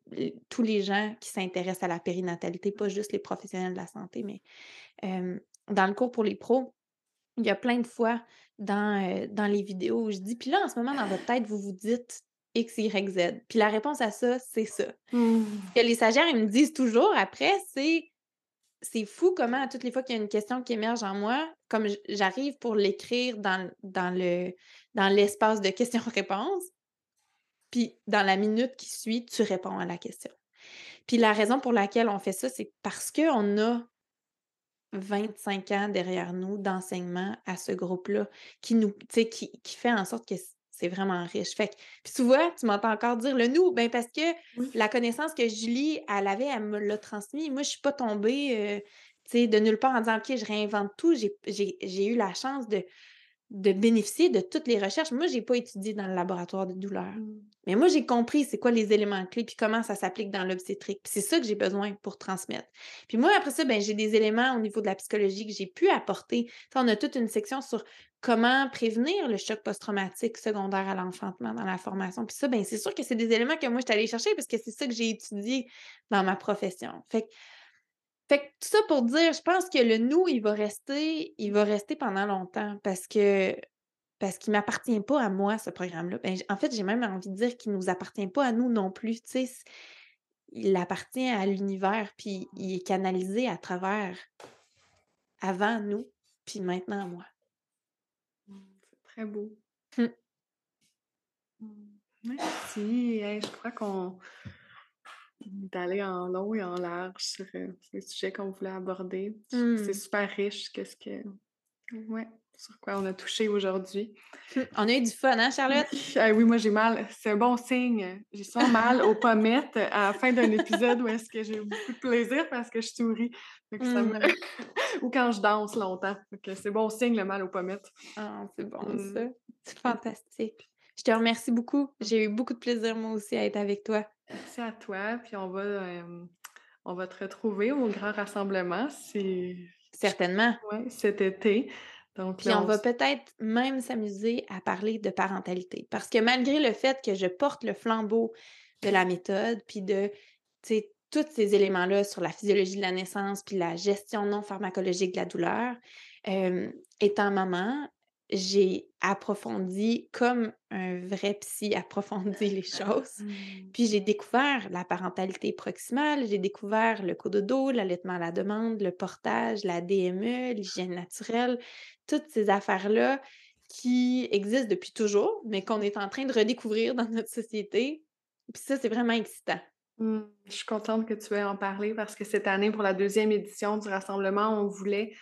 [SPEAKER 3] tous les gens qui s'intéressent à la périnatalité, pas juste les professionnels de la santé, mais dans le cours pour les pros, il y a plein de fois dans, dans les vidéos où je dis, puis là, en ce moment, dans votre tête, vous vous dites X, Y, Z. Puis la réponse à ça, c'est ça. Mmh. Que les stagiaires, ils me disent toujours après, c'est c'est fou comment, à toutes les fois qu'il y a une question qui émerge en moi, comme j'arrive pour l'écrire dans, dans, le, dans l'espace de questions-réponses, puis dans la minute qui suit, tu réponds à la question. Puis la raison pour laquelle on fait ça, c'est parce qu'on a 25 ans derrière nous d'enseignement à ce groupe-là qui nous, qui, qui fait en sorte que c'est vraiment riche. Fait que, puis tu vois, tu m'entends encore dire le nous, ben parce que la connaissance que Julie, elle avait, elle me l'a transmis. Moi, je suis pas tombée, euh, tu sais, de nulle part en disant, OK, je réinvente tout. J'ai eu la chance de, de bénéficier de toutes les recherches. Moi, je n'ai pas étudié dans le laboratoire de douleur. Mmh. Mais moi, j'ai compris c'est quoi les éléments clés puis comment ça s'applique dans l'obstétrique. c'est ça que j'ai besoin pour transmettre. Puis moi, après ça, ben, j'ai des éléments au niveau de la psychologie que j'ai pu apporter. on a toute une section sur comment prévenir le choc post-traumatique secondaire à l'enfantement dans la formation. Puis ça, ben, c'est sûr que c'est des éléments que moi, je suis allée chercher parce que c'est ça que j'ai étudié dans ma profession. Fait fait que tout ça pour dire, je pense que le nous, il va rester, il va rester pendant longtemps parce que parce qu'il ne m'appartient pas à moi, ce programme-là. Ben, en fait, j'ai même envie de dire qu'il ne nous appartient pas à nous non plus. Il appartient à l'univers, puis il est canalisé à travers avant nous, puis maintenant moi.
[SPEAKER 2] Mmh, très beau. Mmh. Mmh. Merci. je crois qu'on d'aller en long et en large sur euh, les sujets qu'on voulait aborder. C'est mmh. super riche, qu'est-ce que. Ouais, sur quoi on a touché aujourd'hui.
[SPEAKER 3] On a eu du fun, hein, Charlotte?
[SPEAKER 2] Ah oui, moi j'ai mal. C'est un bon signe. J'ai souvent mal aux pommettes à la fin d'un épisode où est-ce que j'ai beaucoup de plaisir parce que je souris. Mmh. Ou quand je danse longtemps. C'est bon signe le mal aux pommettes.
[SPEAKER 3] Ah, c'est bon mmh. ça. C'est fantastique. Je te remercie beaucoup. J'ai eu beaucoup de plaisir moi aussi à être avec toi.
[SPEAKER 2] Merci à toi. Puis on va, on va te retrouver au grand rassemblement.
[SPEAKER 3] Certainement.
[SPEAKER 2] Oui, cet été.
[SPEAKER 3] Donc, Puis on, va peut-être même s'amuser à parler de parentalité. Parce que malgré le fait que je porte le flambeau de la méthode, puis de tous ces éléments-là sur la physiologie de la naissance, puis la gestion non pharmacologique de la douleur, étant maman, j'ai approfondi comme un vrai psy approfondit les choses. Mmh. Puis j'ai découvert la parentalité proximale, j'ai découvert le cododo, l'allaitement à la demande, le portage, la DME, l'hygiène naturelle, toutes ces affaires-là qui existent depuis toujours, mais qu'on est en train de redécouvrir dans notre société. Puis ça, c'est vraiment excitant.
[SPEAKER 2] Mmh. Je suis contente que tu aies en parler parce que cette année, pour la deuxième édition du rassemblement, on voulait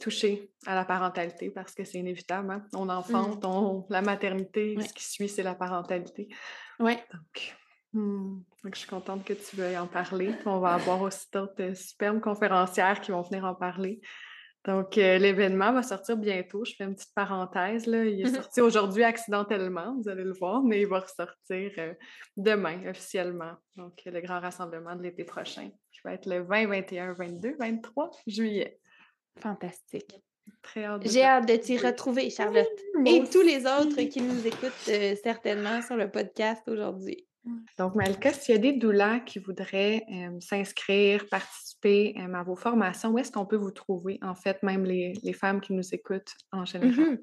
[SPEAKER 2] toucher à la parentalité parce que c'est inévitable. Hein. On enfante, mmh. la maternité, ce qui suit, c'est la parentalité.
[SPEAKER 3] Oui.
[SPEAKER 2] Mmh, donc, je suis contente que tu veuilles en parler. On va avoir aussi d'autres superbes conférencières qui vont venir en parler. Donc, euh, l'événement va sortir bientôt. Je fais une petite parenthèse. Là. Il est sorti aujourd'hui accidentellement, vous allez le voir, mais il va ressortir euh, demain officiellement. Donc, le grand rassemblement de l'été prochain, qui va être le 20, 21, 22, 23 juillet.
[SPEAKER 3] Fantastique.
[SPEAKER 2] Très hâte
[SPEAKER 3] J'ai hâte de t'y retrouver, Charlotte. Et tous les autres qui nous écoutent euh, certainement sur le podcast aujourd'hui.
[SPEAKER 2] Donc, Malika, s'il y a des doulas qui voudraient euh, s'inscrire, participer euh, à vos formations, où est-ce qu'on peut vous trouver, en fait, même les, femmes qui nous écoutent en général?
[SPEAKER 3] Mm-hmm.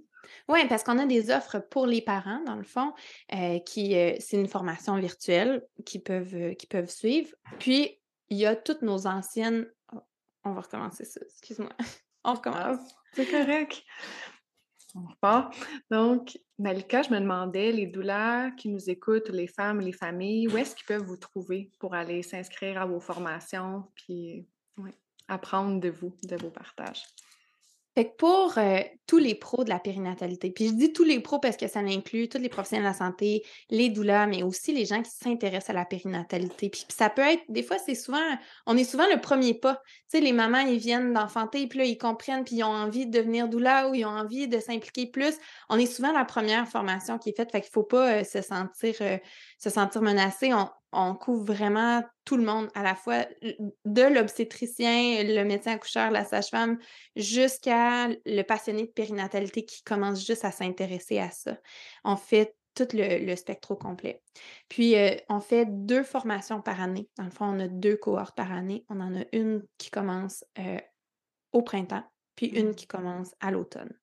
[SPEAKER 3] Oui, parce qu'on a des offres pour les parents, dans le fond, qui c'est une formation virtuelle qui peuvent, qui peuvent suivre. Puis, il y a toutes nos anciennes on va recommencer ça. Excuse-moi. On recommence.
[SPEAKER 2] C'est correct. On repart. Donc, Malika, je me demandais, les douleurs qui nous écoutent, les femmes, les familles, où est-ce qu'ils peuvent vous trouver pour aller s'inscrire à vos formations, puis apprendre de vous, de vos partages?
[SPEAKER 3] Fait que pour euh, tous les pros de la périnatalité, puis je dis tous les pros parce que ça inclut tous les professionnels de la santé, les douleurs, mais aussi les gens qui s'intéressent à la périnatalité. Puis, ça peut être, des fois, c'est souvent, on est souvent le premier pas. Tu sais, les mamans, ils viennent d'enfanter, puis là, ils comprennent, puis ils ont envie de devenir doula ou ils ont envie de s'impliquer plus. On est souvent la première formation qui est faite, fait qu'il ne faut pas euh, se sentir, euh, se sentir menacé. On couvre vraiment tout le monde, à la fois de l'obstétricien, le médecin accoucheur, la sage-femme, jusqu'à le passionné de périnatalité qui commence juste à s'intéresser à ça. On fait tout le, spectre complet. Puis, euh, on fait deux formations par année. Dans le fond, on a deux cohortes par année. On en a une qui commence euh, au printemps, puis une mmh. qui commence à l'automne.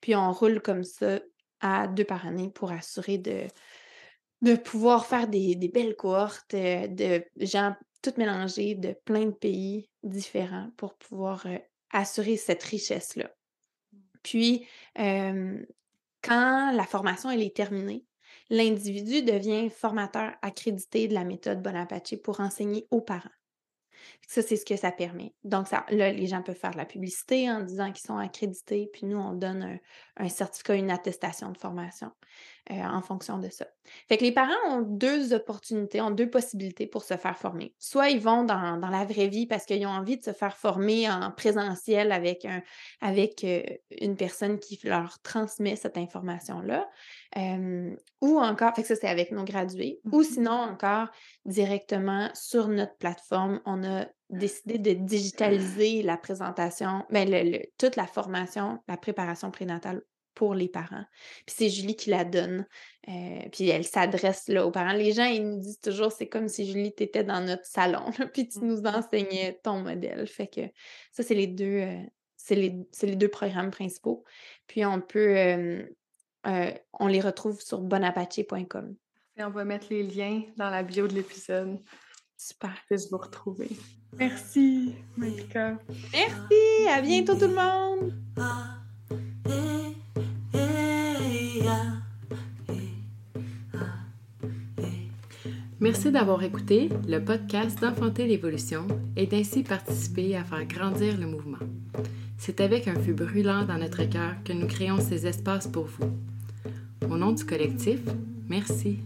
[SPEAKER 3] Puis, on roule comme ça à deux par année pour assurer de, de pouvoir faire des, belles cohortes euh, de gens toutes mélangés de plein de pays différents pour pouvoir euh, assurer cette richesse-là. Puis, quand la formation elle est terminée, l'individu devient formateur accrédité de la méthode Bonaparte pour enseigner aux parents. Ça, c'est ce que ça permet. Donc, là, les gens peuvent faire de la publicité en disant qu'ils sont accrédités, puis nous, on donne un, certificat, une attestation de formation euh, en fonction de ça. Fait que les parents ont deux opportunités, ont deux possibilités pour se faire former. Soit ils vont dans, la vraie vie parce qu'ils ont envie de se faire former en présentiel avec, un, avec euh, une personne qui leur transmet cette information-là. ou encore, fait que ça, c'est avec nos gradués. Ou mmh sinon, encore directement sur notre plateforme, on a décidé de digitaliser la présentation, mais ben, toute la formation, la préparation prénatale pour les parents. Puis c'est Julie qui la donne. Euh, puis elle s'adresse là aux parents. Les gens, ils nous disent toujours, c'est comme si Julie, t'étais dans notre salon, puis tu nous mmh. enseignais ton modèle. Fait que ça, c'est les deux, euh, c'est les, les, deux programmes principaux. Puis on peut, euh, on les retrouve sur bonapache.com.
[SPEAKER 2] Et on va mettre les liens dans la bio de l'épisode.
[SPEAKER 3] Super.
[SPEAKER 2] Puisse vous retrouver. Merci, Monica.
[SPEAKER 3] Merci. À bientôt, tout le monde.
[SPEAKER 1] Merci d'avoir écouté le podcast d'Enfanter l'évolution et d'ainsi participer à faire grandir le mouvement. C'est avec un feu brûlant dans notre cœur que nous créons ces espaces pour vous. Au nom du collectif, merci.